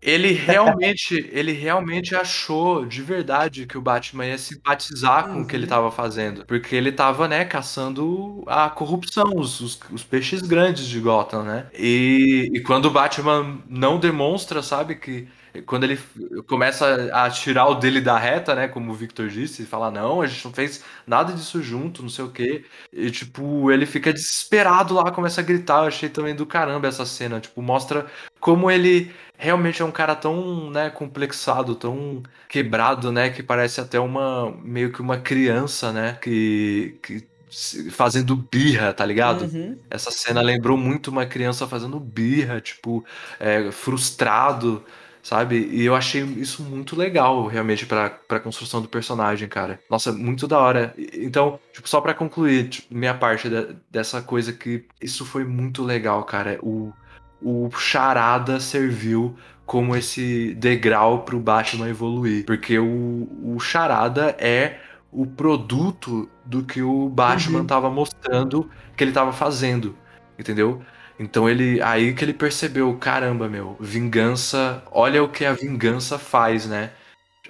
Ele realmente, ele realmente achou de verdade que o Batman ia simpatizar com o que ele estava uhum. fazendo. Porque ele estava, né, caçando a corrupção, os, os, os, peixes grandes de Gotham, né? E, e quando o Batman não demonstra, sabe, que quando ele começa a tirar o dele da reta, né? Como o Victor disse, e fala, não, a gente não fez nada disso junto, não sei o quê. E, tipo, ele fica desesperado lá, começa a gritar. Eu achei também do caramba essa cena. Tipo, mostra como ele realmente é um cara tão, né, complexado, tão quebrado, né? Que parece até uma, meio que uma criança, né? Que, que fazendo birra, tá ligado? Uhum. Essa cena lembrou muito uma criança fazendo birra, tipo, é, frustrado sabe? E eu achei isso muito legal, realmente, pra, pra construção do personagem, cara. Nossa, muito da hora. Então, tipo, só pra concluir, tipo, minha parte da, dessa coisa que isso foi muito legal, cara. O, o Charada serviu como esse degrau pro Batman evoluir. Porque o, o Charada é o produto do que o Batman uhum. tava mostrando que ele tava fazendo. Entendeu? Então ele aí que ele percebeu, caramba, meu, vingança, olha o que a vingança faz, né?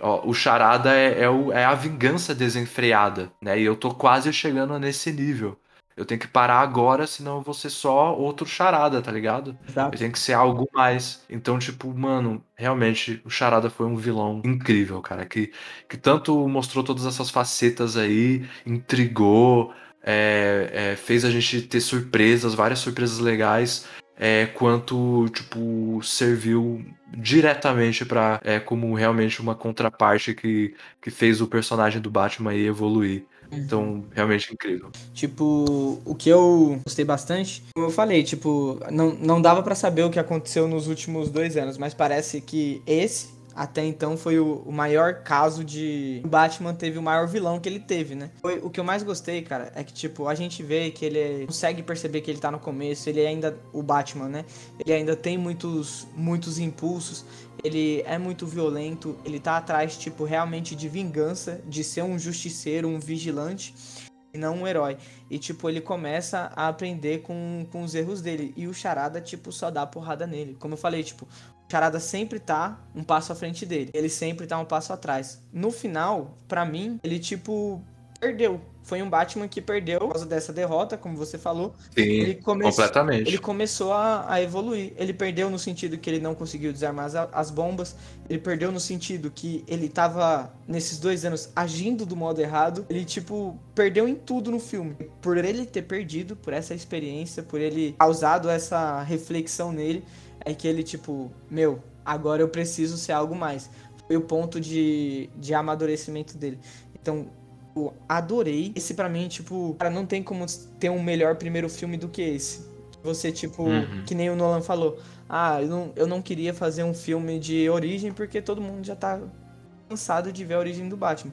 Ó, o charada é, é, o, é a vingança desenfreada, né? E eu tô quase chegando nesse nível. Eu tenho que parar agora, senão eu vou ser só outro charada, tá ligado? Exato. Eu tenho que ser algo mais. Então, tipo, mano, realmente, o charada foi um vilão incrível, cara. Que, que tanto mostrou todas essas facetas aí, intrigou, é, é, fez a gente ter surpresas, várias surpresas legais, é, quanto tipo serviu diretamente para é, como realmente uma contraparte que, que fez o personagem do Batman evoluir. Uhum. Então, realmente incrível. Tipo, o que eu gostei bastante, como eu falei, tipo, não, não dava para saber o que aconteceu nos últimos dois anos, mas parece que esse até então foi o, o, maior caso de. O Batman teve o maior vilão que ele teve, né? Foi, o que eu mais gostei, cara, é que, tipo, a gente vê que ele consegue perceber que ele tá no começo, ele ainda. O Batman, né? Ele ainda tem muitos, muitos impulsos, ele é muito violento, ele tá atrás, tipo, realmente de vingança, de ser um justiceiro, um vigilante. e não um herói. E, tipo, ele começa a aprender com, com os erros dele. E o Charada, tipo, só dá porrada nele. Como eu falei, tipo, Charada sempre tá um passo à frente dele. Ele sempre tá um passo atrás. No final, para mim, ele, tipo, perdeu foi um Batman que perdeu por causa dessa derrota, como você falou. Sim, ele completamente. Ele começou a, a, evoluir. Ele perdeu no sentido que ele não conseguiu desarmar as, as bombas. Ele perdeu no sentido que ele estava nesses dois anos, agindo do modo errado. Ele, tipo, perdeu em tudo no filme. Por ele ter perdido, por essa experiência, por ele causado essa reflexão nele, é que ele, tipo, meu, agora eu preciso ser algo mais. Foi o ponto de, de amadurecimento dele. Então, tipo, adorei. Esse para mim, tipo, cara, não tem como ter um melhor primeiro filme do que esse. Você, tipo, uhum. que nem o Nolan falou. Ah, eu não, eu não queria fazer um filme de origem porque todo mundo já tá cansado de ver a origem do Batman.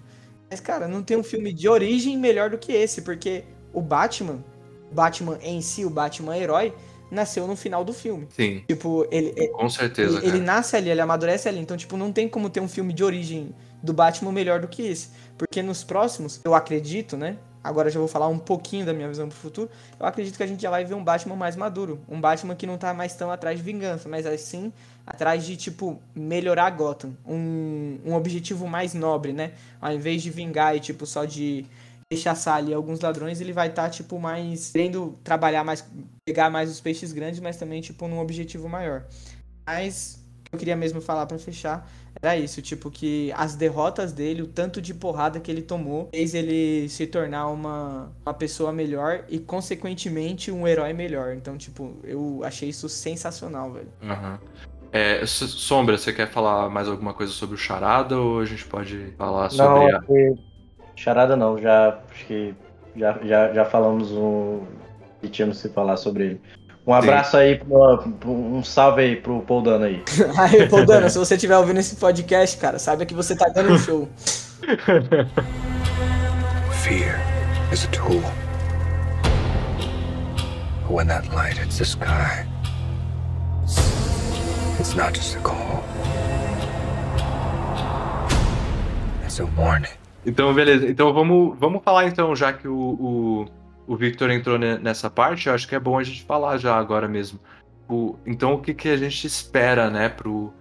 Mas, cara, não tem um filme de origem melhor do que esse, porque o Batman, o Batman em si, o Batman herói, nasceu no final do filme. Sim. Tipo, ele. Com certeza. Ele, ele, nasce ali, ele amadurece ali. Então, tipo, não tem como ter um filme de origem do Batman melhor do que esse. Porque nos próximos, eu acredito, né? Agora já vou falar um pouquinho da minha visão pro futuro. Eu acredito que a gente já vai ver um Batman mais maduro. Um Batman que não tá mais tão atrás de vingança, mas assim, atrás de, tipo, melhorar Gotham. Um, um objetivo mais nobre, né? Ao invés de vingar e, tipo, só de rechaçar ali alguns ladrões, ele vai estar, tá, tipo, mais. querendo trabalhar mais. pegar mais os peixes grandes, mas também, tipo, num objetivo maior. Mas, eu queria mesmo falar para fechar era isso, tipo, que as derrotas dele, o tanto de porrada que ele tomou, fez ele se tornar uma, uma pessoa melhor e, consequentemente, um herói melhor. Então, tipo, eu achei isso sensacional, velho. Uhum. É, Sombra, você quer falar mais alguma coisa sobre o Charada ou a gente pode falar sobre não, a. Charada não, já acho que já, já, já falamos um. que tínhamos que falar sobre ele. Um abraço Sim. aí, pro, um salve aí pro Paul Dano aí. *laughs* aí, Paul Dano, se você estiver ouvindo esse podcast, cara, saiba que você tá dando um show. *laughs* Fear is a tool. When that light hits the sky, it's not just a call. It's a warning. Então, beleza. Então vamos, vamos falar então, já que o, o o Victor entrou nessa parte, eu acho que é bom a gente falar já agora mesmo. O, então, o que, que a gente espera, né, pro,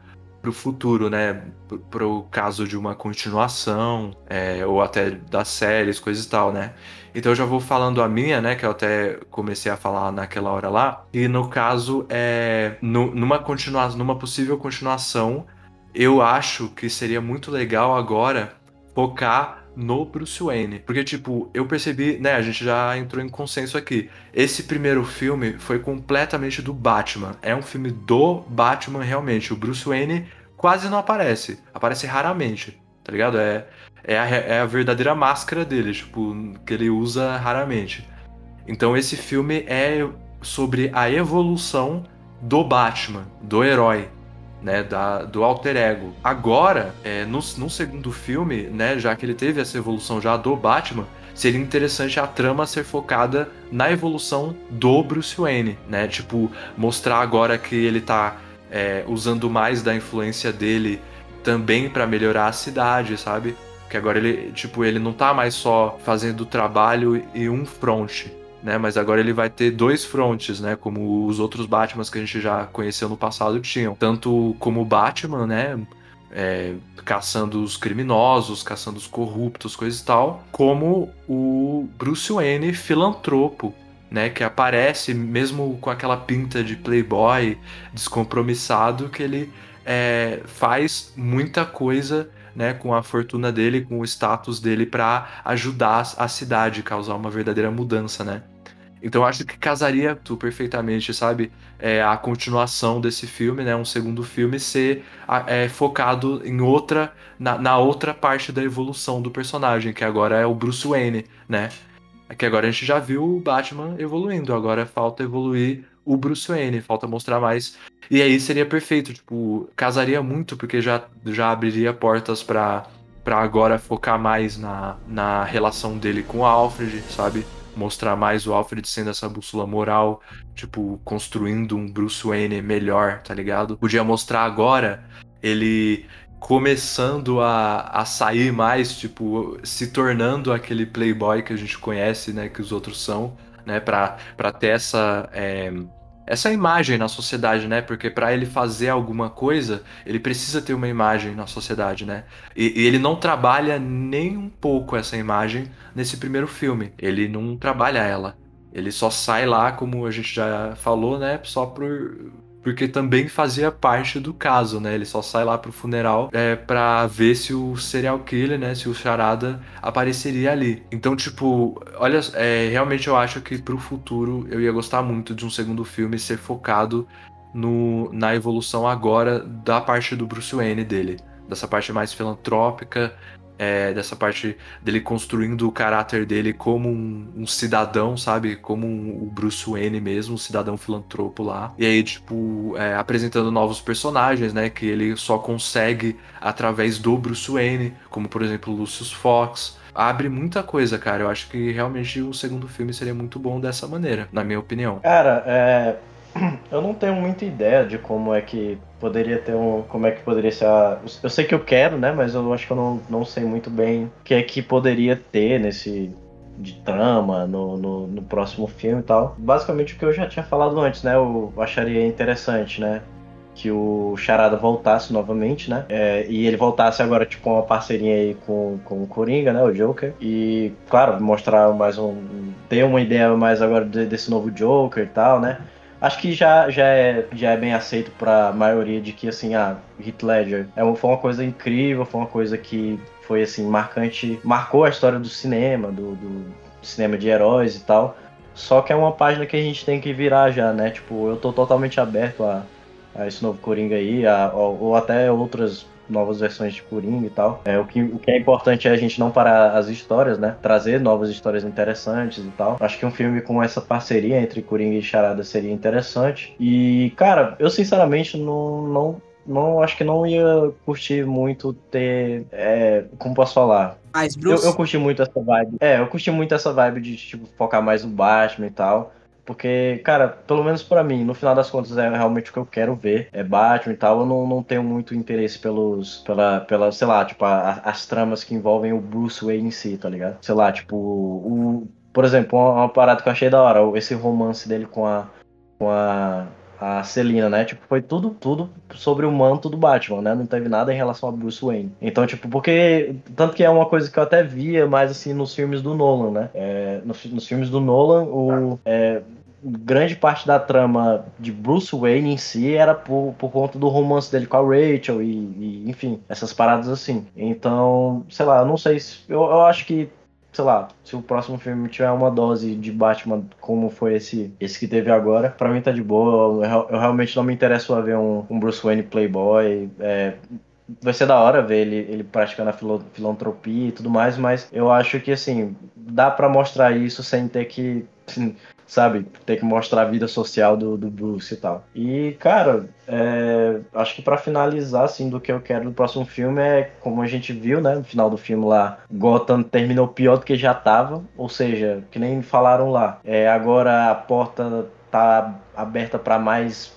pro futuro, né? Pro, pro caso de uma continuação, é, ou até das séries, coisas e tal, né? Então eu já vou falando a minha, né? Que eu até comecei a falar naquela hora lá. E no caso, é, no, numa, continua, numa possível continuação, eu acho que seria muito legal agora focar no Bruce Wayne. Porque, tipo, eu percebi, né, a gente já entrou em consenso aqui. Esse primeiro filme foi completamente do Batman. É um filme do Batman, realmente. O Bruce Wayne quase não aparece. Aparece raramente, tá ligado? É, é, a, é a verdadeira máscara dele, tipo, que ele usa raramente. Então, esse filme é sobre a evolução do Batman, do herói, né, da, do alter ego. Agora, é, no, no segundo filme, né, já que ele teve essa evolução já do Batman, seria interessante a trama ser focada na evolução do Bruce Wayne, né? Tipo, mostrar agora que ele tá é, usando mais da influência dele também para melhorar a cidade, sabe? Que agora ele, tipo, ele não tá mais só fazendo trabalho e um front, né? Mas agora ele vai ter dois frontes, né? Como os outros Batmans que a gente já conheceu no passado tinham. Tanto como o Batman, né? É, caçando os criminosos, caçando os corruptos, coisas e tal, como o Bruce Wayne filantropo, né, que aparece mesmo com aquela pinta de playboy descompromissado que ele é, faz muita coisa né, com a fortuna dele, com o status dele para ajudar a cidade, causar uma verdadeira mudança, né? Então eu acho que casaria tu perfeitamente, sabe? É, a continuação desse filme, né? Um segundo filme ser é, focado em outra. Na, na, outra parte da evolução do personagem, que agora é o Bruce Wayne, né? É que agora a gente já viu o Batman evoluindo, agora falta evoluir o Bruce Wayne, falta mostrar mais. E aí seria perfeito, tipo, casaria muito, porque já, já abriria portas para para agora focar mais na, na relação dele com o Alfred, sabe? Mostrar mais o Alfred sendo essa bússola moral, tipo, construindo um Bruce Wayne melhor, tá ligado? Podia mostrar agora ele começando a, a sair mais, tipo, se tornando aquele playboy que a gente conhece, né, que os outros são, né, pra, pra ter essa, é, essa imagem na sociedade, né, porque para ele fazer alguma coisa, ele precisa ter uma imagem na sociedade, né, e, e ele não trabalha nem um pouco essa imagem nesse primeiro filme, ele não trabalha ela, ele só sai lá, como a gente já falou, né, só por porque também fazia parte do caso, né? Ele só sai lá pro funeral é, pra ver se o serial killer, né? Se o charada apareceria ali. Então, tipo, olha, é, realmente eu acho que pro futuro eu ia gostar muito de um segundo filme ser focado no, na evolução agora da parte do Bruce Wayne dele. Dessa parte mais filantrópica, é, dessa parte dele construindo o caráter dele como um, um cidadão, sabe? Como um, o Bruce Wayne mesmo, um cidadão filantropo lá. E aí, tipo, é, apresentando novos personagens, né? Que ele só consegue através do Bruce Wayne, como por exemplo Lucius Fox. Abre muita coisa, cara. Eu acho que realmente o segundo filme seria muito bom dessa maneira, na minha opinião. Cara, é, eu não tenho muita ideia de como é que poderia ter um. Como é que poderia ser a. Eu sei que eu quero, né? Mas eu acho que eu não, não sei muito bem o que é que poderia ter nesse. De trama no, no, no próximo filme e tal. Basicamente o que eu já tinha falado antes, né? Eu acharia interessante, né? que o Charada voltasse novamente, né? É, e ele voltasse agora, tipo, uma parceria aí com, com o Coringa, né? O Joker. E, claro, mostrar mais um. ter uma ideia mais agora desse novo Joker e tal, né? Acho que já, já, é, já é bem aceito para a maioria de que, assim, a ah, Heath Ledger é, foi uma coisa incrível, foi uma coisa que foi, assim, marcante, marcou a história do cinema, do, do cinema de heróis e tal. Só que é uma página que a gente tem que virar já, né? Tipo, eu tô totalmente aberto a, a esse novo Coringa aí, a, ou, ou até outras novas versões de Coringa e tal. É, o, que, o que é importante é a gente não parar as histórias, né? Trazer novas histórias interessantes e tal. Acho que um filme com essa parceria entre Coringa e Charada seria interessante. E, cara, eu sinceramente não, não não acho que não ia curtir muito ter. É, como posso falar? Mais Bruce? Eu, eu curti muito essa vibe. É, eu curti muito essa vibe de tipo, focar mais no Batman e tal. Porque, cara, pelo menos para mim, no final das contas é realmente o que eu quero ver. É Batman e tal. Eu não, não tenho muito interesse pelos. Pela, pela sei lá, tipo, a, as tramas que envolvem o Bruce Wayne em si, tá ligado? Sei lá, tipo, o. Por exemplo, uma, uma parada que eu achei da hora, esse romance dele com a. com a. A Celina, né? Tipo, foi tudo, tudo sobre o manto do Batman, né? Não teve nada em relação a Bruce Wayne. Então, tipo, porque. Tanto que é uma coisa que eu até via mais assim nos filmes do Nolan, né? É, nos, nos filmes do Nolan, o. É, grande parte da trama de Bruce Wayne em si era por, por conta do romance dele com a Rachel e, e enfim, essas paradas assim. Então, sei lá, eu não sei se. Eu, eu acho que, sei lá, se o próximo filme tiver uma dose de Batman como foi esse, esse que teve agora, pra mim tá de boa. Eu, eu realmente não me interesso a ver um, um Bruce Wayne Playboy. É, vai ser da hora ver ele, ele praticando a filantropia e tudo mais, mas eu acho que assim, dá para mostrar isso sem ter que assim, sabe? Ter que mostrar a vida social do, do Bruce e tal. E, cara, é, acho que para finalizar, assim, do que eu quero no próximo filme é, como a gente viu, né, no final do filme lá, Gotham terminou pior do que já tava, ou seja, que nem falaram lá. É, agora a porta tá aberta para mais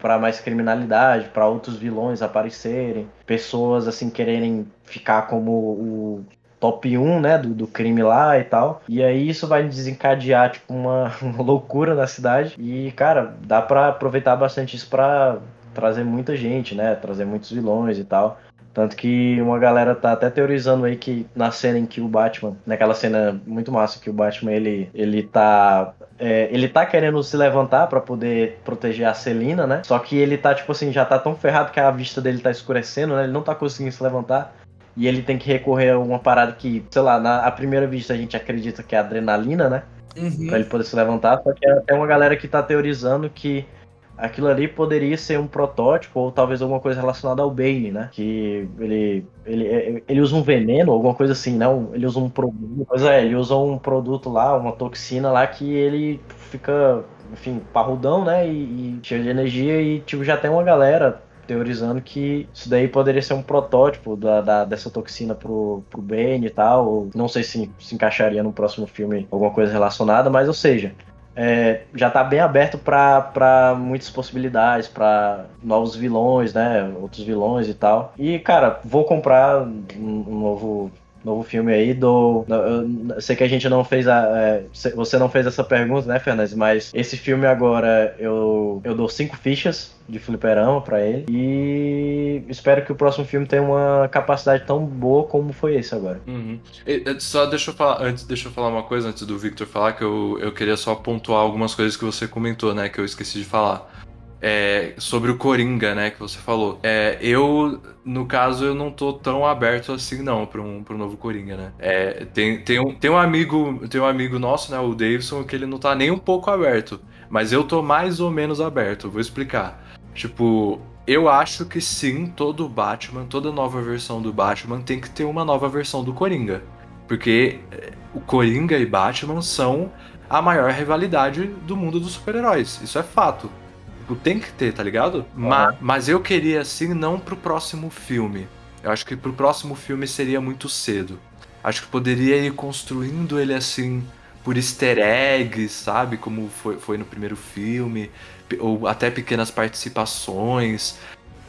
para mais criminalidade, para outros vilões aparecerem, pessoas assim quererem ficar como o top 1, né, do, do crime lá e tal. E aí isso vai desencadear, tipo, *laughs* uma, loucura na cidade. E, cara, dá pra aproveitar bastante isso pra trazer muita gente, né, trazer muitos vilões e tal. Tanto que uma galera tá até teorizando aí que na cena em que o Batman, naquela cena muito massa que o Batman ele, ele tá é, ele tá querendo se levantar para poder proteger a Celina, né? Só que ele tá tipo assim, já tá tão ferrado que a vista dele tá escurecendo, né? Ele não tá conseguindo se levantar e ele tem que recorrer a uma parada que, sei lá, na a primeira vista a gente acredita que é adrenalina, né? Uhum. Pra ele poder se levantar, só que tem uma galera que tá teorizando que aquilo ali poderia ser um protótipo ou talvez alguma coisa relacionada ao Bane, né? Que ele, ele, ele usa um veneno, alguma coisa assim, não? Ele usa um produto, pois é, ele usa um produto lá, uma toxina lá que ele fica, enfim, parrudão, né? E, e cheio de energia e tipo já tem uma galera teorizando que isso daí poderia ser um protótipo da, da dessa toxina pro, pro Bane e tal. Não sei se se encaixaria no próximo filme alguma coisa relacionada, mas ou seja, é, já tá bem aberto para muitas possibilidades, para novos vilões, né? Outros vilões e tal. E, cara, vou comprar um, um novo novo filme aí do. Eu sei que a gente não fez a. É, você não fez essa pergunta, né, Fernandes? Mas esse filme agora eu, eu dou cinco fichas de fliperama para ele. E espero que o próximo filme tenha uma capacidade tão boa como foi esse agora. Uhum. E, só deixa eu falar, antes, deixa eu falar uma coisa antes do Victor falar, que eu, eu queria só pontuar algumas coisas que você comentou, né? Que eu esqueci de falar. É, sobre o Coringa, né, que você falou. É, eu, no caso, eu não tô tão aberto assim, não, para um, pra um novo Coringa, né. É, tem, tem, um, tem um amigo tem um amigo nosso, né, o Davidson, que ele não tá nem um pouco aberto. Mas eu tô mais ou menos aberto, vou explicar. Tipo, eu acho que sim, todo Batman, toda nova versão do Batman tem que ter uma nova versão do Coringa. Porque é, o Coringa e Batman são a maior rivalidade do mundo dos super-heróis. Isso é fato. Tipo, tem que ter, tá ligado? Uhum. Mas, mas eu queria, assim, não pro próximo filme. Eu acho que pro próximo filme seria muito cedo. Acho que poderia ir construindo ele assim por easter eggs, sabe? Como foi, foi no primeiro filme. Ou até pequenas participações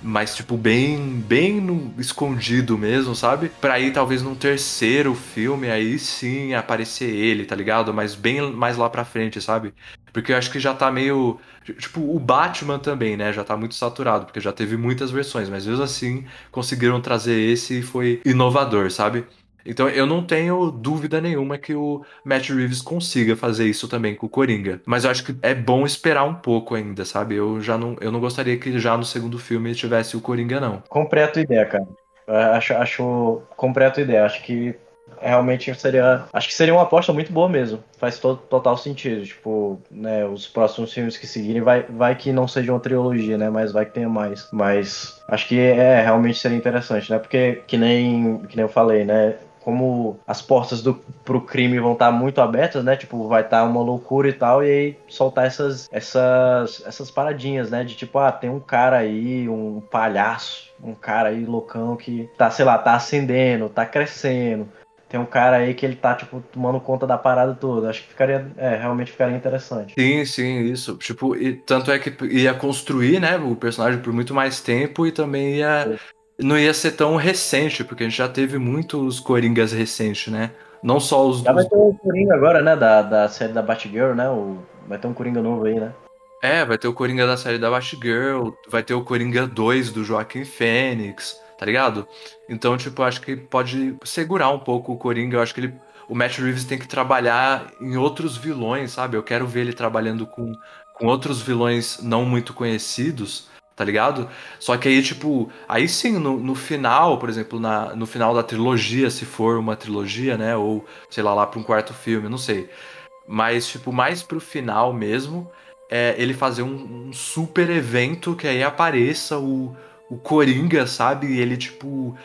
mas tipo bem bem no escondido mesmo, sabe? Para aí talvez num terceiro filme aí sim aparecer ele, tá ligado? Mas bem mais lá para frente, sabe? Porque eu acho que já tá meio tipo o Batman também, né? Já tá muito saturado, porque já teve muitas versões, mas mesmo assim conseguiram trazer esse e foi inovador, sabe? Então eu não tenho dúvida nenhuma que o Matt Reeves consiga fazer isso também com o Coringa. Mas eu acho que é bom esperar um pouco ainda, sabe? Eu já não, eu não gostaria que já no segundo filme tivesse o Coringa, não. Tua ideia, cara. Acho, acho tua ideia. Acho que realmente seria. Acho que seria uma aposta muito boa mesmo. Faz todo, total sentido. Tipo, né, os próximos filmes que seguirem, vai, vai que não seja uma trilogia, né? Mas vai que tenha mais. Mas acho que é, realmente seria interessante, né? Porque, que nem, que nem eu falei, né? Como as portas do, pro crime vão estar tá muito abertas, né? Tipo, vai estar tá uma loucura e tal, e aí soltar essas, essas, essas paradinhas, né? De tipo, ah, tem um cara aí, um palhaço, um cara aí loucão que tá, sei lá, tá acendendo, tá crescendo. Tem um cara aí que ele tá, tipo, tomando conta da parada toda. Acho que ficaria, é, realmente ficaria interessante. Sim, sim, isso. Tipo, e, tanto é que ia construir, né, o personagem por muito mais tempo e também ia não ia ser tão recente, porque a gente já teve muitos Coringas recentes, né? Não só os. Já vai ter um Coringa agora, né? Da, da série da Batgirl, né? O... Vai ter um Coringa novo aí, né? É, vai ter o Coringa da série da Batgirl, vai ter o Coringa 2 do Joaquim Fênix, tá ligado? Então, tipo, acho que pode segurar um pouco o Coringa. Eu acho que ele. O Matt Reeves tem que trabalhar em outros vilões, sabe? Eu quero ver ele trabalhando com, com outros vilões não muito conhecidos tá ligado? Só que aí, tipo, aí sim, no, no final, por exemplo, na, no final da trilogia, se for uma trilogia, né? Ou, sei lá, lá pra um quarto filme, não sei. Mas, tipo, mais pro final mesmo, é ele fazer um, um super evento que aí apareça o, o Coringa, sabe? E ele, tipo,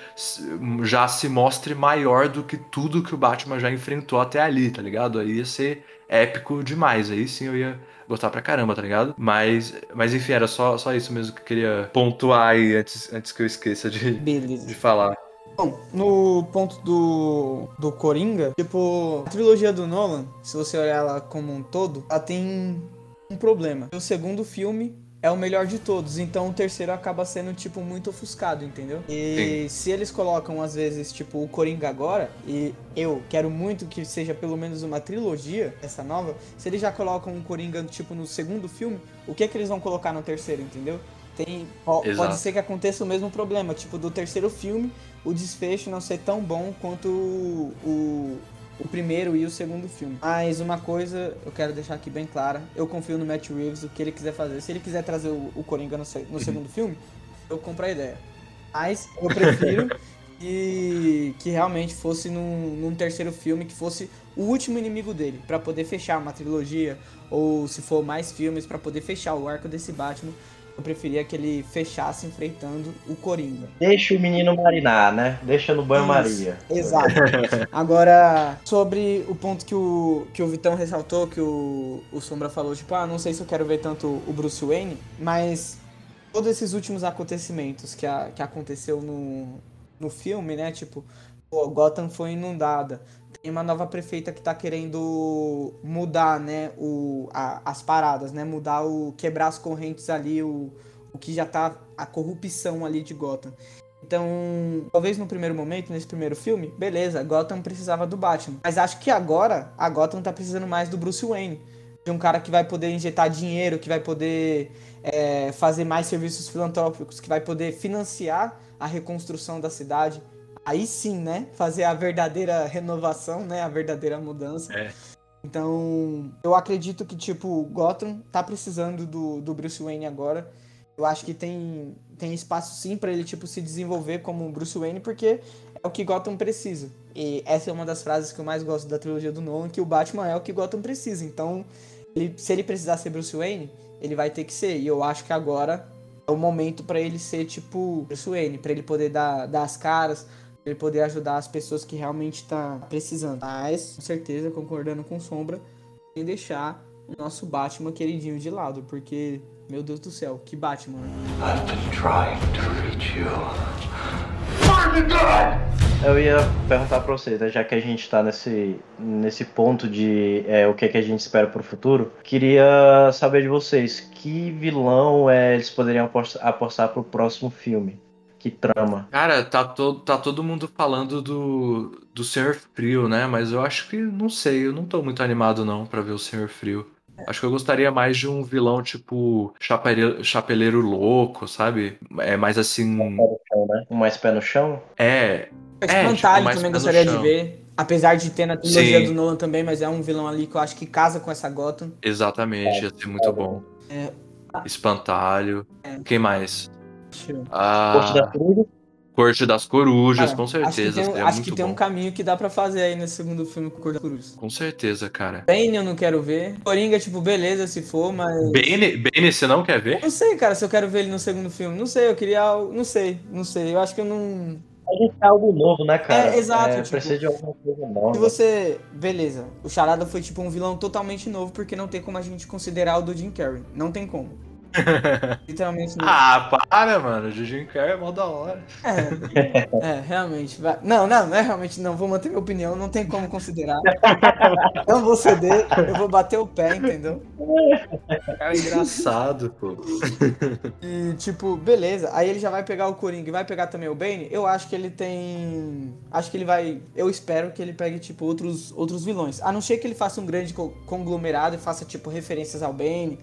já se mostre maior do que tudo que o Batman já enfrentou até ali, tá ligado? Aí ia ser épico demais. Aí sim eu ia gostar pra caramba, tá ligado? Mas, mas enfim, era só, só isso mesmo que eu queria pontuar aí antes, antes que eu esqueça de, Beleza. de falar. Bom, no ponto do, do Coringa, tipo, a trilogia do Nolan, se você olhar ela como um todo, ela tem um problema. O segundo filme é o melhor de todos. Então o terceiro acaba sendo, tipo, muito ofuscado, entendeu? E Sim. se eles colocam, às vezes, tipo, o Coringa agora, e eu quero muito que seja pelo menos uma trilogia, essa nova, se eles já colocam o Coringa, tipo, no segundo filme, o que é que eles vão colocar no terceiro, entendeu? Tem, pode ser que aconteça o mesmo problema, tipo, do terceiro filme, o desfecho não ser tão bom quanto o, o o primeiro e o segundo filme. Mas uma coisa eu quero deixar aqui bem clara: eu confio no Matt Reeves, o que ele quiser fazer. Se ele quiser trazer o, o Coringa no, no segundo filme, eu compro a ideia. Mas eu prefiro *laughs* que, que realmente fosse num, num terceiro filme, que fosse o último inimigo dele, para poder fechar uma trilogia, ou se for mais filmes, para poder fechar o arco desse Batman eu preferia que ele fechasse enfrentando o Coringa. Deixa o menino marinar, né? Deixa no banho-maria. Exato. Agora, sobre o ponto que o, que o Vitão ressaltou, que o, o Sombra falou, tipo, ah, não sei se eu quero ver tanto o Bruce Wayne, mas todos esses últimos acontecimentos que, a, que aconteceu no, no filme, né? Tipo, pô, Gotham foi inundada. Tem uma nova prefeita que tá querendo mudar, né, o, a, as paradas, né? Mudar o. quebrar as correntes ali, o, o que já tá. a corrupção ali de Gotham. Então, talvez no primeiro momento, nesse primeiro filme, beleza, Gotham precisava do Batman. Mas acho que agora a Gotham tá precisando mais do Bruce Wayne. De um cara que vai poder injetar dinheiro, que vai poder é, fazer mais serviços filantrópicos, que vai poder financiar a reconstrução da cidade. Aí sim, né? Fazer a verdadeira renovação, né? A verdadeira mudança. É. Então, eu acredito que, tipo, Gotham tá precisando do, do Bruce Wayne agora. Eu acho que tem, tem espaço sim para ele, tipo, se desenvolver como Bruce Wayne, porque é o que Gotham precisa. E essa é uma das frases que eu mais gosto da trilogia do Nolan, que o Batman é o que Gotham precisa. Então, ele, se ele precisar ser Bruce Wayne, ele vai ter que ser. E eu acho que agora é o momento para ele ser, tipo, Bruce Wayne, pra ele poder dar, dar as caras, ele poder ajudar as pessoas que realmente tá precisando. Mas, com certeza, concordando com Sombra, sem deixar o nosso Batman queridinho de lado, porque meu Deus do céu, que Batman. I've been trying to reach you. Eu ia perguntar pra vocês, né, já que a gente tá nesse, nesse ponto de é, o que, é que a gente espera pro futuro, queria saber de vocês, que vilão é, eles poderiam apostar, apostar pro próximo filme? Que trama? Cara, tá, to, tá todo mundo falando do, do Senhor Frio, né? Mas eu acho que, não sei, eu não tô muito animado não pra ver o Senhor Frio. Acho que eu gostaria mais de um vilão tipo chapeleiro, chapeleiro louco, sabe? É mais assim. Pé no chão, né? Um mais pé no chão? É. É, É, tipo, Espantalho também gostaria de ver. Apesar de ter na trilogia Sim. do Nolan também, mas é um vilão ali que eu acho que casa com essa Gotham. Exatamente, ia ser muito bom. É. Espantalho. Quem mais? Eu- Ah, Corte da Cruz? Corte das Corujas, Cara, com certeza. Acho que tem, um- seria acho que tem um caminho que dá pra fazer aí nesse segundo filme com o Cor da Cruz. Com certeza, cara. Bane eu não quero ver. Coringa, tipo, beleza se for, mas. Bane, Bane, você não quer ver? Não sei, cara, se eu quero ver ele no segundo filme. Não sei, eu queria algo. Não sei, não sei. Eu acho que eu não. A gente quer algo novo, né, cara? É, exato, tipo, precisa de alguma coisa Se nova. você. Beleza, o Charada foi tipo um vilão totalmente novo, porque não tem como a gente considerar o do Jim Carrey. Não tem como. *laughs* Literalmente não. Ah, para, mano. O Jim Carrey é mó da hora. É, é, realmente. vai- Não, não, não é realmente não. Vou manter minha opinião, não tem como considerar. *laughs* Não vou ceder, eu vou bater o pé, entendeu? Cara, é engraçado, pô. E, tipo, beleza. Aí ele já vai pegar o Coringa e vai pegar também o Bane. Eu acho que ele tem. Acho que ele vai. Eu espero que ele pegue, tipo, outros, outros vilões. A não ser que ele faça um grande co- conglomerado e faça, tipo, referências ao Bane.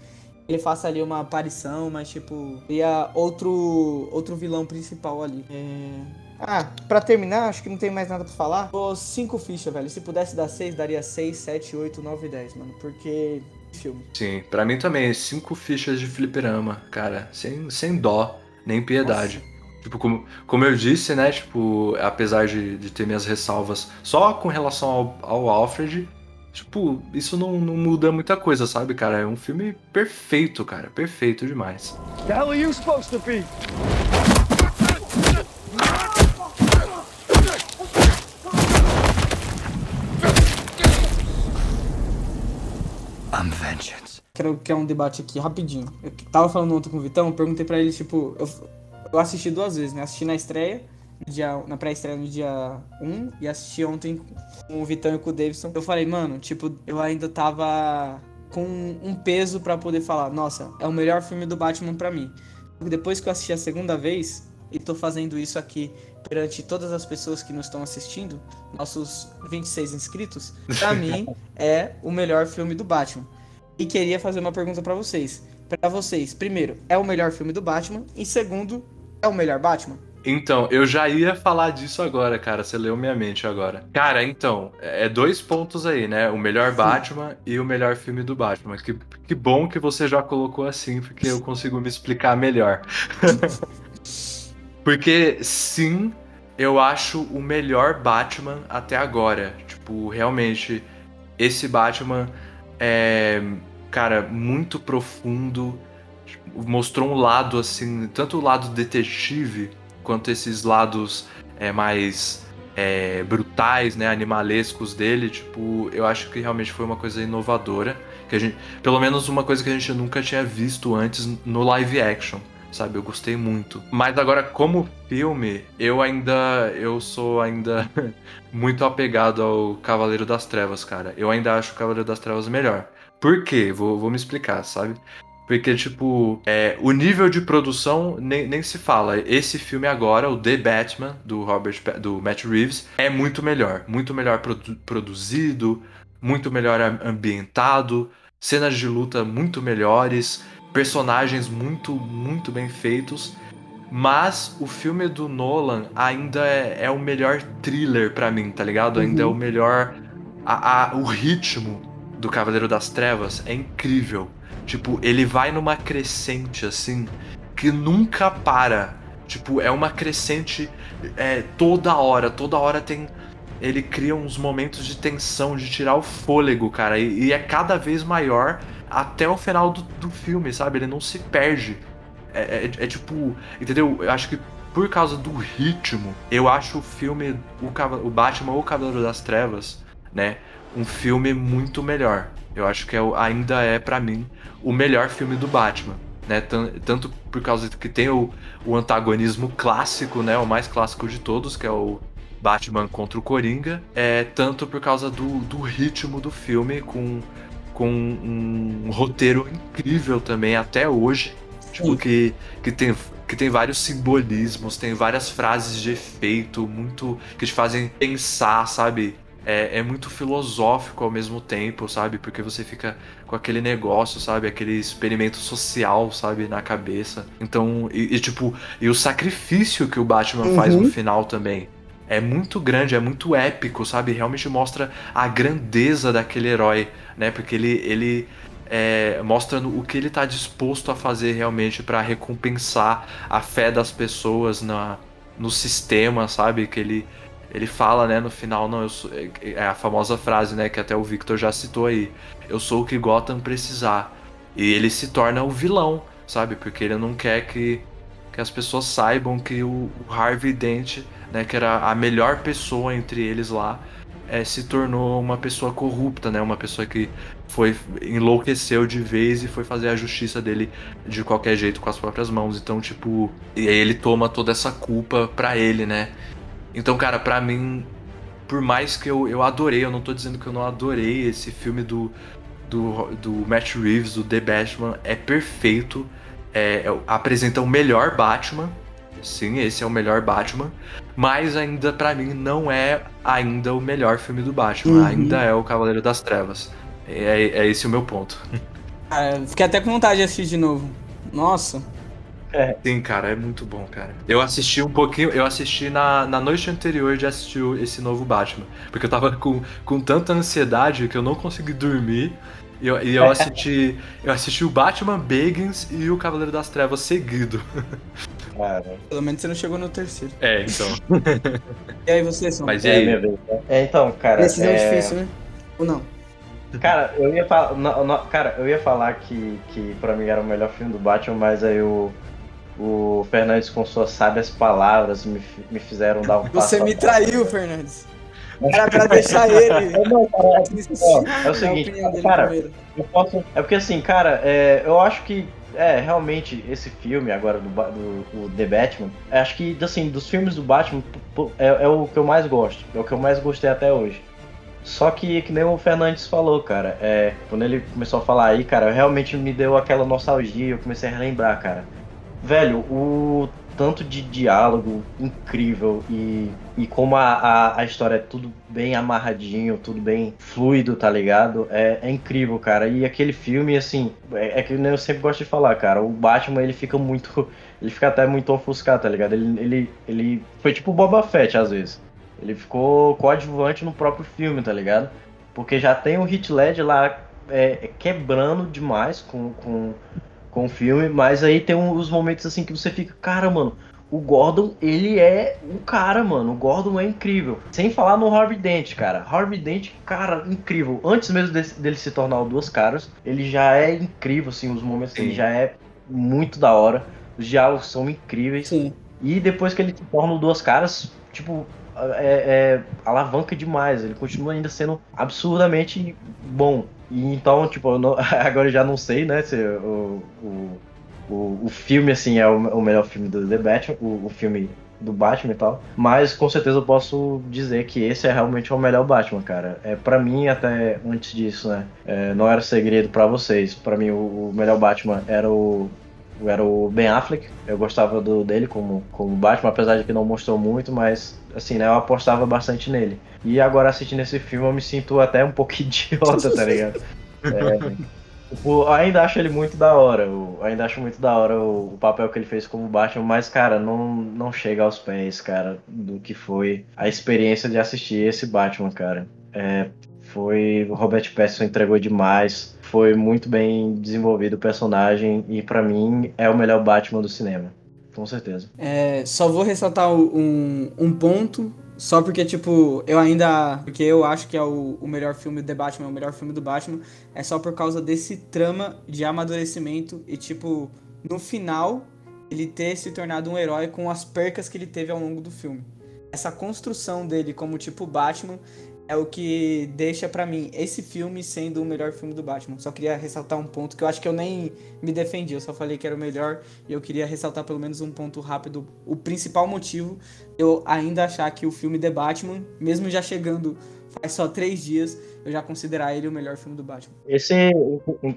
Ele faça ali uma aparição, mas, tipo, ia outro, outro vilão principal ali. É... Ah, pra terminar, acho que não tem mais nada pra falar. Pô, cinco fichas, velho. Se pudesse dar seis, daria seis, sete, oito, nove, dez, mano. Porque. Filme. Sim, pra mim também, cinco fichas de fliperama, cara. Sem, sem dó, nem piedade. Tipo, como, como eu disse, né? Tipo, apesar de, de ter minhas ressalvas só com relação ao, ao Alfred, tipo, isso não, não muda muita coisa, sabe, cara? É um filme perfeito, cara. Perfeito demais. The hell are you supposed to be? I'm vengeance. Quero que é um debate aqui rapidinho. Eu tava falando ontem com o Vitão, perguntei pra ele, tipo, eu, eu assisti duas vezes, né? Assisti na estreia, dia, na pré-estreia no dia 1, e assisti ontem com o Vitão e com o Davidson. Eu falei, mano, tipo, eu ainda tava com um peso pra poder falar, nossa, é o melhor filme do Batman pra mim. Depois que eu assisti a segunda vez, e tô fazendo isso aqui perante todas as pessoas que nos estão assistindo, nossos 26 inscritos, pra *laughs* mim é o melhor filme do Batman. E queria fazer uma pergunta pra vocês. Pra vocês, primeiro, é o melhor filme do Batman? E segundo, é o melhor Batman? Então, eu já ia falar disso agora, cara. Você leu minha mente agora. Cara, então, é dois pontos aí, né? O melhor Batman e o melhor filme do Batman. Que, que bom que você já colocou assim, porque eu consigo me explicar melhor. *laughs* porque, sim, eu acho o melhor Batman até agora. Tipo, realmente, esse Batman é, cara, muito profundo. Mostrou um lado, assim, tanto o lado detetive quanto esses lados é, mais é, brutais, né, animalescos dele, tipo, eu acho que realmente foi uma coisa inovadora, que a gente, pelo menos uma coisa que a gente nunca tinha visto antes no live action, sabe? Eu gostei muito. Mas agora, como filme, eu ainda. Eu sou ainda *laughs* muito apegado ao Cavaleiro das Trevas, cara. Eu ainda acho o Cavaleiro das Trevas melhor. Por quê? Vou, vou me explicar, sabe? Porque, tipo, é, o nível de produção nem, nem se fala. Esse filme agora, o The Batman, do Robert do Matt Reeves, é muito melhor. Muito melhor produ produzido, muito melhor ambientado, cenas de luta muito melhores, personagens muito, muito bem feitos. Mas o filme do Nolan ainda é, é o melhor thriller para mim, tá ligado? Ainda é o uhum. melhor. A, a, o ritmo do Cavaleiro das Trevas é incrível. Tipo, ele vai numa crescente assim que nunca para. Tipo, é uma crescente é, toda hora, toda hora tem. Ele cria uns momentos de tensão, de tirar o fôlego, cara. E, e é cada vez maior até o final do, do filme, sabe? Ele não se perde. É, é, é, tipo. Entendeu? Eu acho que por causa do ritmo, eu acho o filme, o, o Batman ou o Cavaleiro das Trevas, né? Um filme muito melhor. Eu acho que é, ainda é, para mim, o melhor filme do Batman. Né? Tanto por causa que tem o, o antagonismo clássico, né? O mais clássico de todos, que é o Batman contra o Coringa. É, tanto por causa do, do ritmo do filme, com, com um roteiro incrível também até hoje. Tipo, que, que, tem, que tem vários simbolismos, tem várias frases de efeito muito. que te fazem pensar, sabe? É, é, muito filosófico ao mesmo tempo, sabe? Porque você fica com aquele negócio, sabe? Aquele experimento social, sabe? Na cabeça. Então, e, e tipo, e o sacrifício que o Batman uhum. faz no final também. É muito grande, é muito épico, sabe? Realmente mostra a grandeza daquele herói, né? Porque ele, ele é, mostra o que ele tá disposto a fazer realmente para recompensar a fé das pessoas na, no sistema, sabe? Que ele ele fala, né, no final, não, eu sou, é, a famosa frase, né, que até o Victor já citou aí. Eu sou o que Gotham precisar. E ele se torna o vilão, sabe? Porque ele não quer que, que as pessoas saibam que o, o Harvey Dent, né, que era a melhor pessoa entre eles lá, é, se tornou uma pessoa corrupta, né? Uma pessoa que foi enlouqueceu de vez e foi fazer a justiça dele de qualquer jeito com as próprias mãos. Então, tipo, e ele toma toda essa culpa pra ele, né? Então, cara, pra mim, por mais que eu, eu adorei, eu não tô dizendo que eu não adorei esse filme do, do, do Matt Reeves, do The Batman, é perfeito. É, é, apresenta o melhor Batman. Sim, esse é o melhor Batman. Mas ainda, para mim, não é ainda o melhor filme do Batman. Uhum. Ainda é o Cavaleiro das Trevas. É, é esse o meu ponto. *laughs* Cara, fiquei até com vontade de assistir de novo. Nossa. É. Sim, cara, é muito bom, cara. Eu assisti um pouquinho, eu assisti na, na noite anterior de assistir esse novo Batman. Porque eu tava com, com tanta ansiedade que eu não consegui dormir. E eu, e eu assisti. eu assisti o Batman Begins e o Cavaleiro das Trevas seguido. *laughs* Cara. Pelo menos você não chegou no terceiro. É, então. *laughs* e aí você, São? Mas e aí? É, é então, cara. Decisão é... difícil, né? Ou não? Cara, eu ia falar. Cara, eu ia falar que, que pra mim era o melhor filme do Batman, mas aí o. O Fernandes, com suas sábias palavras, me, me fizeram dar um passo. Você me traiu, Fernandes. Era pra deixar ele. *laughs* é, o seguinte, cara, eu posso. É porque assim, cara, é, eu acho que. É, realmente, esse filme agora do, do, do The Batman, acho que, assim, dos filmes do Batman, é, é, o que eu mais gosto. É o que eu mais gostei até hoje. Só que, que nem o Fernandes falou, cara, é, quando ele começou a falar aí, cara, realmente me deu aquela nostalgia, eu comecei a relembrar, cara. Velho, o tanto de diálogo incrível e, e como a, a, a, história é tudo bem amarradinho, tudo bem fluido, tá ligado? É, é incrível, cara. E aquele filme, assim, é, é que eu sempre gosto de falar, cara. O Batman, ele fica muito. *laughs* Ele fica até muito ofuscado, tá ligado? Ele, ele, ele foi tipo Boba Fett, às vezes. Ele ficou coadjuvante no próprio filme, tá ligado? Porque já tem o Hit LED lá é, quebrando demais com, com com o filme, mas aí tem uns momentos assim que você fica, cara, mano, o Gordon, ele é o cara, mano. O Gordon é incrível. Sem falar no Harvey Dent, cara. Harvey Dent, cara, incrível. Antes mesmo dele, dele se tornar o Duas Caras, ele já é incrível, assim, os momentos Sim. ele já é muito da hora. Os diálogos são incríveis. Sim. E depois que ele se torna o Duas Caras, tipo, é, é, alavanca demais. Ele continua ainda sendo absurdamente bom. E então, tipo, não, *laughs* agora eu já não sei, né, se o, o, o, o filme, assim, é o, o melhor filme do The Batman, o, o filme do Batman e tal. Mas com certeza eu posso dizer que esse é realmente o melhor Batman, cara. É para mim até antes disso, né? É, não era segredo para vocês. Para mim o, o, melhor Batman era o era o Ben Affleck. Eu gostava do, dele como como Batman, apesar de que não mostrou muito, mas assim, né? Eu apostava bastante nele. E agora assistindo esse filme eu me sinto até um pouco *laughs* idiota, tá ligado? É, Tipo, ainda acho ele muito da hora. Eu ainda acho muito da hora o, o, papel que ele fez como Batman, mas, cara, não, não chega aos pés, cara, do que foi a experiência de assistir esse Batman, cara. É, foi. O Robert Pattinson entregou demais. Foi muito bem desenvolvido o personagem e, para mim, é o melhor Batman do cinema. Com certeza. É, só vou ressaltar um, um ponto só porque, tipo, eu ainda. Porque eu acho que é o, o melhor filme do Batman, o melhor filme do Batman. É só por causa desse trama de amadurecimento e, tipo, no final, ele ter se tornado um herói com as percas que ele teve ao longo do filme. Essa construção dele como, tipo, Batman é o que deixa para mim esse filme sendo o melhor filme do Batman. Só queria ressaltar um ponto que eu acho que eu nem me defendi, eu só falei que era o melhor e eu queria ressaltar pelo menos um ponto rápido. O principal motivo eu ainda achar que o filme The Batman, mesmo já chegando faz só três dias, eu já considerar ele o melhor filme do Batman. Esse,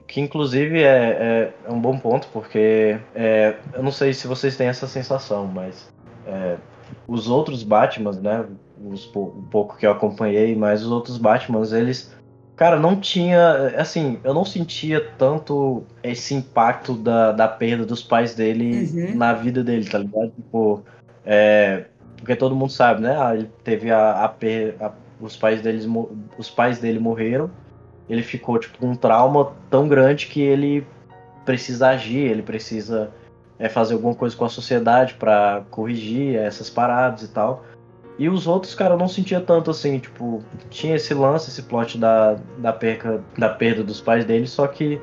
que inclusive é, é, é um bom ponto, porque é, eu não sei se vocês têm essa sensação, mas é, os outros Batmans, né? Os, o pouco que eu acompanhei, mas os outros Batmans, eles. Cara, não tinha. Assim, eu não sentia tanto esse impacto da, da perda dos pais dele uhum. na vida dele, tá ligado? Tipo, é, porque todo mundo sabe, né? Ah, ele teve a, a, a os pais deles os pais dele morreram. Ele ficou tipo com um trauma tão grande que ele precisa agir, ele precisa é, fazer alguma coisa com a sociedade para corrigir essas paradas e tal. E os outros, cara, eu não sentia tanto assim, tipo, tinha esse lance, esse plot da, da, perca, da perda dos pais dele, só que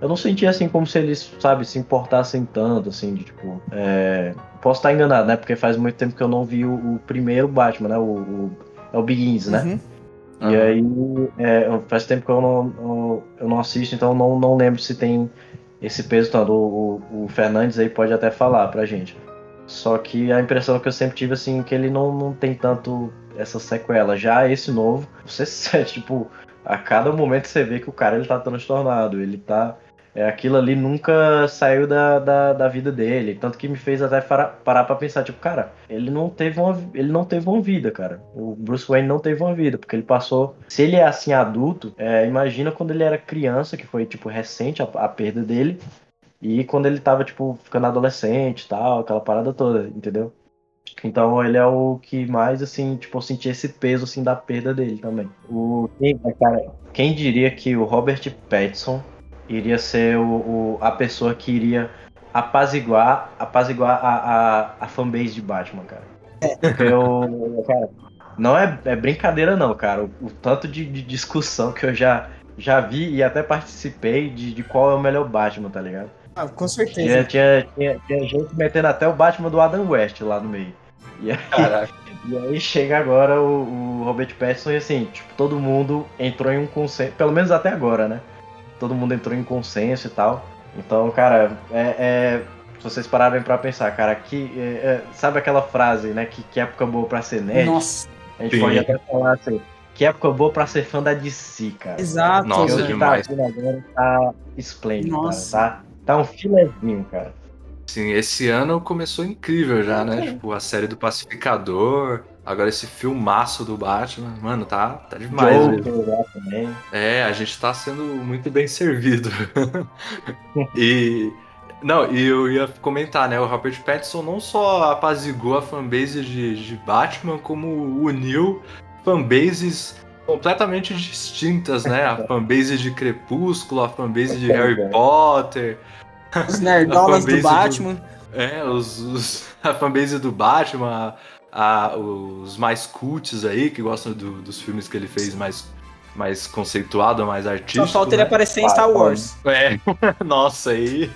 eu não sentia assim como se eles, sabe, se importassem tanto, assim, de tipo. É... Posso estar enganado, né? Porque faz muito tempo que eu não vi o, o primeiro Batman, né? O, o, é o Begins, né? Uhum. E uhum. aí, é, faz tempo que eu não, eu não assisto, então não, não lembro se tem esse peso todo. O, o, o, Fernandes aí pode até falar pra gente. Só que a impressão que eu sempre tive, assim, que ele não, não tem tanto essa sequela. Já esse novo, *laughs* você sente, tipo, a cada momento você vê que o cara ele tá transtornado, ele tá é, aquilo ali nunca saiu da, da, da, vida dele. Tanto que me fez até parar pra pensar, tipo, cara, ele não teve uma, ele não teve uma vida, cara. O Bruce Wayne não teve uma vida, porque ele passou. Se ele é assim adulto, é, imagina quando ele era criança, que foi, tipo, recente a, a perda dele. E quando ele tava, tipo, ficando adolescente e tal, aquela parada toda, entendeu? Então ele é o que mais, assim, tipo, eu senti esse peso, assim, da perda dele também. O, cara, quem diria que o Robert Pattinson iria ser o, o, a pessoa que iria apaziguar, apaziguar a, a, a fanbase de Batman, cara. Porque eu, cara, não é, é brincadeira não, cara. O, o tanto de, de, discussão que eu já, já vi e até participei de, de qual é o melhor Batman, tá ligado? Ah, com certeza. Tinha, tinha, tinha, tinha gente metendo até o Batman do Adam West lá no meio. E aí, *laughs* e aí chega agora o, o Robert Pattinson e assim, tipo, todo mundo entrou em um consenso, pelo menos até agora, né? todo mundo entrou em consenso e tal. Então, cara, é, é se vocês pararem para pensar, cara, que é, é, sabe aquela frase, né, que, que época boa para ser nerd? Nossa. A gente Sim. pode até falar assim, que época boa para ser fã da DC, cara. Exato. Nossa, Porque demais. Tá agora tá esplêndido, Nossa. cara, tá, tá um filezinho, cara. Sim, esse ano começou incrível já, né? Tipo, a série do Pacificador, agora esse filmaço do Batman, mano, tá, tá demais. também. É, a gente tá sendo muito bem servido. *laughs* e. Não, e eu ia comentar, né? O Robert Pattinson não só apazigou a fanbase de, de Batman, como uniu fanbases completamente distintas, né? A *laughs* fanbase de Crepúsculo, a fanbase de Harry Potter. Os nerdolas do Batman. Do, é, os, os, *laughs* a fanbase do Batman, a, a, os mais cults aí, que gostam do, dos filmes que ele fez mais, mais conceituado, mais artístico. Só falta ele né? aparecer em Star Wars. É, *laughs* nossa, aí.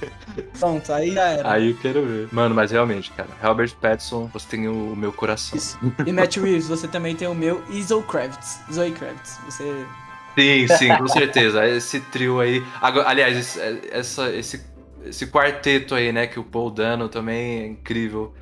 Pronto, aí já era. Aí eu quero ver. Mano, mas realmente, cara, Robert Pattinson, você tem o meu coração. Isso. E Matt Reeves, você também tem o meu. E Zoe Kravitz. Zoe Kravitz, você. Sim, sim, com certeza. Esse trio aí. Agora, aliás, esse, essa, esse esse quarteto aí, né? Que o Paul Dano também é incrível.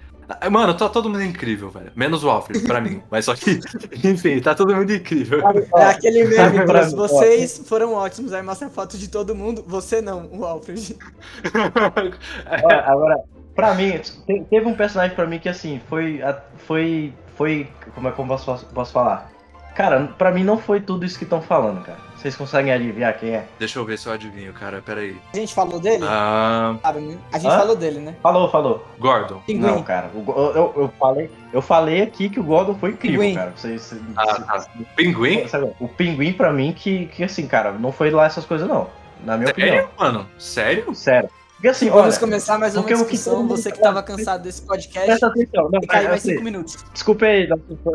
Mano, tá todo mundo incrível, velho. Menos o Alfred, pra mim. *laughs* Mas só que, enfim, tá todo mundo incrível. É aquele meme, mim, vocês foram ótimos, aí mostra foto de todo mundo, você não, o Alfred. *laughs* Agora, pra mim, te- teve um personagem pra mim que assim, foi. a- Foi. Foi. Como é que eu posso, posso falar? Cara, pra mim não foi tudo isso que estão falando, cara. Vocês conseguem adivinhar quem é? Deixa eu ver se eu adivinho, cara. Peraí. A gente falou dele? Ah, Sabe, né? A gente Hã? falou dele, né? Falou, falou. Gordon. Pinguim. Não, cara. o eu, eu, falei, eu falei aqui que o Gordon foi incrível, Pinguim. cara. Vocês, vocês- Ah, tá. Pinguim? sabe, o pinguim pra mim que, que assim, cara, não foi lá essas coisas não. Na minha Sério, opinião. mano? Sério? Sério. Porque assim, Vamos olha, começar mais uma que discussão. mundo Você que fala- tava cansado desse podcast, presta atenção. Não, que cair mais 5 minutos. Desculpe aí,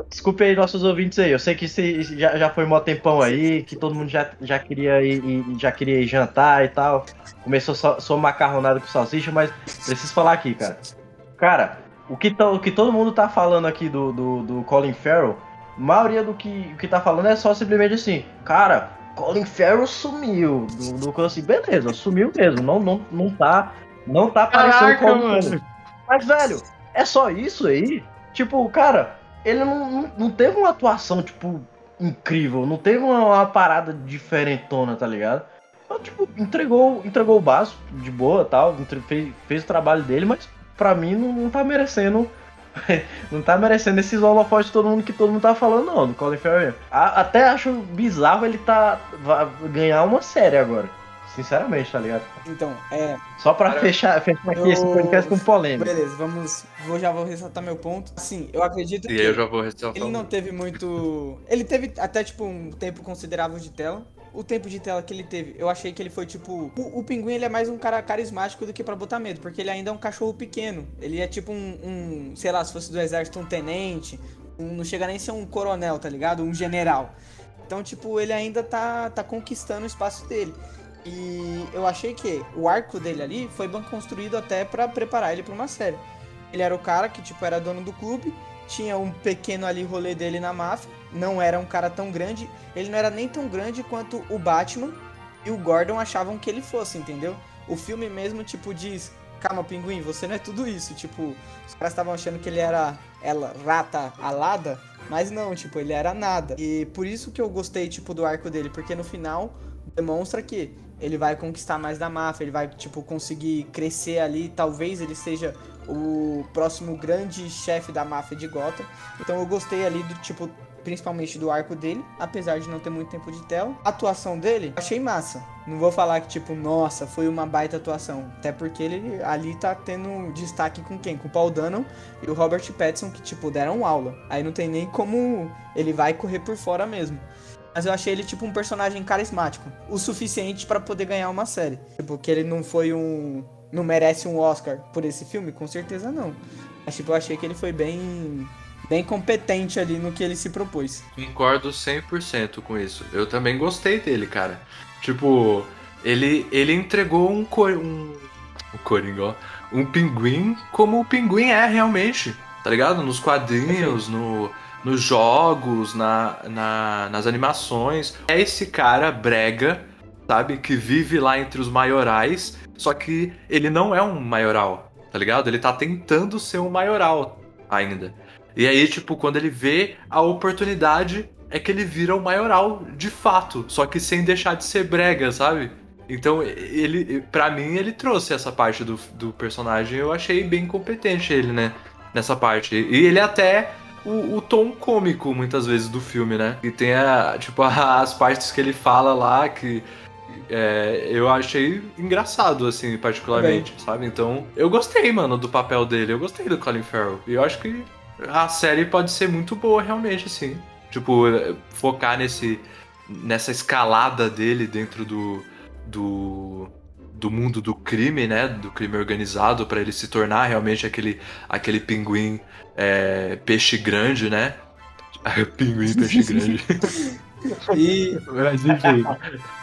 desculpe aí nossos ouvintes aí. Eu sei que já, já foi mó tempão aí, que todo mundo já, já, queria ir, já queria ir jantar e tal. Começou só, só macarronado com salsicha, mas preciso falar aqui, cara. Cara, o que, tá- o que todo mundo tá falando aqui do, do, do Colin Farrell, a maioria do que, o que tá falando é só simplesmente assim, cara, Colin Farrell sumiu. Do, do assim, beleza, sumiu mesmo. Não, não, não tá. Não tá aparecendo Caraca, mano. Farrell. Mas, velho, é só isso aí? Tipo, cara, ele não, não, não teve uma atuação, tipo, incrível. Não teve uma, uma parada diferentona, tá ligado? Então, tipo, entregou, entregou o básico de boa tal, fez, fez o trabalho dele, mas pra mim não, não tá merecendo. *laughs* não tá merecendo esses holofotes de todo mundo que todo mundo tá falando, não, do Colin Farrell. A- até acho bizarro ele tá. ganhar uma série agora. Sinceramente, tá ligado? Então, é. Só pra Cara, fechar, fechar aqui eu- esse podcast com polêmica. Beleza, vamos. Vou, já vou ressaltar meu ponto. Assim, eu acredito E que. eu já vou ressaltar. Ele não teve muito. Ele teve até, tipo, um tempo considerável de tela. O tempo de tela que ele teve, eu achei que ele foi tipo. O, o pinguim ele é mais um cara carismático do que pra botar medo, porque ele ainda é um cachorro pequeno. Ele é tipo um. um, sei lá, se fosse do exército, um tenente. um- não chega nem a ser um coronel, tá ligado? Um general. Então, tipo, ele ainda tá, tá conquistando o espaço dele. E eu achei que o arco dele ali foi bem construído até pra preparar ele pra uma série. Ele era o cara que, tipo, era dono do clube, tinha um pequeno ali rolê dele na máfia, não era um cara tão grande, ele não era nem tão grande quanto o Batman e o Gordon achavam que ele fosse, entendeu? O filme mesmo, tipo, diz, calma, pinguim, você não é tudo isso, tipo, os caras estavam achando que ele era ela, rata alada, mas não, tipo, ele era nada. E por isso que eu gostei, tipo, do arco dele, porque no final demonstra que ele vai conquistar mais da máfia, ele vai, tipo, conseguir crescer ali, talvez ele seja o próximo grande chefe da máfia de Gotham. Então eu gostei ali do tipo, principalmente do arco dele, apesar de não ter muito tempo de tela. A atuação dele, achei massa. Não vou falar que tipo, nossa, foi uma baita atuação, até porque ele ali tá tendo destaque com quem? Com o Paul Dano e o Robert Pattinson que tipo deram aula. Aí não tem nem como ele vai correr por fora mesmo. Mas eu achei ele tipo um personagem carismático, o suficiente pra poder ganhar uma série. Tipo, que ele não foi um não merece um Oscar por esse filme? Com certeza não. Mas tipo, eu achei que ele foi bem bem competente ali no que ele se propôs. Concordo 100% com isso. Eu também gostei dele, cara. Tipo, ele, ele entregou um, cor, um, um coringa, um pinguim como o pinguim é realmente, tá ligado? Nos quadrinhos, no, nos jogos, na, na, nas animações. É esse cara brega, sabe? Que vive lá entre os maiorais, só que ele não é um maioral, tá ligado? Ele tá tentando ser um maioral ainda. E aí, tipo, quando ele vê a oportunidade, é que ele vira o maioral de fato, só que sem deixar de ser brega, sabe? Então, ele, para mim, ele trouxe essa parte do, do personagem. Eu achei bem competente ele, né? Nessa parte. E ele é até o, o tom cômico, muitas vezes, do filme, né? E tem, a, tipo, as partes que ele fala lá que é, eu achei engraçado, assim, particularmente, sabe? Então, eu gostei, mano, do papel dele. Eu gostei do Colin Farrell. E eu acho que a série pode ser muito boa, realmente, assim. Tipo, focar nesse, nessa escalada dele dentro do, do, do mundo do crime, né? Do crime organizado, para ele se tornar realmente aquele, aquele pinguim é, peixe grande, né? *laughs* pinguim peixe grande. *laughs* E Mas enfim,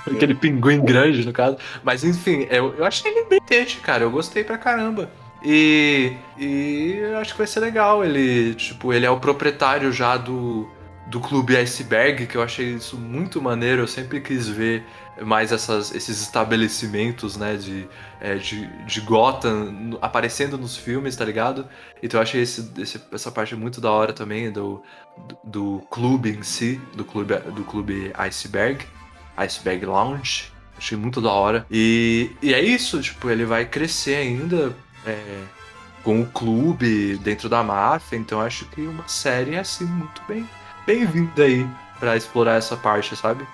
aquele pinguim grande, no caso. Mas enfim, eu, eu achei ele bem tente, cara. Eu gostei pra caramba. E, e eu acho que vai ser legal. Ele, tipo, ele é o proprietário já do, do Clube Iceberg, que eu achei isso muito maneiro. Eu sempre quis ver mais essas, esses estabelecimentos, né, de, é, de, de Gotham aparecendo nos filmes, tá ligado? Então eu achei esse, esse, essa parte muito da hora também do, do, do, clube em si, do clube, do clube Iceberg, Iceberg Lounge. Achei muito da hora. E, e é isso, tipo, ele vai crescer ainda é, com o clube dentro da máfia, então acho que uma série é assim muito bem bem-vinda aí para explorar essa parte, sabe?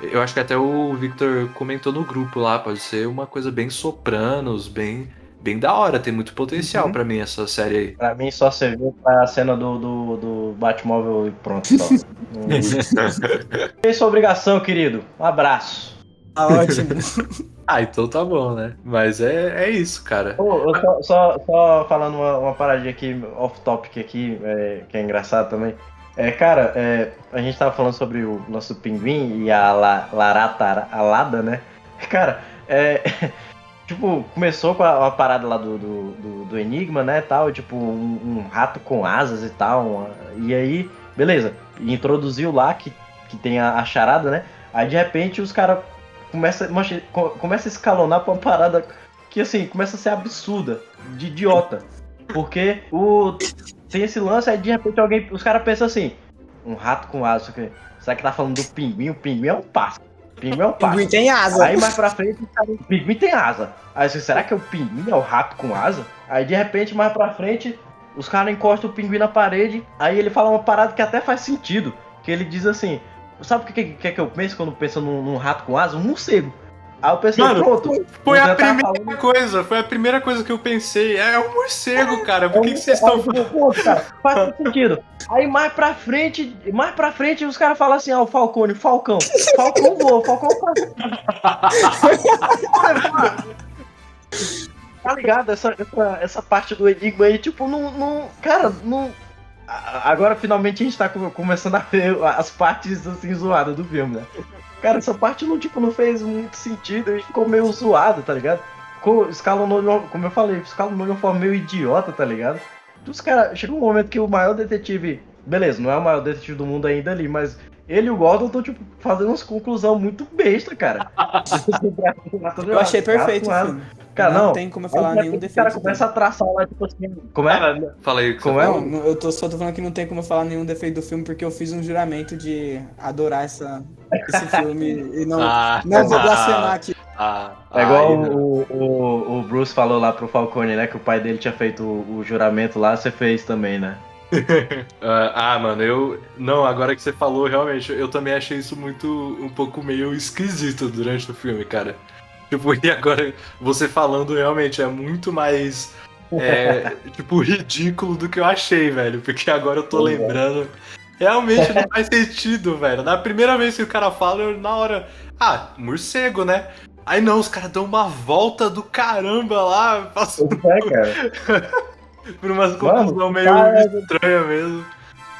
Eu acho que até o Victor comentou no grupo lá, pode ser uma coisa bem sopranos, bem bem da hora, tem muito potencial uhum. para mim essa série aí. Pra mim só serviu pra cena do, do, do Batmóvel e pronto. Só. *laughs* Fez sua obrigação, querido. Um abraço. Tá ótimo. *laughs* ah, então tá bom, né? Mas é, é isso, cara. Oh, só, só, só, falando uma, uma paradinha aqui, off-topic aqui, é, que é engraçado também. É, cara, é, a gente tava falando sobre o nosso pinguim e a la, larata alada, né? *laughs* Cara, é, *laughs* tipo, começou com a, a parada lá do, do, do, do, Enigma, né, tal, tipo, um, um, rato com asas e tal, uma, e aí, beleza, introduziu lá que, que tem a, a charada, né, aí de repente os caras começam começa a escalonar pra uma parada que, assim, começa a ser absurda, de idiota, porque o tem esse lance, aí de repente alguém. Os caras pensam assim, um rato com asa, que, será que tá falando do pinguim? O pinguim é um pássaro. Pinguim é um pássaro. pinguim tem asa. Aí mais pra frente, o pinguim tem asa. Aí assim, será que é o pinguim, é o rato com asa? Aí de repente, mais pra frente, os caras encostam o pinguim na parede, aí ele fala uma parada que até faz sentido. Que ele diz assim, sabe o que, que, que, que eu penso quando penso num, num rato com asa? Um morcego. Aí eu pensei, Mano, pronto. Foi a primeira falando... coisa, foi a primeira coisa que eu pensei. É um morcego, cara. Por que, que vocês estão falando? cara, faz sentido. Aí mais pra frente, mais pra frente, os caras falam assim, ó, ah, o Falcone, Falcão. Falcão voa, Falcão *laughs* Tá ligado? Essa, essa, essa parte do enigma aí, tipo, não. não cara, não. Agora finalmente a gente tá começando a ver as partes assim zoadas do filme, né? Cara, essa parte não, tipo, não fez muito sentido, ele ficou meio zoado, tá ligado? Ficou, escalonou, como eu falei, escalonou de uma forma meio idiota, tá ligado? Os caras, chega um momento que o maior detetive, beleza, não é o maior detetive do mundo ainda ali, mas ele e o Gordon estão, tipo, fazendo umas conclusões muito besta, cara. *laughs* eu achei perfeito o filme. Cara, não, não tem como eu falar nenhum defeito. O cara começa a traçar lá, tipo assim. Como é? Falei como é? Não, eu tô, só tô falando que não tem como eu falar nenhum defeito do filme, porque eu fiz um juramento de adorar essa, esse *laughs* filme e não, ah, não vou blasfemar aqui. Ah, é igual o, o, o, Bruce falou lá pro Falcone, né? Que o pai dele tinha feito o, o juramento lá, você fez também, né? uh, *laughs* ah, mano, eu. Não, agora que você falou, realmente, eu também achei isso muito. um pouco meio esquisito durante o filme, cara. *laughs* Tipo, e agora você falando realmente é muito mais. É, *laughs* tipo, ridículo do que eu achei, velho. Porque agora eu tô lembrando. Realmente não faz sentido, velho. Na primeira vez que o cara fala, eu na hora. Ah, morcego, né? Aí não, os caras dão uma volta do caramba lá. Passando... É, cara. *laughs* Por uma conclusão meio cara, estranha mesmo.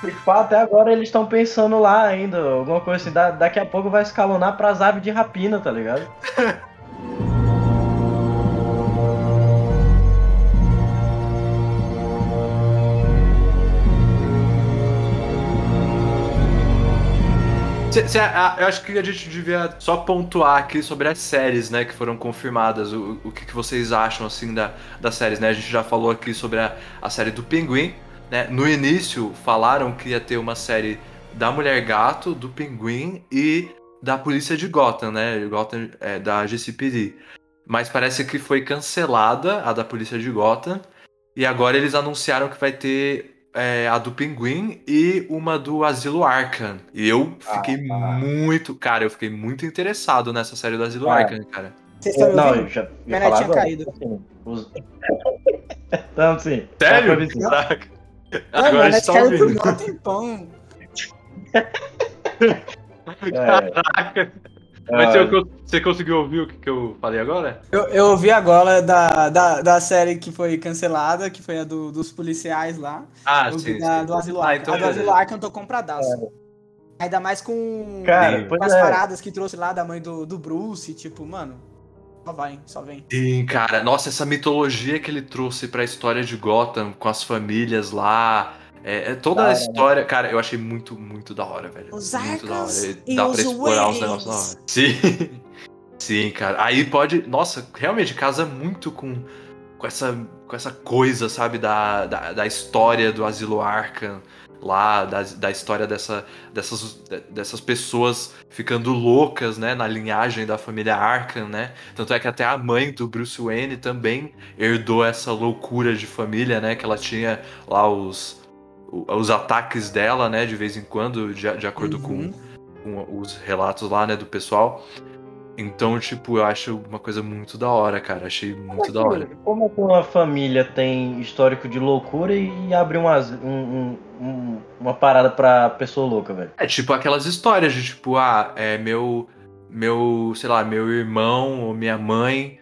De fato, até agora eles estão pensando lá ainda, alguma coisa assim. Da, daqui a pouco vai escalonar pras aves de rapina, tá ligado? Cê, cê, a, eu acho que a gente devia só pontuar aqui sobre as séries, né, que foram confirmadas. O, o que, que vocês acham, assim, da, das séries, né? A gente já falou aqui sobre a, a série do Pinguim, né? No início, falaram que ia ter uma série da Mulher Gato, do Pinguim e da Polícia de Gotham, né? Gotham, é, da GCPD. Mas parece que foi cancelada a da Polícia de Gotham. E agora eles anunciaram que vai ter é, a do Pinguim e uma do Asilo Arkham. E eu fiquei ah, muito. Cara, eu fiquei muito interessado nessa série do Asilo ah, Arkham, cara. Vocês estão Não, eu já. Minha net tinha caído. Assim, os... *laughs* Não, sim. Sério? Caraca. Agora a gente tá ouvindo. Por um tempão. Caraca. Mas você, você, conseguiu ouvir o que, eu falei agora? Eu, eu ouvi agora da, da, da série que foi cancelada, que foi a do, dos policiais lá. Ah, sim, da, sim. Do Asilo ah, então a do Asilo Arkham eu tô compradaço. É. Ainda mais com, Cara, com as é. paradas que trouxe lá da mãe do, do Bruce, tipo, mano, só vai, só vem. Sim, cara. Nossa, essa mitologia que ele trouxe pra história de Gotham, com as famílias lá, É, é toda a história, cara, eu achei muito, muito da hora, velho. Os muito da hora. arcos E Dá os pra explorar whales. negócios da hora. *laughs* Sim. Sim, cara. Aí pode. Nossa, realmente casa muito com, com, essa, com essa coisa, sabe, da, da, da história do Asilo Arkham lá, da, da história dessa, dessas, dessas pessoas ficando loucas, né, na linhagem da família Arkham, né? Tanto é que até a mãe do Bruce Wayne também herdou essa loucura de família, né? Que ela tinha lá os, os ataques dela, né, de vez em quando, de, de acordo Uhum. com, com os relatos lá, né, do pessoal. Então, tipo, eu acho uma coisa muito da hora, cara. Achei muito da hora. Como é que uma família tem histórico de loucura e abre um- um- um- uma parada pra pessoa louca, velho? É tipo aquelas histórias de tipo, ah, é meu, meu, sei lá, meu irmão ou minha mãe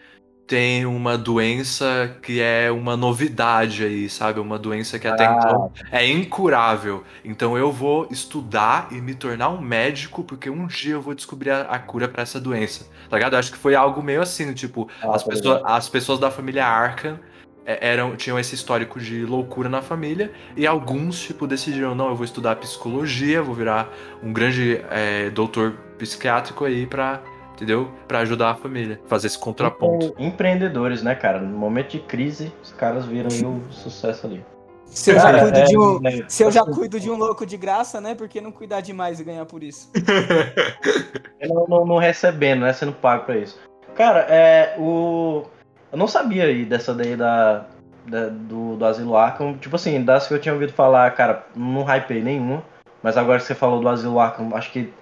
tem uma doença que é uma novidade aí, sabe? Uma doença que até Ah. então é incurável. Então eu vou estudar e me tornar um médico porque um dia eu vou descobrir a, a cura pra essa doença. Tá ligado? Eu acho que foi algo meio assim, tipo, Ah, as, tá pessoas, as pessoas da família Arkham é, eram, tinham esse histórico de loucura na família e alguns, tipo, decidiram, não, eu vou estudar psicologia, vou virar um grande é, doutor psiquiátrico aí pra, entendeu? Pra ajudar a família, fazer esse contraponto. Empre- Empreendedores, né, cara? No momento de crise, os caras viram aí o sucesso ali. Se eu, já cuido é, de um, né, se eu já *laughs* cuido de um louco de graça, né? Por que não cuidar demais e ganhar por isso? *laughs* não, não, não recebendo, né? Sendo pago pra isso. Cara, é. O. Eu não sabia aí dessa daí da. da- do, do Asilo Arkham. Tipo assim, das que eu tinha ouvido falar, cara, não hypei nenhuma. Mas agora que você falou do Asilo Arkham, acho que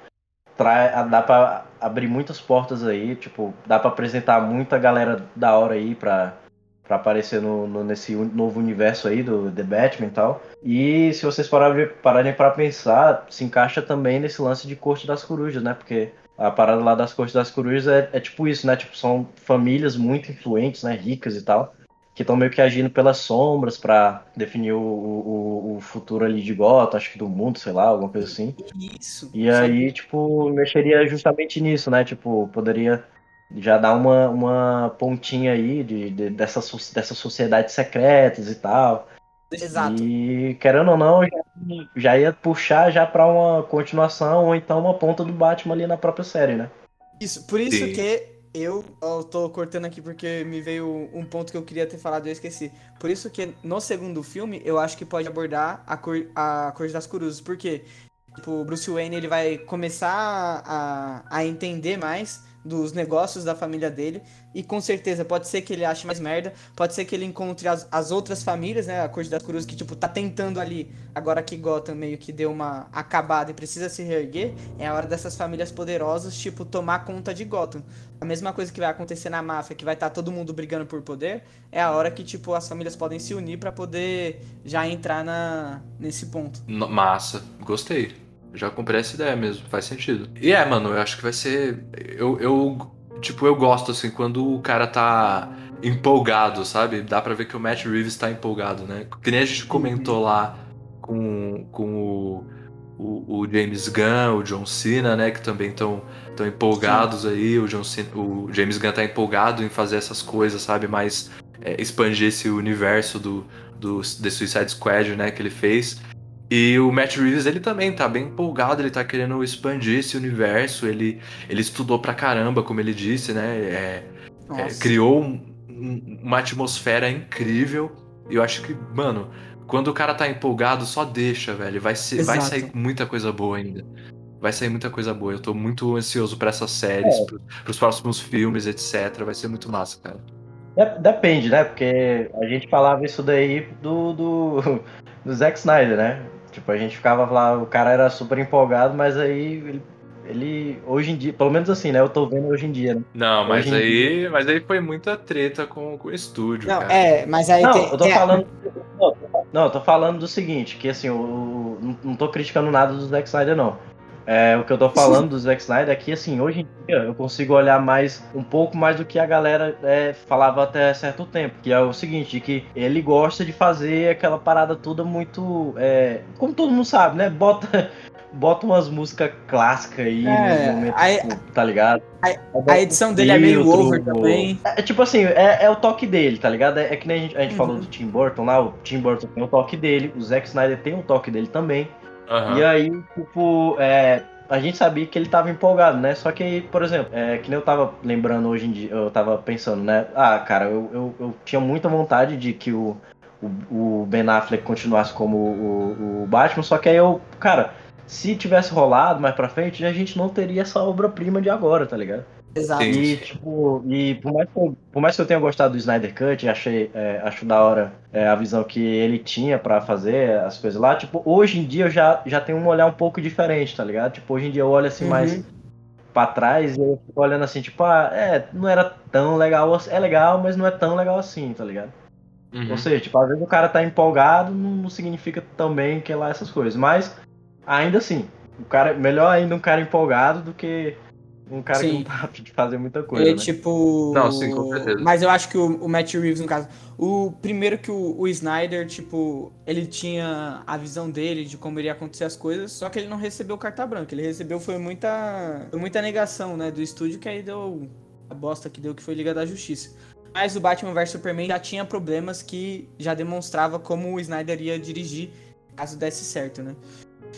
trai, dá pra abrir muitas portas aí. Tipo, dá pra apresentar muita galera da hora aí pra, pra aparecer no, no- nesse novo universo aí do The Batman e tal. E se vocês pararem, pararem pra pensar, se encaixa também nesse lance de Corte das Corujas, né? Porque a parada lá das Cortes das Corujas é, é tipo isso, né? Tipo, são famílias muito influentes, né? Ricas e tal. Que estão meio que agindo pelas sombras pra definir o, o, o futuro ali de Gotham, acho que do mundo, sei lá, alguma coisa assim. Isso. E aí, tipo, mexeria justamente nisso, né? Tipo, poderia já dar uma, uma pontinha aí de, de- dessas, dessas sociedades secretas e tal. Exato. E querendo ou não, já, já ia puxar já pra uma continuação ou então uma ponta do Batman ali na própria série, né? Isso, por isso Sim. que eu, eu tô cortando aqui porque me veio um ponto que eu queria ter falado e eu esqueci. Por isso que no segundo filme eu acho que pode abordar a cor, a cor das Cruzes. Porque tipo, o Bruce Wayne ele vai começar a, a entender mais dos negócios da família dele. E com certeza pode ser que ele ache mais merda. Pode ser que ele encontre as, as outras famílias, né? A Corte das Cruzes que, tipo, tá tentando ali. Agora que Gotham meio que deu uma acabada e precisa se reerguer. É a hora dessas famílias poderosas, tipo, tomar conta de Gotham. A mesma coisa que vai acontecer na máfia, que vai estar todo mundo brigando por poder, é a hora que, tipo, as famílias podem se unir pra poder já entrar na, nesse ponto. Massa, gostei. Já comprei essa ideia mesmo, faz sentido. E é, mano, eu acho que vai ser. Eu, eu tipo, eu gosto assim quando o cara tá empolgado, sabe? Dá pra ver que o Matt Reeves tá empolgado, né? Que nem a gente comentou lá com, com o, o, o James Gunn, o John Cena, né? Que também estão tão empolgados aí. O, John Cena, o James Gunn tá empolgado em fazer essas coisas, sabe? Mais é, expandir esse universo do, do The Suicide Squad, né? Que ele fez. E o Matt Reeves, ele também tá bem empolgado, ele tá querendo expandir esse universo, ele, ele estudou pra caramba, como ele disse, né? É, é, criou um- um- uma atmosfera incrível. E eu acho que, mano, quando o cara tá empolgado, só deixa, velho. Vai, ser, vai sair muita coisa boa ainda. Vai sair muita coisa boa. Eu tô muito ansioso pra essas séries, É. pro, pros próximos filmes, etc. Vai ser muito massa, cara. Dep- Depende, né? Porque a gente falava isso daí do, do, *laughs* do Zack Snyder, né? Tipo, a gente ficava lá, o cara era super empolgado, mas aí ele, ele hoje em dia, pelo menos assim, né? Eu tô vendo hoje em dia, né? Não, mas Hoje aí, mas aí foi muita treta com, com o estúdio, Não, cara. é, mas aí Não, tem. eu tô tem a- falando. Não, não, eu tô falando do seguinte, que assim, o, não, não tô criticando nada do Zack Snyder, não. É, o que eu tô falando do Zack Snyder é que, assim, hoje em dia eu consigo olhar mais, um pouco mais do que a galera é, falava até certo tempo. Que é o seguinte, que ele gosta de fazer aquela parada toda muito. é, como todo mundo sabe, né? Bota, *laughs* bota umas músicas clássicas aí, é, tá ligado? A, a edição dele é meio over também. É, é, tipo assim, é, é, o toque dele, tá ligado? É, é que nem a gente, a gente uhum. falou do Tim Burton lá, o Tim Burton tem o toque dele, o Zack Snyder tem o toque dele também. Uhum. E aí, tipo, é, a gente sabia que ele tava empolgado, né? Só que, por exemplo, é, que nem eu tava lembrando hoje em dia, eu tava pensando, né? Ah, cara, eu, eu, eu tinha muita vontade de que o, o, o Ben Affleck continuasse como o, o Batman, só que aí eu, cara, se tivesse rolado mais pra frente, a gente não teria essa obra-prima de agora, tá ligado? Exato. E, tipo, e por mais, que eu, por mais que eu tenha gostado do Snyder Cut, achei, é, acho da hora é, a visão que ele tinha para fazer as coisas lá, tipo, hoje em dia eu já, já tenho um olhar um pouco diferente, tá ligado? Tipo, hoje em dia eu olho assim uhum. mais para trás e eu fico olhando assim, tipo, ah, é, não era tão legal, é legal, mas não é tão legal assim, tá ligado? Uhum. Ou seja, tipo, às vezes o cara tá empolgado, não, não significa também que é lá essas coisas, mas ainda assim, o cara, melhor ainda um cara empolgado do que um cara sim. que não tá apto de fazer muita coisa. Ele, né? tipo. Não, sim, com certeza. Mas eu acho que o, o Matt Reeves, no caso. O primeiro que o, o, Snyder, tipo, ele tinha a visão dele de como iria acontecer as coisas, só que ele não recebeu carta branca. Ele recebeu foi muita. Foi muita negação, né, do estúdio, que aí deu a bosta que deu, que foi Liga da Justiça. Mas o Batman vs Superman já tinha problemas que já demonstrava como o Snyder ia dirigir caso desse certo, né?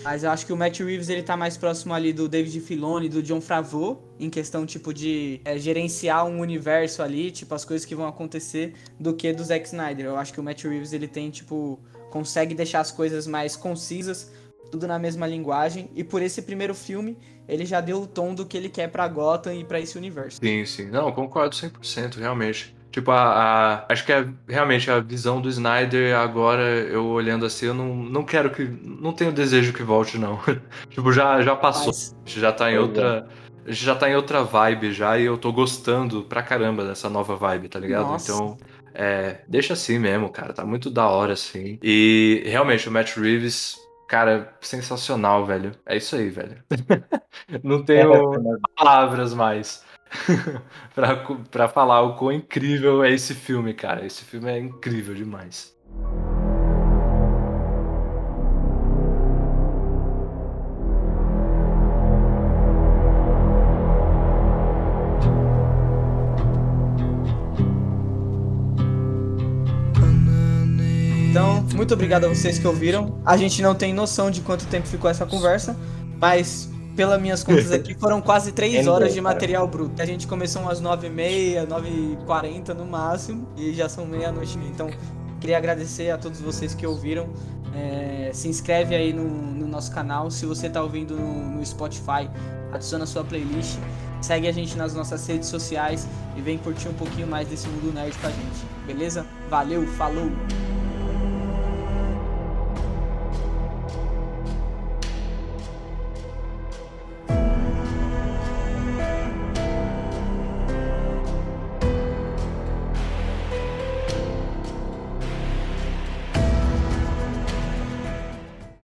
Mas eu acho que o Matt Reeves ele tá mais próximo ali do David Filoni, do John Favreau, em questão tipo de é, gerenciar um universo ali, tipo as coisas que vão acontecer, do que do Zack Snyder. Eu acho que o Matt Reeves ele tem tipo consegue deixar as coisas mais concisas, tudo na mesma linguagem, e por esse primeiro filme ele já deu o tom do que ele quer para Gotham e para esse universo. Sim, sim. Não, concordo 100%, realmente. Tipo, a, a, acho que é realmente a visão do Snyder agora, eu olhando assim, eu não, não quero que. Não tenho desejo que volte, não. *laughs* tipo, já, já passou. Mas... Já tá em outra. A gente já tá em outra vibe já e eu tô gostando pra caramba dessa nova vibe, tá ligado? Nossa. Então, é, deixa assim mesmo, cara. Tá muito da hora, assim. E realmente, o Matt Reeves, cara, sensacional, velho. É isso aí, velho. *laughs* não tenho é, é palavras mais. *laughs* para falar o quão incrível é esse filme, cara. Esse filme é incrível demais. Muito obrigado a vocês que ouviram. A gente não tem noção de quanto tempo ficou essa conversa, mas pelas minhas contas aqui, *laughs* foram quase 3 horas de material bruto. A gente começou umas 9h30, 9h40 no máximo, e já são meia-noite. Então, queria agradecer a todos vocês que ouviram. É, se inscreve aí no, no, nosso canal. Se você está ouvindo no, no Spotify, adiciona a sua playlist. Segue a gente nas nossas redes sociais e vem curtir um pouquinho mais desse mundo nerd com a gente. Beleza? Valeu, falou!